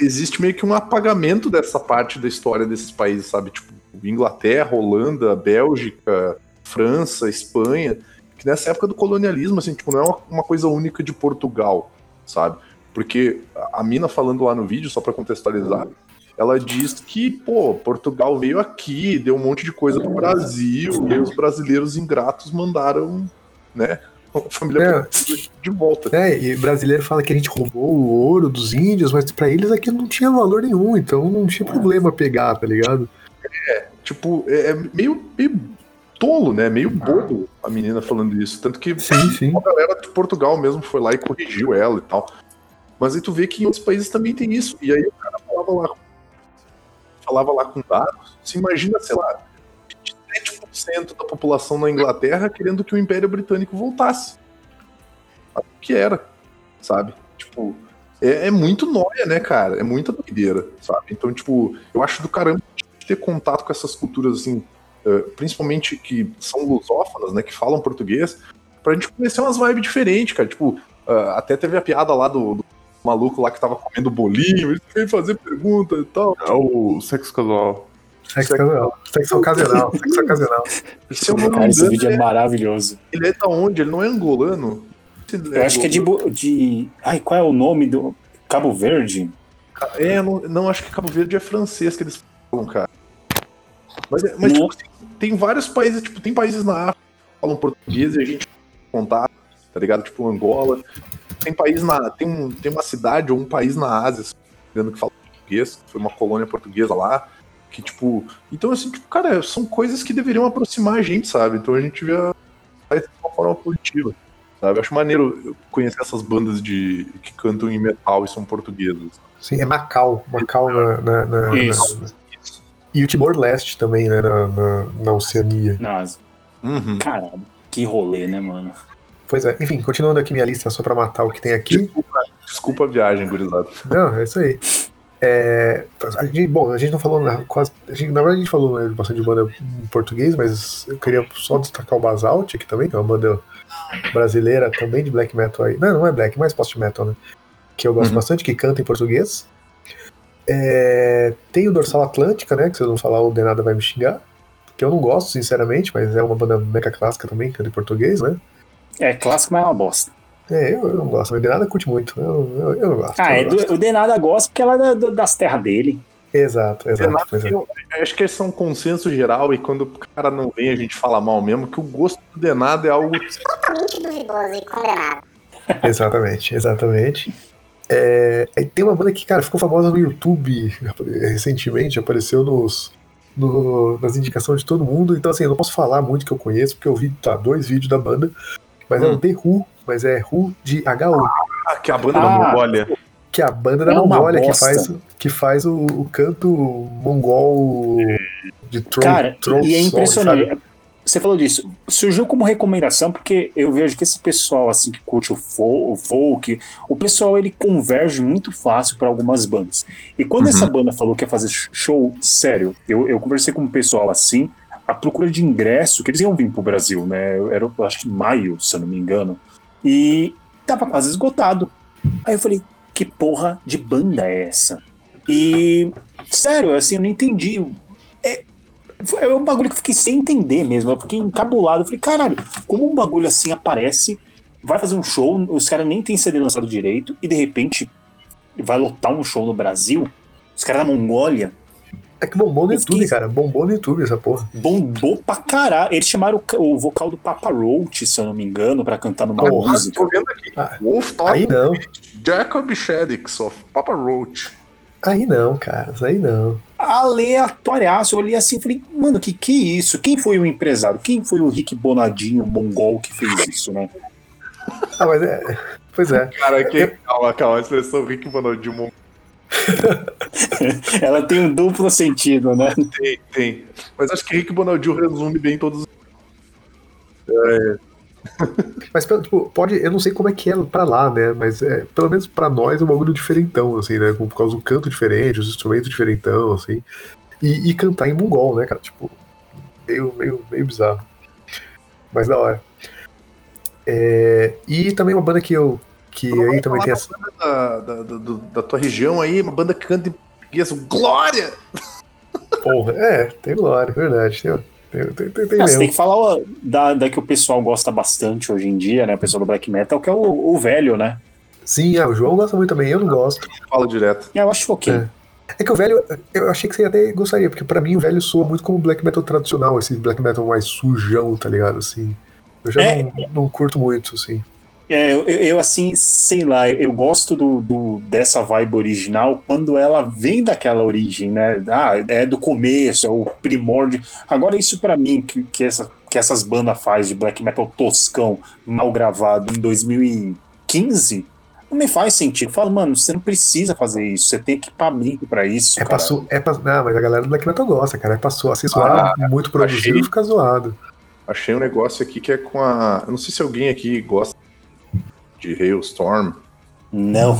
existe meio que um apagamento dessa parte da história desses países, sabe? Tipo, Inglaterra, Holanda, Bélgica, França, Espanha, que nessa época do colonialismo, assim, tipo, não é uma, uma coisa única de Portugal, sabe? Porque a mina falando lá no vídeo, só pra contextualizar, ela diz que, pô, Portugal veio aqui, deu um monte de coisa pro Brasil, e os brasileiros ingratos mandaram, né, a família É. de volta. É, e brasileiro fala que a gente roubou o ouro dos índios, mas pra eles aquilo não tinha valor nenhum, então não tinha problema pegar, tá ligado? Tipo, é, é meio, meio tolo, né? Meio bobo a menina falando isso. Tanto que Sim, sim. a galera de Portugal mesmo foi lá e corrigiu ela e tal. Mas aí tu vê que em outros países também tem isso. E aí o cara falava lá, falava lá com dados. Se imagina, sei lá, 27% da população na Inglaterra querendo que o Império Britânico voltasse. O que era, sabe? Tipo, é, é muito nóia, né, cara? É muita doideira, sabe? Então, tipo, eu acho do caramba ter contato com essas culturas, assim, principalmente que são lusófonas, né, que falam português, pra gente conhecer umas vibes diferentes, cara. Tipo, ah, até teve a piada lá do, do maluco lá que tava comendo bolinho, ele veio fazer pergunta e tal. É o sexo casual. Sexo ocasional. Sexo ocasional. <laughs> Sexo ocasional. Se me Cara, esse vídeo é ele é, maravilhoso. ele é da onde? Ele não é angolano? Eu acho que é de, de. Ai, qual é o nome do. Cabo Verde? É, não, não, acho que Cabo Verde é francês que eles falam, cara. Mas, é- mas tipo, assim, tem vários países, tipo, tem países na África que falam português e a gente tem contato, tá ligado? Tipo, Angola. Tem país na. Tem, um, tem uma cidade ou um país na Ásia, engano, que fala português, que foi uma colônia portuguesa lá. Que, tipo. Então, assim, tipo, cara, são coisas que deveriam aproximar a gente, sabe? Então a gente vê a- faz de uma forma positiva. Sabe? Eu acho maneiro conhecer essas bandas de que cantam em metal e são portuguesas. Sim, é Macau. Macau na. na, na- Isso. na- e o Timor-Leste também, né? Na, na, na Oceania. Nossa, Uhum. caralho. Que rolê, né, mano? Pois é, enfim, continuando aqui minha lista só pra matar o que tem aqui. Desculpa, desculpa a viagem, gurizada. Não, é isso aí. É, a gente, bom, a gente não falou na, quase. A gente, na verdade, a gente falou né, bastante de banda em português, mas eu queria só destacar o Basalt aqui também, que é uma banda brasileira também de black metal aí. Não, não é black, mais post metal, né? Que eu gosto Uhum. bastante, que canta em português. É, tem o Dorsal Atlântica, né? Que se eu não falar, o Denada vai me xingar. Que eu não gosto, sinceramente, mas é uma banda meca clássica também, canta em português, né? É clássico, mas é uma bosta. É, eu, eu não gosto, mas Denada curte muito. Eu, eu, eu não gosto. Ah, eu é não do, gosto. o Denada gosta porque ela é do- das terras dele. Exato, exato. Denada é. eu, eu acho que esse é um consenso geral e quando o cara não vem a gente fala mal mesmo, que o gosto do Denado é algo Totalmente duvidoso e condenado. Exatamente, exatamente. É, tem uma banda que, cara, ficou famosa no YouTube recentemente, apareceu nos, no- nas indicações de todo mundo, então assim, eu não posso falar muito que eu conheço, porque eu vi tá, dois vídeos da banda, mas é o Hum. The Who, mas é Who de HU, ah, que a banda Ah, da Mongólia. Que é a banda da É Mongólia que faz, que faz o, o canto mongol de Tron. Cara, Tron e é impressionante. sabe? Você falou disso. Surgiu como recomendação porque eu vejo que esse pessoal assim que curte o fo- o folk, o pessoal ele converge muito fácil para algumas bandas. E quando Uhum. essa banda falou que ia fazer show, sério, eu, eu conversei com um pessoal assim, a procura de ingresso, que eles iam vir pro Brasil, né? Era, eu acho que maio, se eu não me engano. E tava quase esgotado. Aí eu falei, que porra de banda é essa? E, sério, assim, eu não entendi. É, foi- um bagulho que eu fiquei sem entender mesmo. Eu fiquei encabulado. Eu falei, caralho, como um bagulho assim aparece, vai fazer um show, os caras nem têm CD lançado direito, e de repente vai lotar um show no Brasil? Os caras da Mongólia É que bombou no YouTube, fiquei- cara, bombou no YouTube essa porra. bombou pra caralho. Eles chamaram o, o vocal do Papa Roach, se eu não me engano, pra cantar numa Porra, música. Tô vendo aqui. Ah, Wolf Aí Talk, não, Jacob Shaddix of Papa Roach. Aí não, cara, isso aí não. aleatóriaço. Eu olhei assim e falei, mano, que que é isso? Quem foi o empresário? Quem foi o Rick Bonadinho, mongol, que fez isso, né? Ah, mas é. Pois é. Cara, que, calma, calma, a expressão Rick Bonadinho <laughs> Ela tem um duplo sentido, né? tem, tem. Mas acho que Rick Bonadinho resume bem todos os. <laughs> Mas, tipo, pode. Eu não sei como é que é pra lá, né? Mas é, pelo menos pra nós é um bagulho diferentão, assim, né? Por causa do canto diferente, os instrumentos diferentão, assim. E, e cantar em mongol, né, cara? Tipo, meio, meio, meio bizarro. Mas da hora. É, e também uma banda que eu. Que aí também tem essa. Da, da, da, da tua região aí, uma banda que canta em português. Glória! Porra, é, tem glória, verdade. Tem, tem, tem, tem, tem Ah, você tem que falar da, da que o pessoal gosta bastante hoje em dia, né? O pessoal do black metal, que é o, o velho, né? Sim, ah, o João gosta muito também, eu não gosto. Fala direto. Eu acho ok. É. É que o velho, eu achei que você até gostaria, porque pra mim o velho soa muito como black metal tradicional, esse black metal mais sujão, tá ligado? Assim. Eu já É. não, não curto muito, assim. É, eu, eu, assim, sei lá, eu gosto do, do- dessa vibe original quando ela vem daquela origem, né? Ah, é do começo, é o primórdio. Agora, isso pra mim, que, que, essa, que essas bandas faz de black metal toscão, mal gravado em 2015, não me faz sentido. Eu falo, mano, você não precisa fazer isso, você tem equipamento pra isso. É cara. su- é pra, não, mas a galera do black metal gosta, cara. É pra su- assim, soar muito produzido achei- e ficar zoado. Achei um negócio aqui que é com a. Eu não sei se alguém aqui gosta de Hailstorm. Não.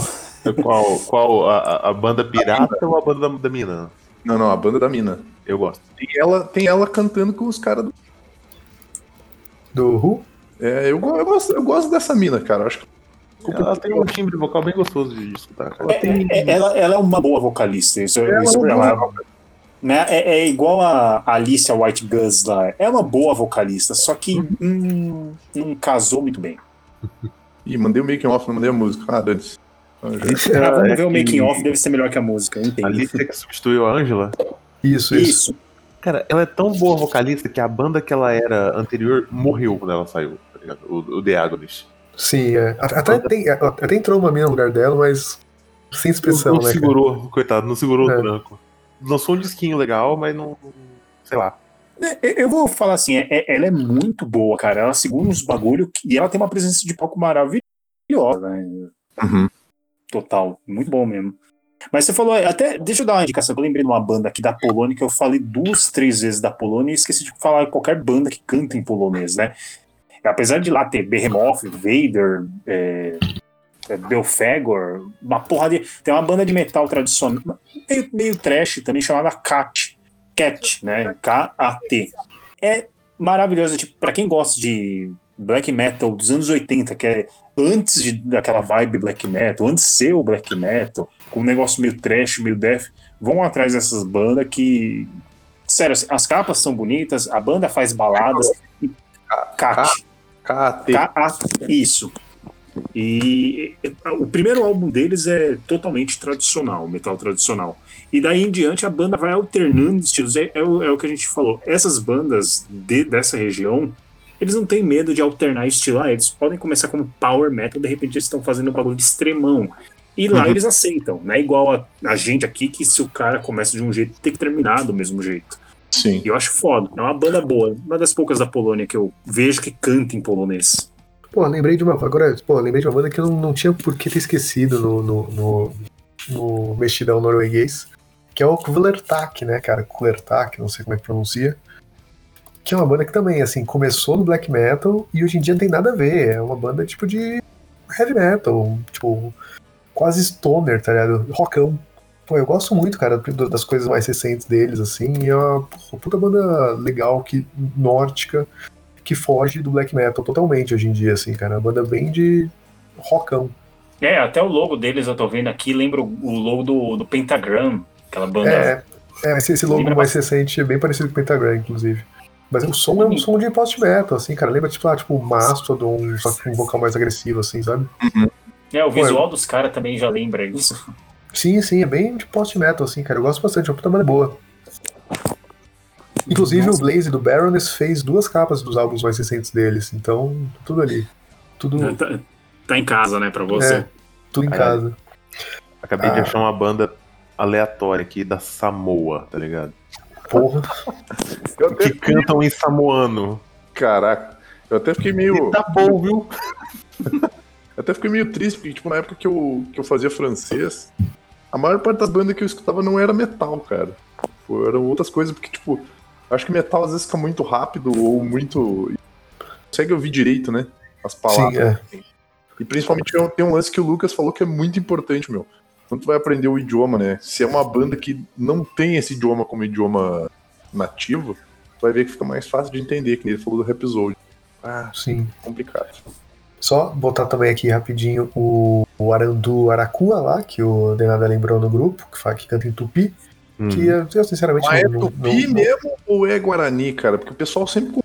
Qual, qual a, a- a banda pirata ou a banda da, da mina? Não, não, a banda da mina. Eu gosto. Tem ela, tem ela cantando com os caras do. Do Who? É, eu, eu, gosto, eu gosto dessa mina, cara. Acho que Ela tem um timbre vocal bem gostoso de escutar. Ela É- tem. é- ela, ela é uma boa vocalista. Isso, Ela é isso uma ela- boa né, é, é igual a Alicia White Gus lá. É uma boa vocalista, só que hum, não casou muito bem. <laughs> Ih, mandei o making off, não mandei a música. Ah, dane-se. Ah, Ah, vamos é ver o making off, deve ser melhor que a música, eu A entendo. Alicia que substituiu a Angela. Isso, isso. Isso. Cara, ela é tão boa vocalista que a banda que ela era anterior morreu quando ela saiu, tá ligado? O, o The Agonist. Sim, é. Até, tem, até entrou uma mina no lugar dela, mas sem expressão, não né? cara? segurou, coitado, não segurou É. o tranco. Lançou um disquinho legal, mas não. Sei lá. É, Eu vou falar assim, é- é- ela é muito boa, cara. Ela segura uns bagulho e ela tem uma presença de palco maravilhosa, né? Uhum. Total, muito bom mesmo. Mas você falou, até, deixa eu dar uma indicação, eu lembrei de uma banda aqui da Polônia, que eu falei duas, três vezes da Polônia e esqueci de falar qualquer banda que canta em polonês, né? Apesar de lá ter Behemoth, Vader, é, é, Belfagor, uma porra de... Tem uma banda de metal tradicional, meio, meio trash também, chamada Cat, Cat, né? K-A-T. É maravilhosa, tipo, pra quem gosta de black metal dos anos 80, que é antes de, daquela vibe black metal, antes de ser o black metal, com um negócio meio trash, meio death, vão atrás dessas bandas que. Sério, assim, as capas são bonitas, a banda faz baladas. e- Cat. KT. K-A- Isso. E, o primeiro álbum deles é totalmente tradicional, metal tradicional. E daí em diante a banda vai alternando estilos. É, é o, é o que a gente falou. Essas bandas de- dessa região, eles não têm medo de alternar estilo. Ah, eles podem começar como power metal, de repente eles estão fazendo um bagulho de extremão. E lá Uhum. eles aceitam. Não é igual a, a gente aqui, que se o cara começa de um jeito, tem que terminar do mesmo jeito. Sim. E eu acho foda. É uma banda boa. Uma das poucas da Polônia que eu vejo que canta em polonês. Pô, lembrei de uma. Agora, pô, lembrei de uma banda que eu não, não tinha por que ter esquecido no, no, no, no mexidão norueguês, que é o Kvelertak, né, cara? Kvelertak, não sei como é que pronuncia. Que é uma banda que também, assim, começou no black metal e hoje em dia não tem nada a ver. É uma banda tipo de heavy metal, tipo, quase stoner, tá ligado? Rockão. Pô, eu gosto muito, cara, das coisas mais recentes deles, assim. E é uma porra, puta banda legal, que, nórdica, que foge do black metal totalmente hoje em dia, assim, cara. Uma banda bem de rockão. É, até o logo deles eu tô vendo aqui, lembra o o logo do, do Pentagram, aquela banda. É, é esse, esse logo mais recente é bem parecido com o Pentagram, inclusive. Mas o som é um som de post-metal, assim, cara. Lembra, tipo, ah, tipo Mastodon, só que com um vocal mais agressivo, assim, sabe? É, o visual dos caras também já lembra isso. Sim, sim, é bem de post-metal, assim, cara. Eu gosto bastante, é uma puta banda boa. Inclusive, Nossa. o Blaze do Baroness fez duas capas dos álbuns mais recentes deles, então, tudo ali. Tudo, Tá, tá em casa, né, pra você. é, tudo em Caralho. casa. Acabei de Ah. achar uma banda aleatória aqui da Samoa, tá ligado? Porra. Que cantam em samoano. Caraca. Eu até fiquei meio. E tá bom, viu? Eu até fiquei meio triste, porque, tipo, na época que eu, que eu fazia francês, a maior parte das bandas que eu escutava não era metal, cara. Tipo, eram outras coisas, porque, tipo, acho que metal às vezes fica muito rápido ou muito. Consegue ouvir direito, né? As palavras. Sim, é. assim. E principalmente tem um lance que o Lucas falou que é muito importante, meu. Quando tu vai aprender o idioma, né? Se é uma banda que não tem esse idioma como idioma nativo, tu vai ver que fica mais fácil de entender, que nem ele falou do episódio. Ah, Sim. complicado. Só botar também aqui rapidinho o, o Arandu Aracua lá, que o Denada lembrou no grupo, que, fala, que canta em tupi. Hum. Que eu, eu, sinceramente Mas é não, não, tupi não- mesmo ou é Guarani, cara? Porque o pessoal sempre.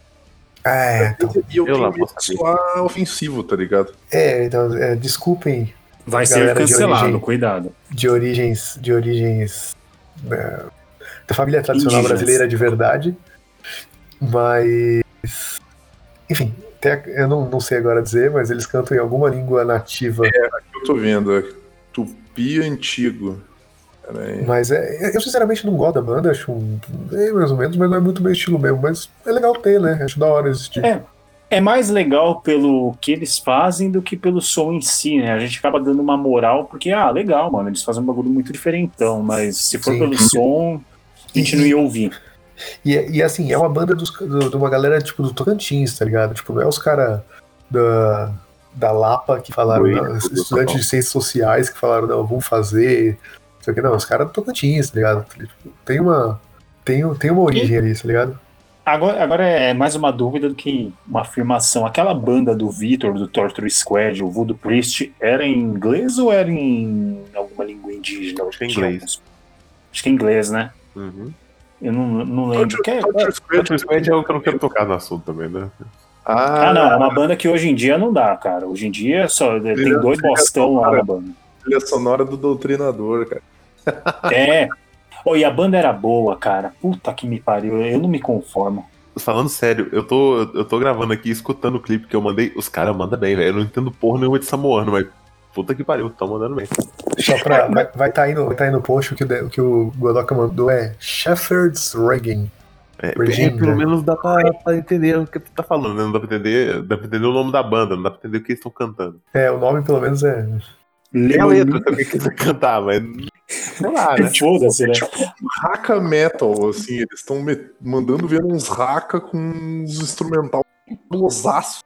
É, então, E eu, Eu tenho medo vou de soar ofensivo, tá ligado? é, então, é, desculpem Vai ser Galera de cancelado, origem. cuidado. de origens de origens né, da família tradicional Indígenas. brasileira de verdade, mas enfim, até- eu não, não sei agora dizer, mas eles cantam em alguma língua nativa. Eu tô vendo, é tupi antigo. Mas é, eu sinceramente não gosto da banda, acho um, é mais ou menos, mas não é muito meu estilo mesmo. Mas é legal ter, né? Acho da hora existir. É. É mais legal pelo que eles fazem do que pelo som em si, né? A gente acaba dando uma moral, porque, ah, legal, mano, eles fazem um bagulho muito diferentão, mas se for Sim. pelo som, a gente não ia ouvir. E, e assim, é uma banda dos, do- de uma galera tipo do Tocantins, tá ligado? Tipo, não é os caras da, da Lapa que falaram, Oi, não, estudantes de ciências sociais que falaram, não, vamos fazer. Não, sei o que, não os caras do Tocantins, tá ligado? Tipo, tem uma. Tem, tem uma origem ali, tá ligado? Agora, agora é mais uma dúvida do que uma afirmação. Aquela banda do Vitor, do Torture Squad, o Voodoo Priest, era em inglês ou era em alguma língua indígena? Acho que é inglês. alguns- Acho que é inglês, né? Uhum. Eu não, não lembro. É- Torture Squad. Torture Squad é o que eu não quero tocar no assunto também, né? Ah, Ah, não, é uma banda que hoje em dia não dá, cara. Hoje em dia só tem dois bostão lá na banda. trilha sonora do Doutrinador, cara. É. Oh, e a banda era boa, cara. Puta que me pariu. Eu não me conformo. Falando sério, eu tô, eu tô gravando aqui, escutando o clipe que eu mandei. Os caras mandam bem, velho. Eu não entendo porra nenhuma de samoano, mas puta que pariu, tão mandando bem. Só pra. Vai vai tá aí, no, vai tá aí no post o que, o que o Godoka mandou é Shepherd's Regging. É, é, pelo menos dá pra, pra entender o que tu tá falando, né? Não dá pra entender, dá pra entender o nome da banda, não dá pra entender o que eles estão cantando. É, o nome pelo menos é. Tem a letra também que cantar, mas. Sei lá, né? Foda-se, né? Haka metal, assim, eles estão mandando ver uns haka com uns instrumental blosaço.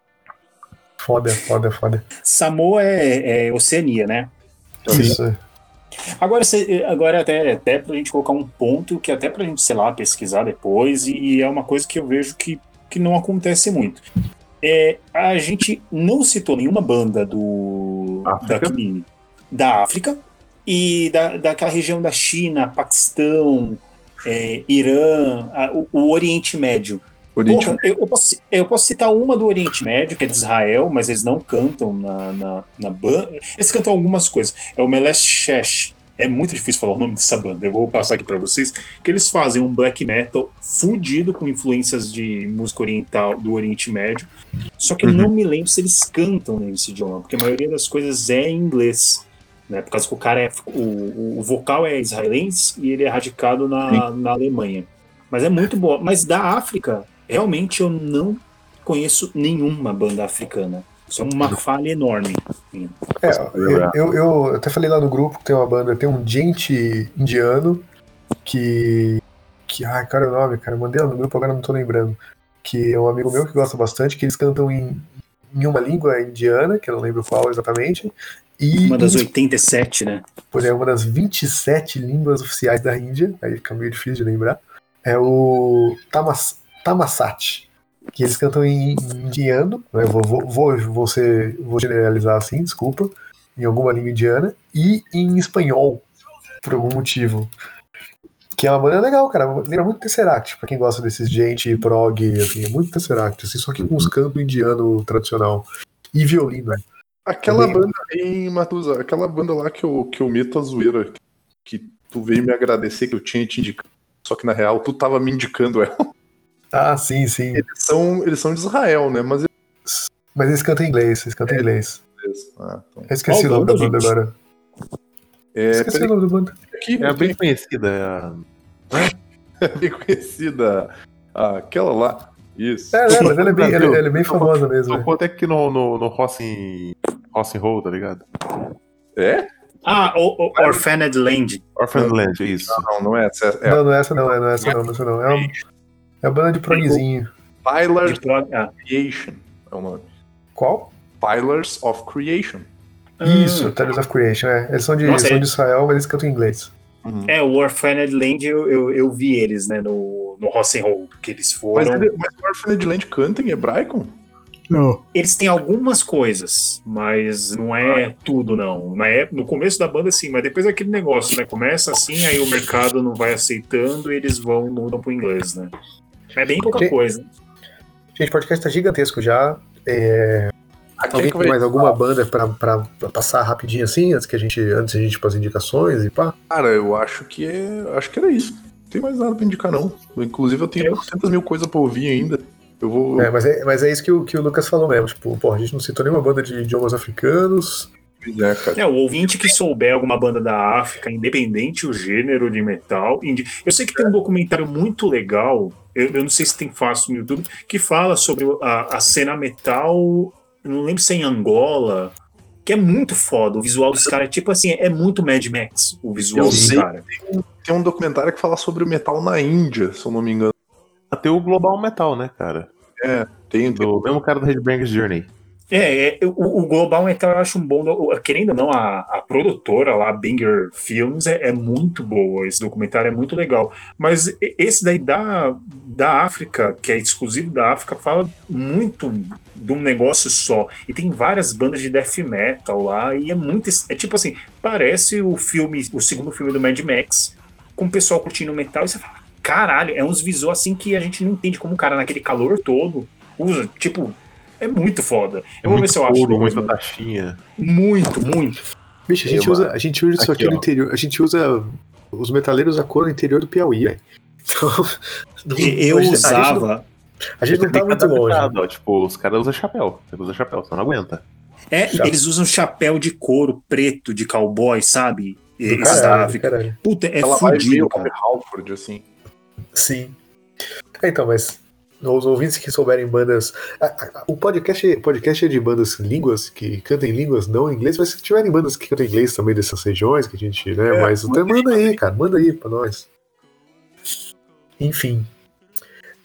Foda, foda, foda. Samoa é, é Oceania, né? Isso. é. Agora, agora até, até pra gente colocar um ponto que até pra gente, sei lá, pesquisar depois, e é uma coisa que eu vejo que, que não acontece muito. É, a gente não citou nenhuma banda do África? daqui, da África e da, daquela região da China, Paquistão, é, Irã, a- o, o Oriente Médio. Oriente Porra, eu, eu posso, eu posso citar uma do Oriente Médio, que é de Israel, mas eles não cantam na, na, na banda. Eles cantam algumas coisas. É o Melech Shesh. É muito difícil falar o nome dessa banda. Eu vou passar aqui pra vocês. Que eles fazem um black metal fudido com influências de música oriental do Oriente Médio. Só que eu não me lembro se eles cantam nesse idioma, porque a maioria das coisas é em inglês. Né, por causa que o cara é. O, o, vocal é israelense e ele é radicado na, na Alemanha. Mas é muito boa. Mas da África, realmente eu não conheço nenhuma banda africana. Isso é uma falha enorme. É, eu, eu, eu até falei lá no grupo que tem uma banda, tem um gente indiano que. que ai, cara, é o nome, cara, mandei lá no grupo, agora não tô lembrando. Que é um amigo meu que gosta bastante, que eles cantam em, em uma língua indiana, que eu não lembro qual exatamente. E Uma das em 87, né? Por é uma das 27 línguas oficiais da Índia, aí fica meio difícil de lembrar. É o Tamas, Tamasat, que eles cantam em indiano, né? vou, vou, vou, vou, ser, vou generalizar assim, desculpa, em alguma língua indiana, e em espanhol, por algum motivo. Que é uma banda legal, cara. Lembra muito Tesseract, pra quem gosta desses gente prog, assim, é muito Tesseract, assim, só que com os cantos indiano tradicional. E violino. Aquela Também. banda em Matusa, aquela banda lá que eu, que eu meto a zoeira, que tu veio me agradecer que eu tinha te indicado, só que na real tu tava me indicando ela. Ah, sim, sim. Eles são, eles são de Israel, né? Mas Mas eles cantam em inglês, eles cantam em inglês. eles. Ah, então. Eu esqueci Qual o nome da banda, banda gente? agora. É, esqueci peraí, o nome da banda. Aqui, <laughs> É bem conhecida. É é bem conhecida. Ah, aquela lá. Isso. É, é, mas ela é bem, ela, ela é bem famosa mesmo. né? Tocou até aqui no, no, no Rossing, Rossing Roll, tá ligado? É? Ah, o, o Orphaned Land. Orphan Land, isso. Não, não é essa. É Não, não é essa não, é, não é essa não, não é essa não. É uma, é uma banda de progzinho. Prog- ah. of Creation. É o nome. Qual? Pillars of Creation. Isso, Tales of Creation, é. Eles são de, são é- de Israel, mas eles cantam em inglês. É, o Orphaned Land eu, eu, eu vi eles, né, no, no Rock and Roll, que eles Mas, foram. ele, mas o Orphaned Land canta em hebraico? Não. Eles têm algumas coisas, mas não é tudo, não. Na é, no começo da banda, sim, mas depois é aquele negócio, né? Começa assim, aí o mercado não vai aceitando e eles vão mudam pro inglês, né? É bem pouca Gente, coisa. Gente, o podcast tá gigantesco já. É, alguém é tem mais alguma banda pra, pra, pra passar rapidinho assim, antes que a gente, antes a gente ir pras indicações e pá? Cara, eu acho que é. Acho que era isso. Não tem mais nada pra indicar, não. Inclusive, eu tenho Eu- 400 mil coisas pra ouvir ainda. Eu vou. É, mas é, mas é isso que o, que o Lucas falou mesmo. Tipo, pô, a gente não citou nenhuma banda de idiomas africanos. É, cara. É, o ouvinte que souber alguma banda da África, independente o gênero de metal. indi- Eu sei que tem um documentário muito legal, eu, eu não sei se tem fácil no YouTube, que fala sobre a, a cena metal, eu não lembro se é em Angola, que é muito foda. O visual dos caras, tipo assim, é muito Mad Max, o visual dos caras. Tem um documentário que fala sobre o metal na Índia, se eu não me engano. Até o Global Metal, né, cara? É, tem. tem Do mesmo cara do Headbangers Journey. É, é, o, o Global Metal eu acho um bom. do- Querendo ou não, a, a produtora lá, Banger Films, é, é muito boa. Esse documentário é muito legal. Mas esse daí da, da África, que é exclusivo da África, fala muito de um negócio só. E tem várias bandas de death metal lá. E é muito. É tipo assim, parece o filme, o segundo filme do Mad Max, com o pessoal curtindo metal. E você fala, caralho, é uns visuais assim que a gente não entende como o cara naquele calor todo usa. Tipo. É muito foda. Eu vou ver muito se eu acho. couro, muita taxinha. Muito, muito. Bicho, a gente, Eu, usa, a gente usa isso aqui, aqui, no interior. A gente usa os metaleiros a cor no interior do Piauí, velho. Então, <laughs> Eu a gente- a gente não- usava. A gente não tá muito longe. ó, Tipo, os caras usam chapéu. Caras usam chapéu, você não aguenta. É, Chapéu. eles usam chapéu de couro preto de cowboy, sabe? Da caralho, África. caralho. Puta, é Ela fudido, cara. Halford, assim. Sim. É, então, mas os ouvintes que souberem bandas. O podcast, podcast é de bandas línguas, que cantam em línguas não em inglês, mas se tiverem bandas que cantam em inglês também dessas regiões que a gente, né? É, mas até manda aí, cara, manda aí pra nós. Enfim.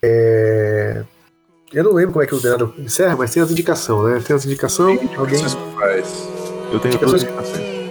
É, Eu não lembro como é que o Denado encerra, mas tem as indicações, né? Tem as indicações. Alguém. Vocês faz. Eu tenho Indicações- todas as indicações.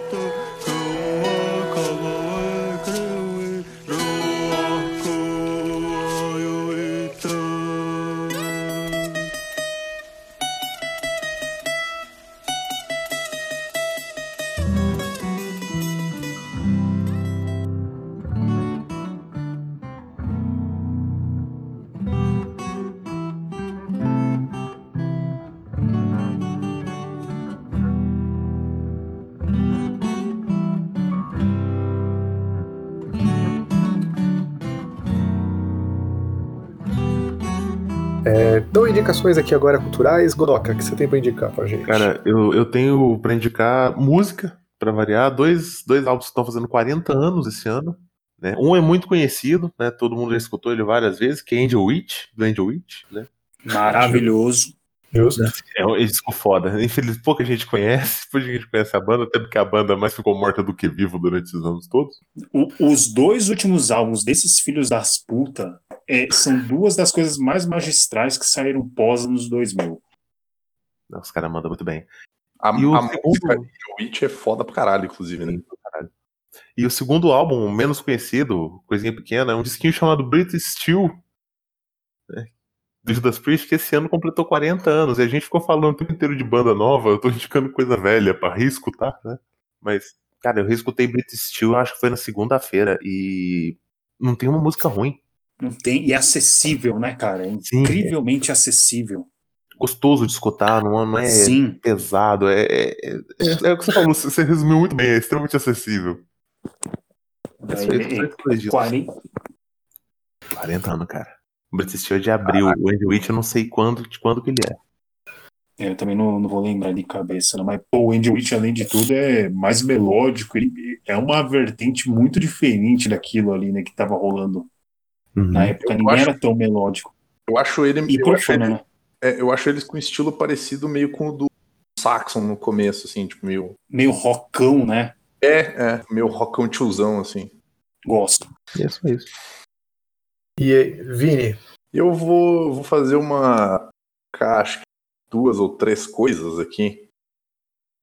Indicações aqui agora culturais. Godoka, o que você tem pra indicar pra gente? Cara, eu, eu tenho pra indicar música, pra variar, dois, dois álbuns que estão fazendo 40 anos esse ano. Né? Um é muito conhecido, né? Todo mundo já escutou ele várias vezes, que é Angel Witch, do Angel Witch, né? Maravilhoso. Justo. É um disco foda. Infelizmente, pouca gente conhece, pouca gente conhece a banda, até porque a banda mais ficou morta do que viva durante esses anos todos. O- os dois últimos álbuns desses filhos das puta é, são duas das coisas mais magistrais que saíram pós anos 2000. Os caras mandam muito bem. A, E o a segundo- música de Witch é foda pra caralho, inclusive, né? E o segundo álbum, menos conhecido, coisinha pequena, é um disquinho chamado British Steel, né? Do Judas Priest, que esse ano completou 40 anos. E a gente ficou falando o tempo inteiro de banda nova, eu tô indicando coisa velha pra reescutar, né? Mas, cara, eu reescutei British Steel, acho que foi na segunda-feira, e não tem uma música ruim. Não tem, e é acessível, né, cara? É Sim. incrivelmente acessível. Gostoso de escutar, não, não é Sim. pesado, é, é, é, é o que você falou, você resumiu muito bem, é extremamente acessível. É eu digo. 40, 40 anos, cara. O British Steel é de abril, o Andy Witch eu não sei quando, de quando que ele é. É, eu também não, não vou lembrar de cabeça, não, mas pô, o Andy Witch, além de tudo, é mais melódico. Ele é uma vertente muito diferente daquilo ali, né, que tava rolando na época. Eu Ninguém acho- era tão melódico. Eu acho ele. E eu, acho ele né? é, eu acho eles com estilo parecido meio com o do Saxon no começo, assim, tipo, meio. Meio rockão, né? É, é, meio rockão tiozão, assim. Gosto. Isso, isso. E Vini, Eu vou, vou fazer uma. Acho que duas ou três coisas aqui.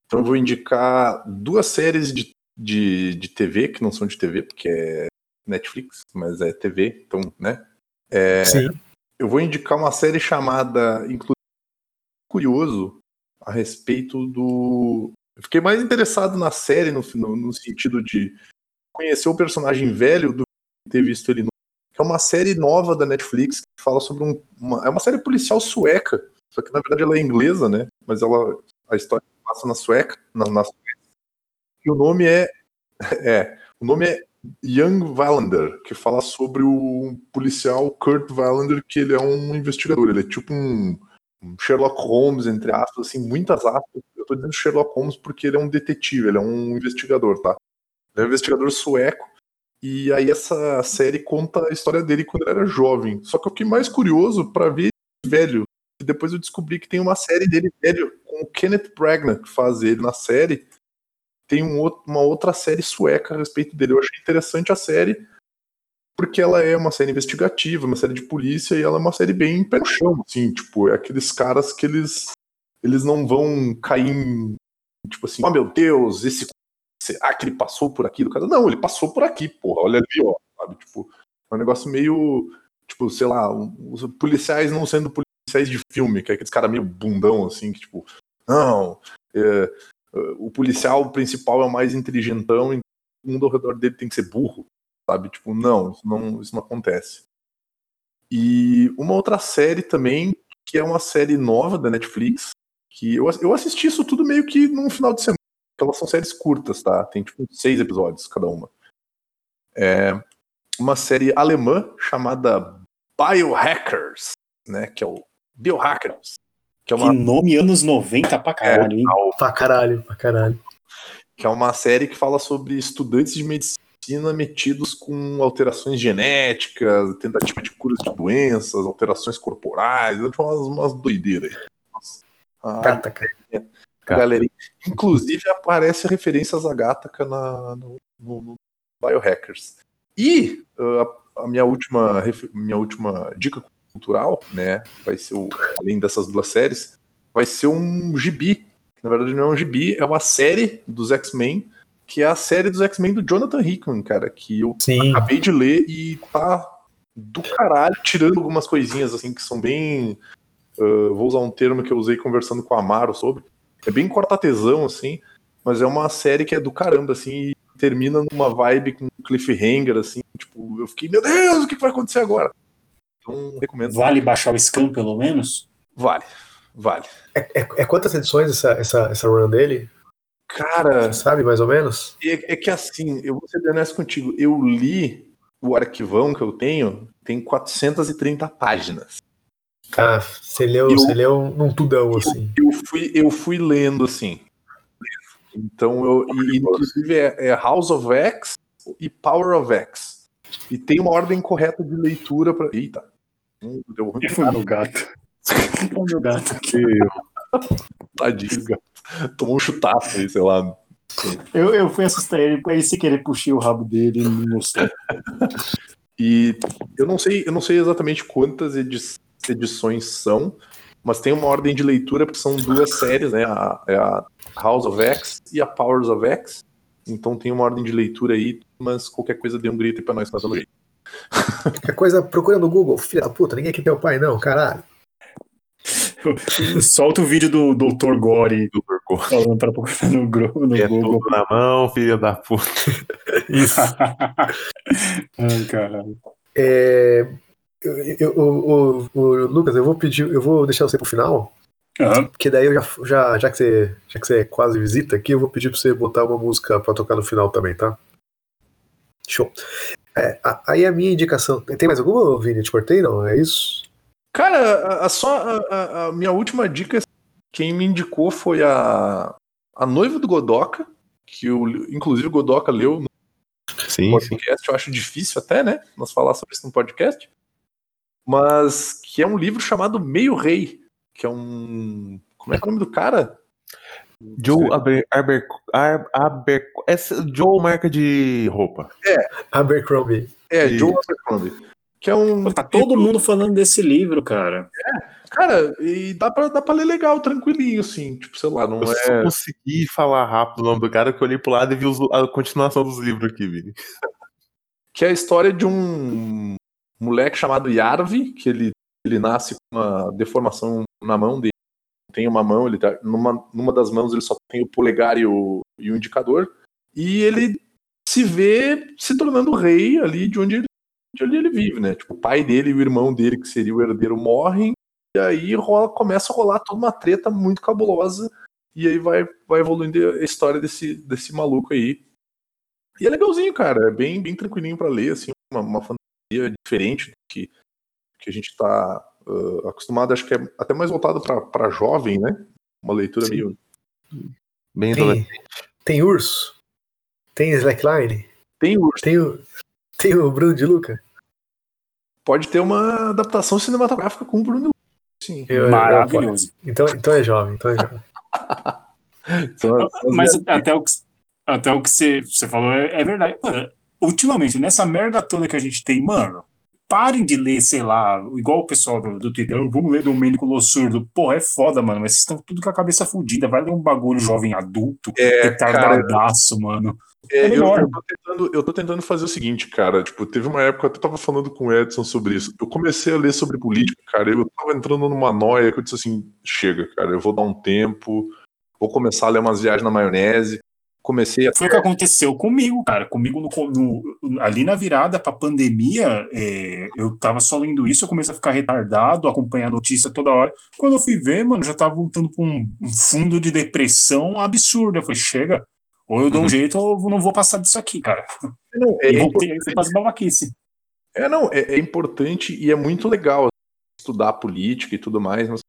Então eu vou indicar duas séries de, de, de TV, que não são de TV, porque é Netflix, mas é TV, então, né? É, sim. eu vou indicar uma série chamada, inclusive, curioso, a respeito do. Eu fiquei mais interessado na série no, no, no sentido de conhecer o personagem velho do que ter visto ele no. Que é uma série nova da Netflix que fala sobre um. Uma, é uma série policial sueca. Só que na verdade ela é inglesa, né? Mas ela. A história passa na sueca. Na, na. E o nome é. <laughs> É. O nome é Young Wallander, que fala sobre o policial Kurt Wallander, que ele é um investigador. Ele é tipo um Sherlock Holmes, entre aspas, assim, muitas aspas. Eu tô dizendo Sherlock Holmes porque ele é um detetive, ele é um investigador, tá? Ele é um investigador sueco. E aí essa série conta a história dele quando ele era jovem. Só que eu fiquei mais curioso pra ver velho. E depois eu descobri que tem uma série dele velho com o Kenneth Branagh que faz ele na série tem um outro- uma outra série sueca a respeito dele. Eu achei interessante a série, porque ela é uma série investigativa, uma série de polícia, e ela é uma série bem pé no chão, assim, tipo, é aqueles caras que eles, eles não vão cair em, tipo assim, oh meu Deus, esse, será que ele passou por aqui do cara? Não, ele passou por aqui, porra, olha ali, ó, sabe, tipo, é um negócio meio, tipo, sei lá, os policiais não sendo policiais de filme, que é aqueles caras meio bundão, assim, que tipo, não, é, o policial principal é o mais inteligentão e o mundo ao redor dele tem que ser burro, sabe? Tipo, não, isso não, isso não acontece. E uma outra série também, que é uma série nova da Netflix, que eu, eu assisti isso tudo meio que num final de semana, porque elas são séries curtas, tá? Tem tipo seis episódios cada uma. É uma série alemã chamada Biohackers, né? Que é o Biohackers. Que é uma Que nome anos 90 pra caralho, hein? Pra caralho, pra caralho. que é uma série que fala sobre estudantes de medicina metidos com alterações genéticas, tentativa de curas de doenças, alterações corporais, umas, umas doideiras. aí. Nossa. A Gataca. Galerinha. Inclusive aparece referências a Gataca na, no, no, no Biohackers. E a, a minha última, minha última dica cultural, né, vai ser o, além dessas duas séries, vai ser um gibi. Na verdade não é um gibi, é uma série dos X-Men, que é a série dos X-Men do Jonathan Hickman, cara, que eu Sim. acabei de ler e tá do caralho, tirando algumas coisinhas assim que são bem. uh, vou usar um termo que eu usei conversando com a Amaro sobre. É bem corta-tesão, assim, mas é uma série que é do caramba, assim, e termina numa vibe com cliffhanger, assim, tipo, eu fiquei, meu Deus, o que vai acontecer agora? Então, recomendo. Vale baixar o scan, pelo menos? Vale, vale. É, é quantas edições essa, essa, essa run dele? Cara, Você sabe mais ou menos? É, é que assim, eu vou ser bem honesto contigo. Eu li o arquivão que eu tenho, tem 430 páginas. Ah, você leu, Eu- você leu num tudão, assim. Eu fui, eu fui lendo assim. Então, eu, e, inclusive é, é House of X e Power of X. E tem uma ordem correta de leitura para. Eita. Hum, Deu ruim. Foi meu gato. Foi meu gato aqui. Tadinho, cara. Tomou um chutaço aí, sei lá. Eu, eu fui assustar ele, aí sem querer puxei o rabo dele e me mostrou. E eu não sei, eu não sei exatamente quantas edi- edições são, mas tem uma ordem de leitura porque são duas séries, né? A, é a House of X e a Powers of X. Então tem uma ordem de leitura aí, mas qualquer coisa dê um grito aí pra nós, tá dando jeito. <laughs> Qualquer coisa, procura no Google, filha da puta, ninguém aqui é teu pai, não, caralho. <laughs> Solta o vídeo do Dr. Gore falando pra procurar no, Gro- no É Google. tudo na mão, filho da puta. <laughs> Isso. Ai, caralho. É, eu, eu- o, o- o Lucas, eu vou pedir, eu vou deixar você pro final, Aham. porque daí eu já, já, já, que você, já que você é quase visita aqui, eu vou pedir pra você botar uma música pra tocar no final também, tá? Show. É, a- aí a minha indicação. Tem mais alguma, Vini? Te cortei? Não, é isso? Cara, a, a só a, a- a minha última dica, quem me indicou foi a, a noiva do Godoka, que o, inclusive o Godoka leu no Sim, sim. podcast, eu acho difícil até, né? Nós falar sobre isso no podcast. Mas que é um livro chamado Meio Rei, que é um. Como é que é o nome do cara? Joe Aber, Aber, Ar- Aber, essa, Joe marca de roupa. Abercrombie. É, Isso. Joe Abercrombie. Que é um. Tá todo mundo falando desse livro, cara. Cara, e dá pra, dá pra ler legal, tranquilinho, assim. Tipo, sei lá, não Eu só é. consegui falar rápido o nome do cara que eu olhei pro lado e vi os- a continuação dos livros aqui, Vini. Que é a história de um moleque chamado Yarvi, que ele, ele nasce com uma deformação na mão dele. Tem uma mão, ele tá, numa, numa das mãos ele só tem o polegar e o, e o indicador. E ele se vê se tornando rei ali de onde ele, de onde ele vive, né? Tipo, o pai dele e o irmão dele, que seria o herdeiro, morrem. E aí rola, começa a rolar toda uma treta muito cabulosa. E aí vai, vai evoluindo a história desse, desse maluco aí. E é legalzinho, cara. É bem, bem tranquilinho pra ler, assim, uma, uma fantasia diferente do que, que a gente tá ah, acostumado. Acho que é até mais voltado pra jovem, né? Uma leitura Sim. meio. Bem Tem, adolescente. tem urso? Tem slackline? Tem o. Tem o, tem o Bruno de Luca? Pode ter uma adaptação cinematográfica com o Bruno. Sim. Eu- eu- Maravilhoso. Então, então é jovem, então é jovem. <laughs> Então, Mas até o que, até o que você, você falou é, é verdade. Ultimamente, nessa merda toda que a gente tem, mano, parem de ler, sei lá, igual o pessoal do, do Twitter, "Ah, vamos ler Domênico Lossurdo. Porra, é foda, mano, mas vocês estão tudo com a cabeça fudida. Vai ler um bagulho jovem adulto, É, retardadaço, mano. É, É eu, melhor. eu tô tentando, eu tô tentando fazer o seguinte, cara. Tipo, teve uma época, eu até tava falando com o Edson sobre isso. Eu comecei a ler sobre política, cara. Eu tava entrando numa noia que eu disse assim: chega, cara, eu vou dar um tempo, vou começar a ler umas viagens na maionese. Comecei a. Foi o que aconteceu comigo, cara. Comigo no, no- ali na virada pra pandemia, é, eu tava só lendo isso, eu comecei a ficar retardado, acompanhar a notícia toda hora. Quando eu fui ver, mano, já tava voltando pra um, um fundo de depressão absurdo. Eu falei, chega, ou eu dou um jeito ou eu não vou passar disso aqui, cara. Não, é, E voltei aí, fui fazer babaquice. É, não, é, é importante e é muito legal estudar política e tudo mais, mas,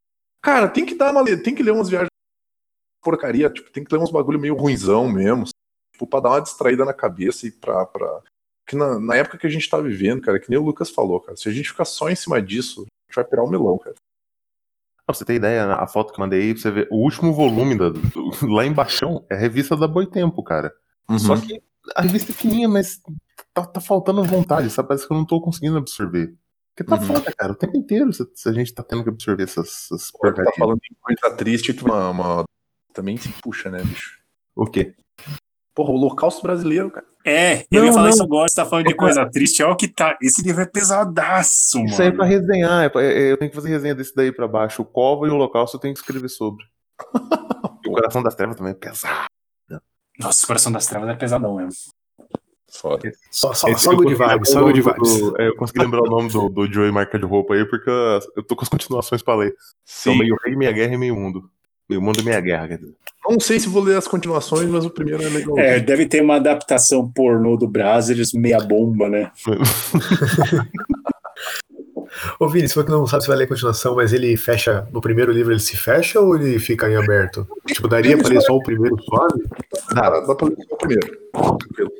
cara, tem que dar uma, tem que ler umas viagens porcaria, tipo, tem que ler uns bagulho meio ruinzão mesmo, tipo, pra dar uma distraída na cabeça e pra, pra... que na, na época que a gente tá vivendo, cara, que nem o Lucas falou, cara, se a gente ficar só em cima disso, a gente vai pirar o melão, cara. Pra você ter ideia, a foto que eu mandei aí, pra você ver, o último volume da, do- <laughs> lá embaixo é a revista da Boitempo, cara. Só que a revista é fininha, mas tá, tá faltando vontade, sabe? Parece que eu não tô conseguindo absorver. Porque tá Uhum. foda, cara, o tempo inteiro se, se a gente tá tendo que absorver essas, essas tá porcarias. falando em coisa triste, uma, uma- também se puxa, né, bicho? O quê? Porra, o holocausto brasileiro, cara. É, eu ia Não, falar não. isso agora, você tá falando de coisa triste, olha o que tá. Esse livro é pesadaço, Isso aí é pra mano. resenhar, é pra- é- eu tenho que fazer resenha desse daí pra baixo. O Cova e o Holocausto eu tenho que escrever sobre. E <laughs> o Coração das Trevas também é pesado. Nossa, o Coração das Trevas é pesadão mesmo. Foda. Só, só, Esse só eu good consegui vibes, só o good nome vibes. do- é, eu consegui lembrar o nome do, do Joey Marca de Roupa aí, porque eu tô com as continuações pra ler. São Sim. meio rei, meia guerra e meio mundo. Meio mundo e meia guerra, quer dizer. Não sei se vou ler as continuações, mas o primeiro é legal. É, deve ter uma adaptação pornô do Brazzers, meia bomba, né? <laughs> Ô Vini, se você não sabe se vai ler a continuação, mas ele fecha, no primeiro livro ele se fecha ou ele fica em aberto? Tipo, daria pra ler só o primeiro suave? Cara, dá pra ler só o primeiro.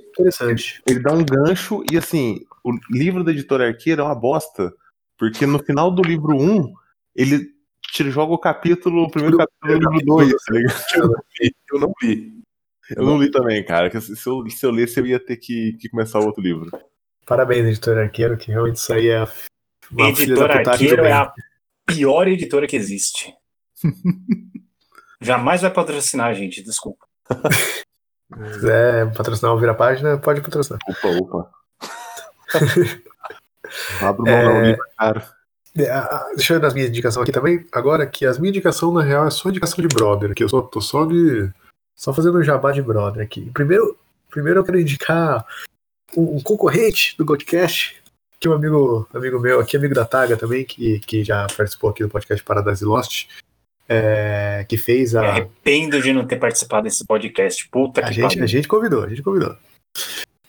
Interessante. Ele dá um gancho e assim, o livro da editora Arqueira é uma bosta. Porque no final do livro 1, ele te joga o capítulo, o primeiro capítulo do livro 2, tá ligado? Eu não li. Eu não li. Eu não li também, cara. Se eu, se eu lesse, eu ia ter que, que começar outro livro. Parabéns, editor Arqueiro, que realmente isso aí é uma do Arqueiro bem. é a pior editora que existe. <laughs> Jamais vai patrocinar a gente, desculpa. Se quiser patrocinar o Vira Página, pode patrocinar. Opa, opa. <laughs> Abro mão É. não, livro, cara. Deixa eu ir nas minhas indicações aqui também. Agora que as minhas indicações, na real, é só indicação de brother, que eu só, tô só de. Só fazendo um jabá de brother aqui. Primeiro, primeiro eu quero indicar um, um concorrente do Godcast, que é um amigo, amigo meu aqui, amigo da Taga também, que, que já participou aqui do podcast Paradise Lost, é, que fez Me a. arrependo de não ter participado desse podcast. Puta A que gente, pariu. a gente convidou, a gente convidou.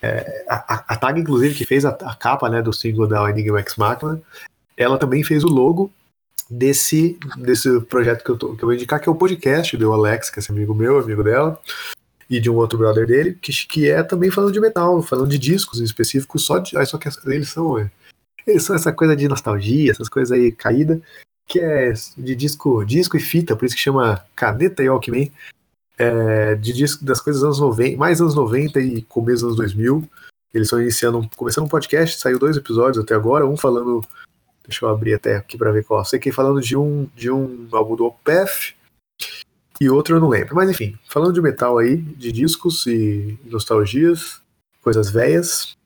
É, a, a, a Tag, inclusive, que fez a, a capa né, do single da Enigma X Machina, ela também fez o logo desse, desse projeto que eu, tô, que eu vou indicar, que é o podcast do Alex, que é esse amigo meu, amigo dela, e de um outro brother dele, que, que é também falando de metal, falando de discos em específico, só de. Só que eles são. é, Eles são essa coisa de nostalgia, essas coisas aí caída, que é de disco, disco e fita, por isso que chama Caneta e Walkman é, de disco das coisas anos 90, mais anos 90 e começo dos anos 2000. Eles estão iniciando, começando um podcast, saiu dois episódios até agora, um falando, deixa eu abrir até aqui pra ver qual, sei que falando de um, de um álbum do Opeth e outro eu não lembro, mas enfim, falando de metal aí, de discos e nostalgias, coisas velhas.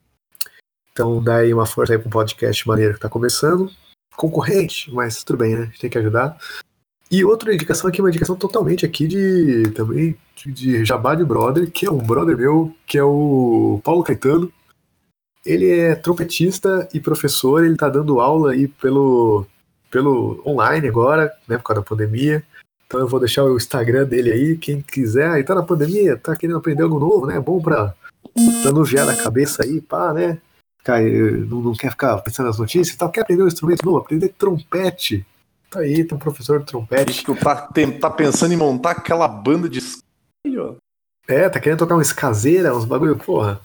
Então dá aí uma força aí pro podcast maneiro que tá começando. Concorrente, mas tudo bem, né? A gente tem que ajudar. E outra indicação aqui, uma indicação totalmente aqui de também de, de Jabá de Brother, que é um brother meu, que é o Paulo Caetano. Ele é trompetista e professor, ele tá dando aula aí pelo, pelo online agora, né, por causa da pandemia. Então eu vou deixar o Instagram dele aí, quem quiser, aí tá na pandemia, tá querendo aprender algo novo, né? É bom pra anuviar na cabeça aí, pá, né? Ficar, eh, não, não quer ficar pensando nas notícias e tal, quer aprender um instrumento novo, aprender trompete. Tá aí, tem um professor de trompete. Tu tá, tá pensando em montar aquela banda de. É, tá querendo tocar umas caseiras, uns bagulho, porra.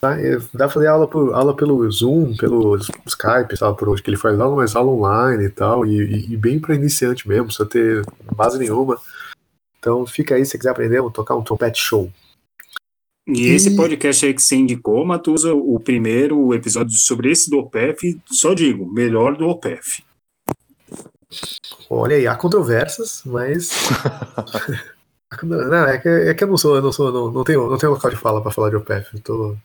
Tá? é, Dá pra fazer aula, por, aula pelo Zoom, pelo Skype, sabe, por hoje que ele faz aula, mas aula online e tal, e, e- bem pra iniciante mesmo, sem ter base nenhuma. Então fica aí se você quiser aprender, vou tocar um trompete show. E esse podcast aí que você indicou, Matusa, o primeiro episódio sobre esse do OPEF, só digo, melhor do OPEF. Olha aí, há controvérsias, mas. <laughs> <laughs> não, é que, é que eu não sou, eu não sou, não, não tenho, não tenho local de fala pra falar de OPEF. Eu tô.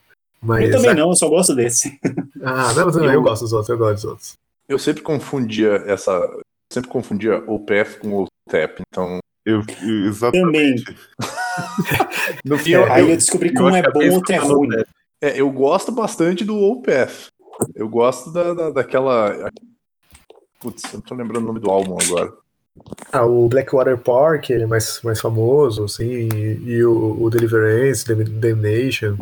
Mas, eu também não, eu só gosto desse. <laughs> Ah, não, eu, eu gosto dos outros, eu gosto dos outros. Eu sempre confundia essa. eu Sempre confundia o PF com o TEP, então. Eu, eu- exatamente. Também. <laughs> No fim, É, eu, Aí eu eu, descobri que um é bom, outro é ruim. é, eu gosto bastante do OPF. Eu gosto da, da- daquela. Putz, eu não tô lembrando o nome do álbum agora. Ah, o Blackwater Park, ele é mais, mais famoso, assim, e, e o, o Deliverance, Dam- Damnation,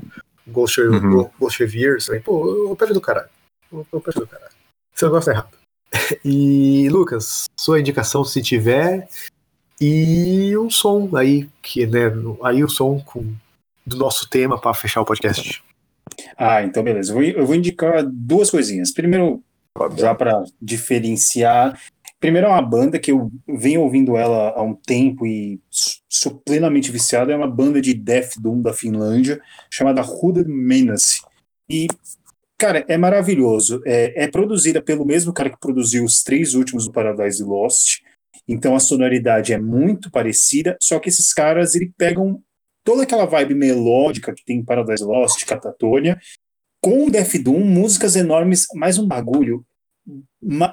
Ghost, Uhum. Ghost Reveres, também. Pô, o pé do caralho. O, o pé do caralho. Você gosta errado. <laughs> E, Lucas, sua indicação se tiver, e um som aí, que, né, aí o som com, do nosso tema para fechar o podcast. Ah, então beleza. Eu vou, eu vou indicar duas coisinhas. Primeiro, já para diferenciar. Primeiro é uma banda que eu venho ouvindo ela há um tempo e sou plenamente viciado. É uma banda de Death Doom da Finlândia, chamada Hooded Menace. E, cara, é maravilhoso. É, é produzida pelo mesmo cara que produziu os três últimos do Paradise Lost. Então a sonoridade é muito parecida, só que esses caras ele pegam toda aquela vibe melódica que tem em Paradise Lost, Catatonia, com o Death Doom, músicas enormes, mais um bagulho.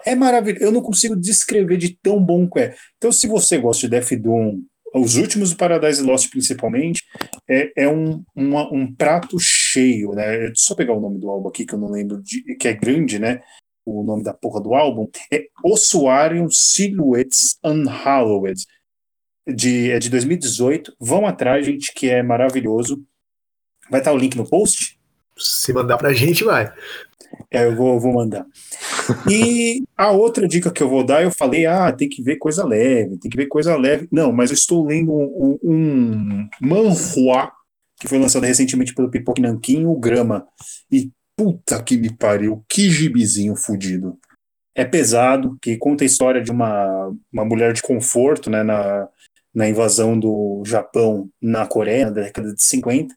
É maravilhoso. Eu não consigo descrever de tão bom que é. Então, se você gosta de Death Doom, os últimos do Paradise Lost principalmente, é, é um, uma- um prato cheio, né? Deixa eu só pegar o nome do álbum aqui, que eu não lembro, de, que é grande, né? O nome da porra do álbum. É Ossuarium Silhouettes Unhallowed. De, é de 2018. Vão atrás, gente, que é maravilhoso. Vai estar o link no post. Se mandar pra gente, vai. É, eu vou, vou mandar. E a outra dica que eu vou dar, eu falei, ah, tem que ver coisa leve, tem que ver coisa leve. Não, mas eu estou lendo um, um manhua que foi lançado recentemente pelo Pipoque Nanquim, o Grama. E puta que me pariu, que gibizinho fudido. É pesado, que conta a história de uma, uma mulher de conforto, né, na, na invasão do Japão na Coreia, na década de 50.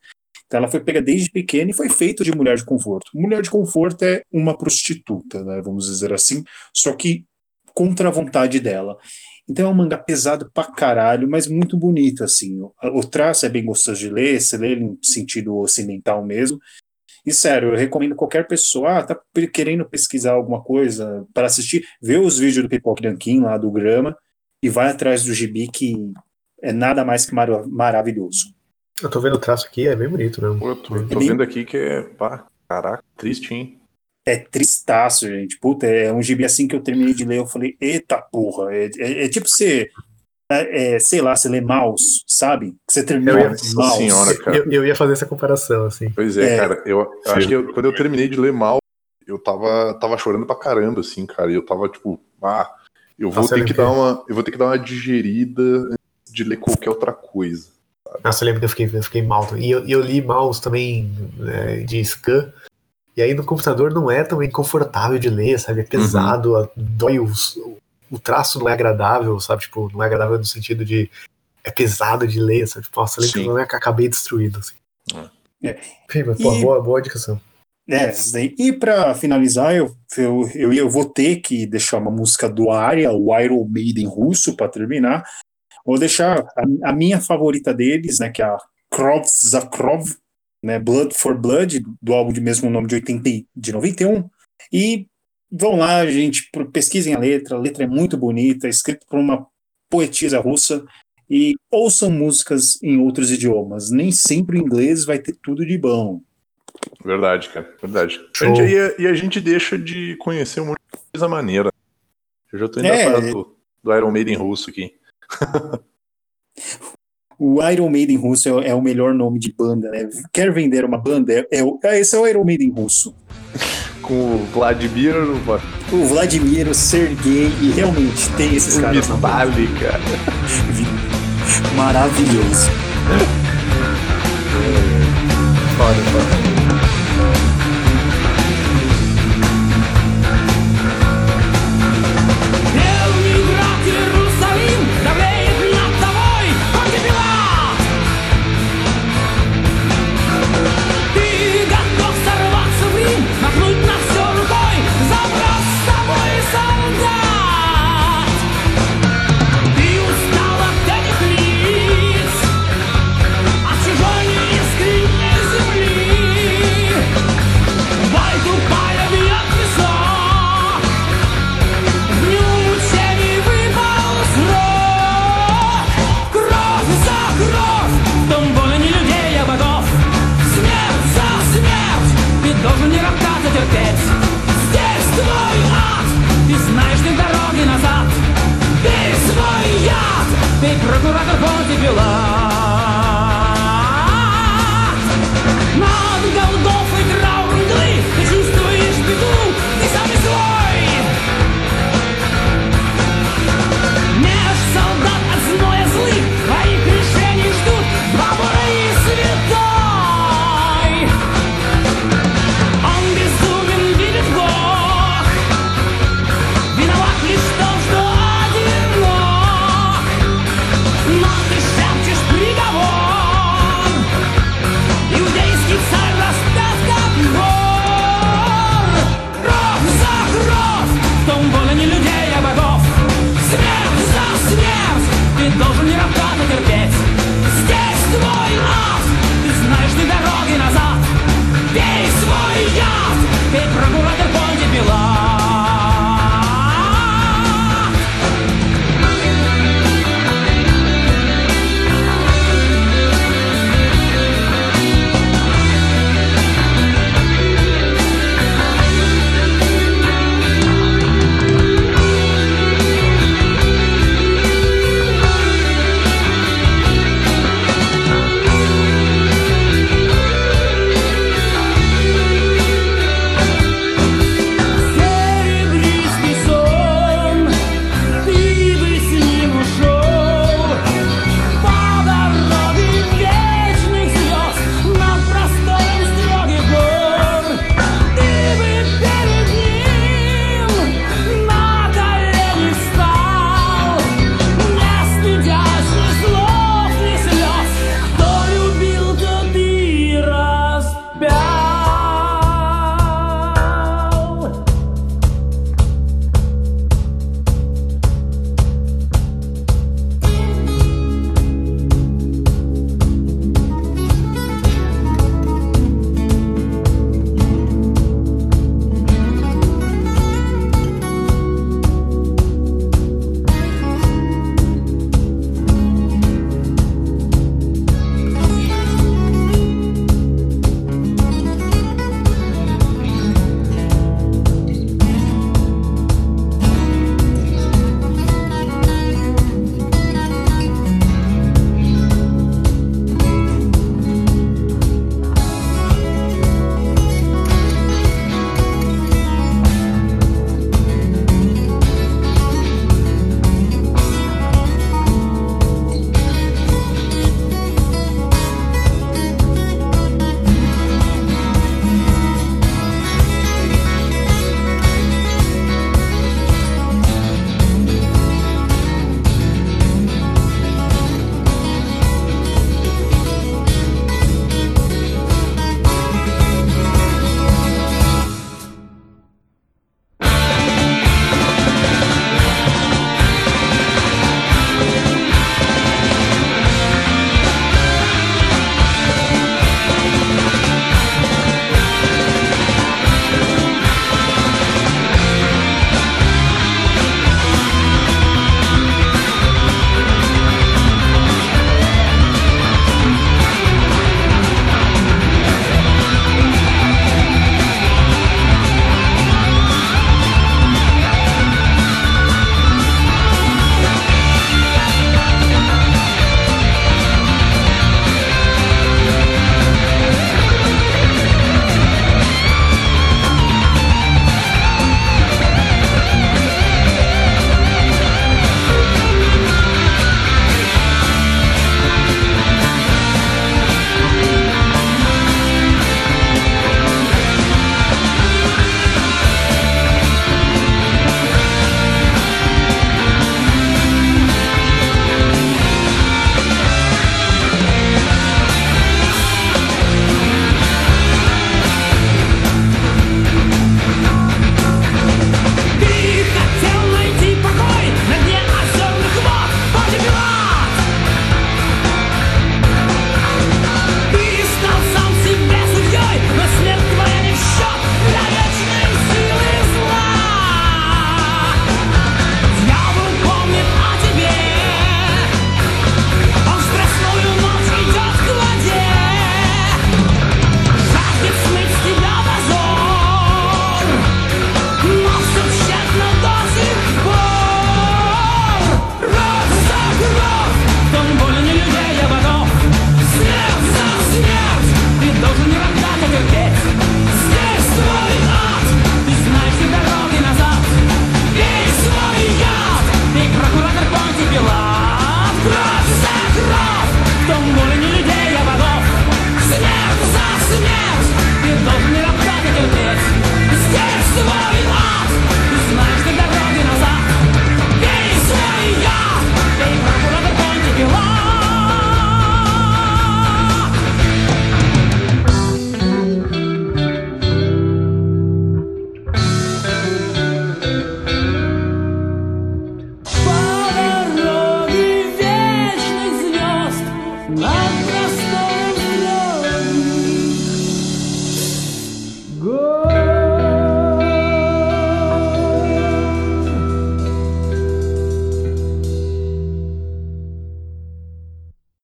Então ela foi pega desde pequena e foi feita de mulher de conforto. Mulher de conforto é uma prostituta, né, vamos dizer assim, só que contra a vontade dela. Então é um mangá pesado pra caralho, mas muito bonito, assim. O, traço é bem gostoso de ler, você lê em sentido ocidental mesmo. E sério, eu recomendo qualquer pessoa, ah, tá querendo pesquisar alguma coisa para assistir, vê os vídeos do Pipoque Nanquim lá do Grama e vai atrás do gibi que é nada mais que mar maravilhoso. Eu tô vendo o traço aqui, é bem bonito mesmo. Pô, eu tô, tô vendo aqui que é. Pá, caraca, triste, hein? É tristaço, gente. Puta, é um gibi assim que eu terminei de ler, eu falei, eita porra. É, é, é tipo você, é, é, sei lá, você lê Maus, sabe? Que você termina Eu ia- Maus. senhora, cara. Eu, eu ia fazer essa comparação, assim. Pois é, É. cara. Eu, eu acho que eu- quando eu terminei de ler mal, eu tava, tava chorando pra caramba, assim, cara. E eu tava tipo, ah, eu vou Nossa, ter que dar uma. Eu vou ter que dar uma digerida antes de ler qualquer outra coisa. Nossa, eu lembro que eu fiquei, eu fiquei mal. E eu, eu li mouse também é, de scan. E aí no computador não é também confortável de ler, sabe? É pesado, a- dói os, o traço não é agradável, sabe? Tipo, não é agradável no sentido de é pesado de ler, sabe? Tipo, nossa, eu lembro que Sim. eu lembro que acabei destruído, assim. É. Enfim, mas, pô, E- boa, boa indicação. É. E pra finalizar, eu, eu, eu, eu vou ter que deixar uma música do Aria, o Iron Maiden russo, pra terminar. Vou deixar a, a minha favorita deles, né, que é a Krov Zakrov, né, Blood for Blood, do álbum de mesmo nome de, 80, e- de 91. E vão lá, gente, pesquisem a letra, a letra é muito bonita, é escrita por uma poetisa russa. E ouçam músicas em outros idiomas. Nem sempre o inglês vai ter tudo de bom. Verdade, cara. Verdade. A Show. gente- e, a, e a gente deixa de conhecer um monte de coisa maneira. Eu já tô indo É. atrás do, do Iron Maiden russo aqui. <laughs> o Iron Maiden russo é, o melhor nome de banda, né? Quer vender uma banda? É, é, ah, esse é o Iron Maiden russo. <laughs> Com o Vladimir não pode? O Vladimir, o Sergei, e realmente tem esses o caras. Vitali, cara. <laughs> Maravilhoso. Olha, mano.